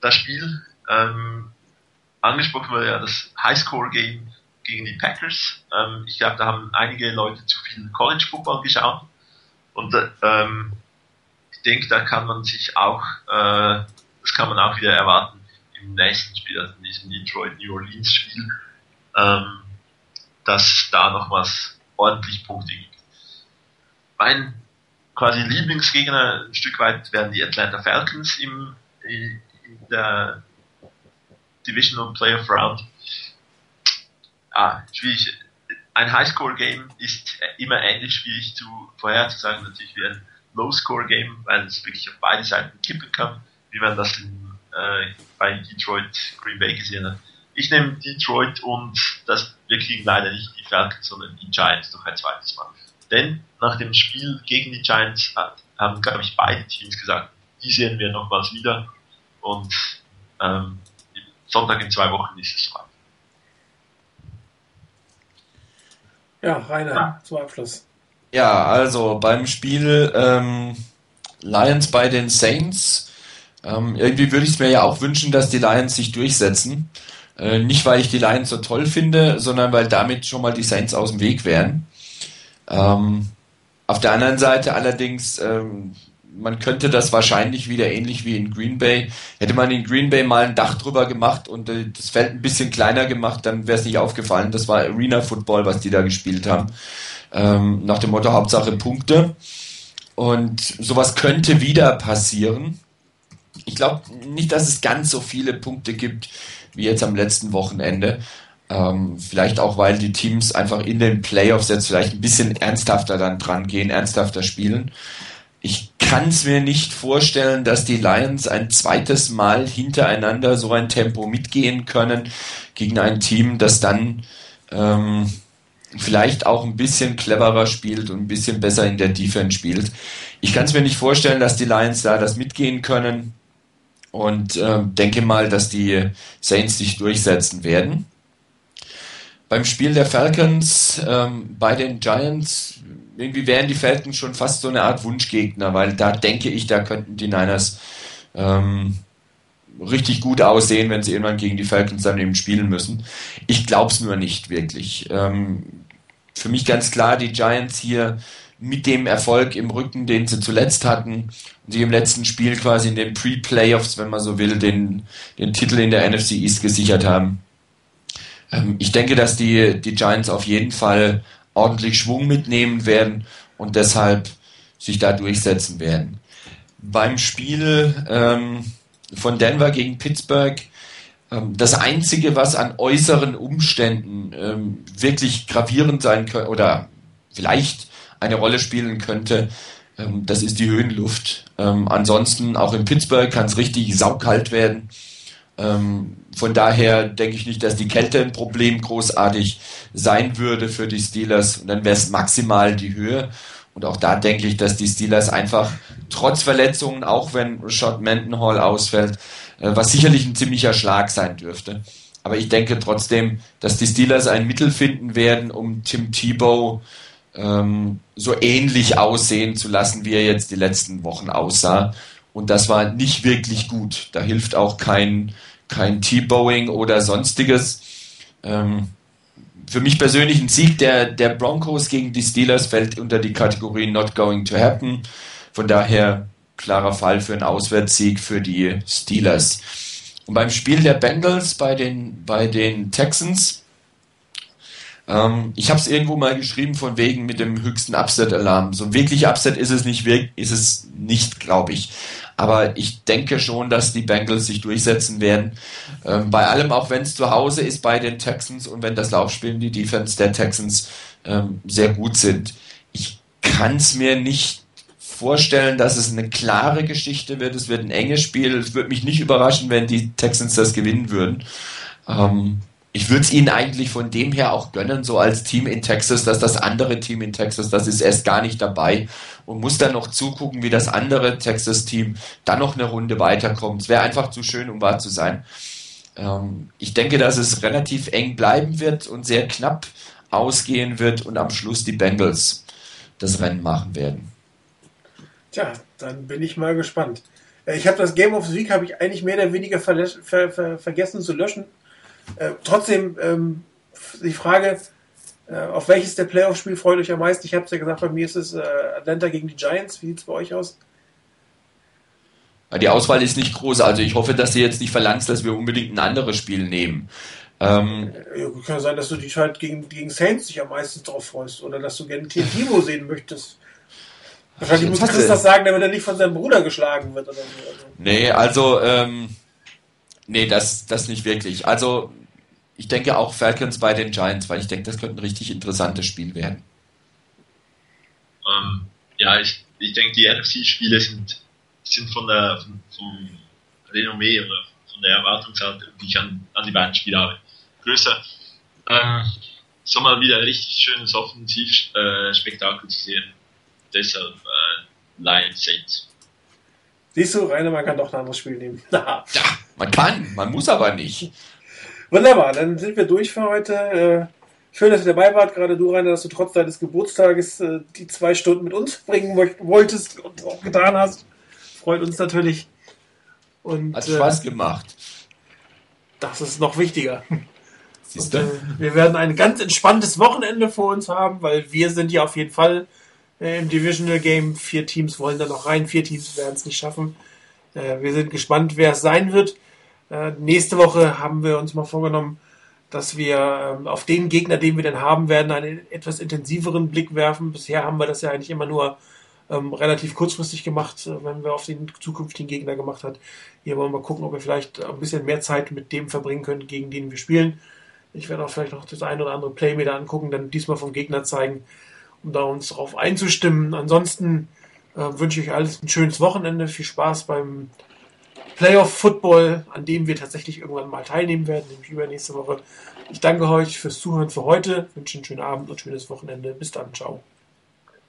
das Spiel, ähm, angesprochen wurde ja das Highscore-Game gegen die Packers. Ähm, ich glaube, da haben einige Leute zu viel College Football geschaut. Und ähm, ich denke, da kann man sich auch, äh, das kann man auch wieder erwarten im nächsten Spiel, also in diesem Detroit New Orleans Spiel, ähm, dass da noch was ordentlich Punkte gibt. Mein quasi Lieblingsgegner ein Stück weit werden die Atlanta Falcons im, in der Divisional Playoff Round ah, schwierig. Ein Highscore-Game ist immer ähnlich schwierig zu vorherzusagen, natürlich wie ein Low-Score-Game, weil es wirklich auf beide Seiten kippen kann, wie man das in, äh, bei Detroit Green Bay gesehen hat. Ich nehme Detroit und das, wir kriegen leider nicht die Falcons, sondern die Giants noch ein zweites Mal. Denn nach dem Spiel gegen die Giants haben, glaube ich, beide Teams gesagt, die sehen wir nochmals wieder und ähm, Sonntag in zwei Wochen ist es soweit. Ja, Rainer, ja. zum Abschluss. Ja, also beim Spiel ähm, Lions bei den Saints, ähm, irgendwie würde ich es mir ja auch wünschen, dass die Lions sich durchsetzen. Äh, nicht, weil ich die Lions so toll finde, sondern weil damit schon mal die Saints aus dem Weg wären. Ähm, auf der anderen Seite allerdings ähm, man könnte das wahrscheinlich wieder ähnlich wie in Green Bay. Hätte man in Green Bay mal ein Dach drüber gemacht und äh, das Feld ein bisschen kleiner gemacht, dann wäre es nicht aufgefallen. Das war Arena Football, was die da gespielt haben. Ähm, nach dem Motto Hauptsache Punkte. Und sowas könnte wieder passieren. Ich glaube nicht, dass es ganz so viele Punkte gibt wie jetzt am letzten Wochenende. Ähm, vielleicht auch, weil die Teams einfach in den Playoffs jetzt vielleicht ein bisschen ernsthafter dann dran gehen, ernsthafter spielen. Ich kann es mir nicht vorstellen, dass die Lions ein zweites Mal hintereinander so ein Tempo mitgehen können gegen ein Team, das dann ähm, vielleicht auch ein bisschen cleverer spielt und ein bisschen besser in der Defense spielt. Ich kann es mir nicht vorstellen, dass die Lions da das mitgehen können und äh, denke mal, dass die Saints sich durchsetzen werden. Beim Spiel der Falcons ähm, bei den Giants irgendwie wären die Falcons schon fast so eine Art Wunschgegner, weil da denke ich, da könnten die Niners ähm, richtig gut aussehen, wenn sie irgendwann gegen die Falcons dann eben spielen müssen. Ich glaube es nur nicht wirklich. Ähm, für mich ganz klar, die Giants hier mit dem Erfolg im Rücken, den sie zuletzt hatten, und sie im letzten Spiel quasi in den Pre-Playoffs, wenn man so will, den, den Titel in der NFC East gesichert haben. Ähm, ich denke, dass die, die Giants auf jeden Fall ordentlich Schwung mitnehmen werden und deshalb sich da durchsetzen werden. Beim Spiel ähm, von Denver gegen Pittsburgh ähm, das Einzige, was an äußeren Umständen ähm, wirklich gravierend sein könnte oder vielleicht eine Rolle spielen könnte, ähm, das ist die Höhenluft. Ähm, ansonsten, auch in Pittsburgh kann es richtig saukalt werden. Ähm, von daher denke ich nicht, dass die Kälte ein Problem großartig sein würde für die Steelers. Und dann wäre es maximal die Höhe. Und auch da denke ich, dass die Steelers einfach trotz Verletzungen, auch wenn Shot Mendenhall ausfällt, äh, was sicherlich ein ziemlicher Schlag sein dürfte. Aber ich denke trotzdem, dass die Steelers ein Mittel finden werden, um Tim Tebow ähm, so ähnlich aussehen zu lassen, wie er jetzt die letzten Wochen aussah. Und das war nicht wirklich gut. Da hilft auch kein, kein T-Bowing oder sonstiges. Ähm, für mich persönlich ein Sieg der, der Broncos gegen die Steelers fällt unter die Kategorie Not Going to Happen. Von daher klarer Fall für einen Auswärtssieg für die Steelers. Und beim Spiel der Bengals bei den, bei den Texans, ähm, ich habe es irgendwo mal geschrieben von wegen mit dem höchsten Upset-Alarm. So wirklich Upset ist es nicht, ist es nicht, glaube ich. Aber ich denke schon, dass die Bengals sich durchsetzen werden. Ähm, bei allem, auch wenn es zu Hause ist bei den Texans und wenn das Laufspiel die Defense der Texans ähm, sehr gut sind. Ich kann es mir nicht vorstellen, dass es eine klare Geschichte wird. Es wird ein enges Spiel. Es würde mich nicht überraschen, wenn die Texans das gewinnen würden. Ähm, ich würde es ihnen eigentlich von dem her auch gönnen, so als Team in Texas, dass das andere Team in Texas, das ist erst gar nicht dabei und muss dann noch zugucken, wie das andere Texas-Team dann noch eine Runde weiterkommt. Es wäre einfach zu schön, um wahr zu sein. Ähm, ich denke, dass es relativ eng bleiben wird und sehr knapp ausgehen wird und am Schluss die Bengals das Rennen machen werden. Tja, dann bin ich mal gespannt. Äh, ich habe das Game of the Week habe ich eigentlich mehr oder weniger ver ver ver vergessen zu löschen äh, trotzdem ähm, die Frage, äh, auf welches der Playoff-Spiel freut euch am meisten? Ich habe es ja gesagt, bei mir ist es äh, Atlanta gegen die Giants. Wie sieht es bei euch aus? Die Auswahl ist nicht groß, also ich hoffe, dass ihr jetzt nicht verlangt, dass wir unbedingt ein anderes Spiel nehmen. Ähm, ja, kann sein, dass du dich halt gegen, gegen Saints dich am meisten drauf freust oder dass du gerne Timo sehen möchtest. Wahrscheinlich muss Chris das sagen, damit er nicht von seinem Bruder geschlagen wird oder so. Nee, also ähm, Nee, das, das nicht wirklich. Also, ich denke auch Falcons bei den Giants, weil ich denke, das könnte ein richtig interessantes Spiel werden. Ähm, ja, ich, ich denke, die NFC-Spiele sind, sind von der, von, vom Renommee oder von der Erwartungshaltung, die ich an, an die beiden Spiele habe, größer. Ähm, so mal wieder ein richtig schönes Offensivspektakel äh, zu sehen. Deshalb äh, Lions Saints. Siehst du, Rainer, man kann doch ein anderes Spiel nehmen. ja, man kann, man muss aber nicht. Wunderbar, dann sind wir durch für heute. Äh, schön, dass ihr dabei wart, gerade du, Rainer, dass du trotz deines Geburtstages äh, die zwei Stunden mit uns bringen wolltest und auch getan hast. Freut uns natürlich. Und, Hat Spaß äh, gemacht. Das ist noch wichtiger. Siehst du? wir werden ein ganz entspanntes Wochenende vor uns haben, weil wir sind ja auf jeden Fall äh, im Divisional Game. Vier Teams wollen da noch rein, vier Teams werden es nicht schaffen. Äh, wir sind gespannt, wer es sein wird. Äh, nächste Woche haben wir uns mal vorgenommen, dass wir ähm, auf den Gegner, den wir denn haben werden, einen etwas intensiveren Blick werfen. Bisher haben wir das ja eigentlich immer nur ähm, relativ kurzfristig gemacht, äh, wenn wir auf den zukünftigen Gegner gemacht hat. Hier wollen wir mal gucken, ob wir vielleicht ein bisschen mehr Zeit mit dem verbringen können, gegen den wir spielen. Ich werde auch vielleicht noch das ein oder andere Play mir angucken, dann diesmal vom Gegner zeigen da uns darauf einzustimmen. Ansonsten äh, wünsche ich euch alles ein schönes Wochenende, viel Spaß beim Playoff Football, an dem wir tatsächlich irgendwann mal teilnehmen werden, nämlich übernächste Woche. Ich danke euch fürs Zuhören für heute, wünsche einen schönen Abend und schönes Wochenende. Bis dann, ciao.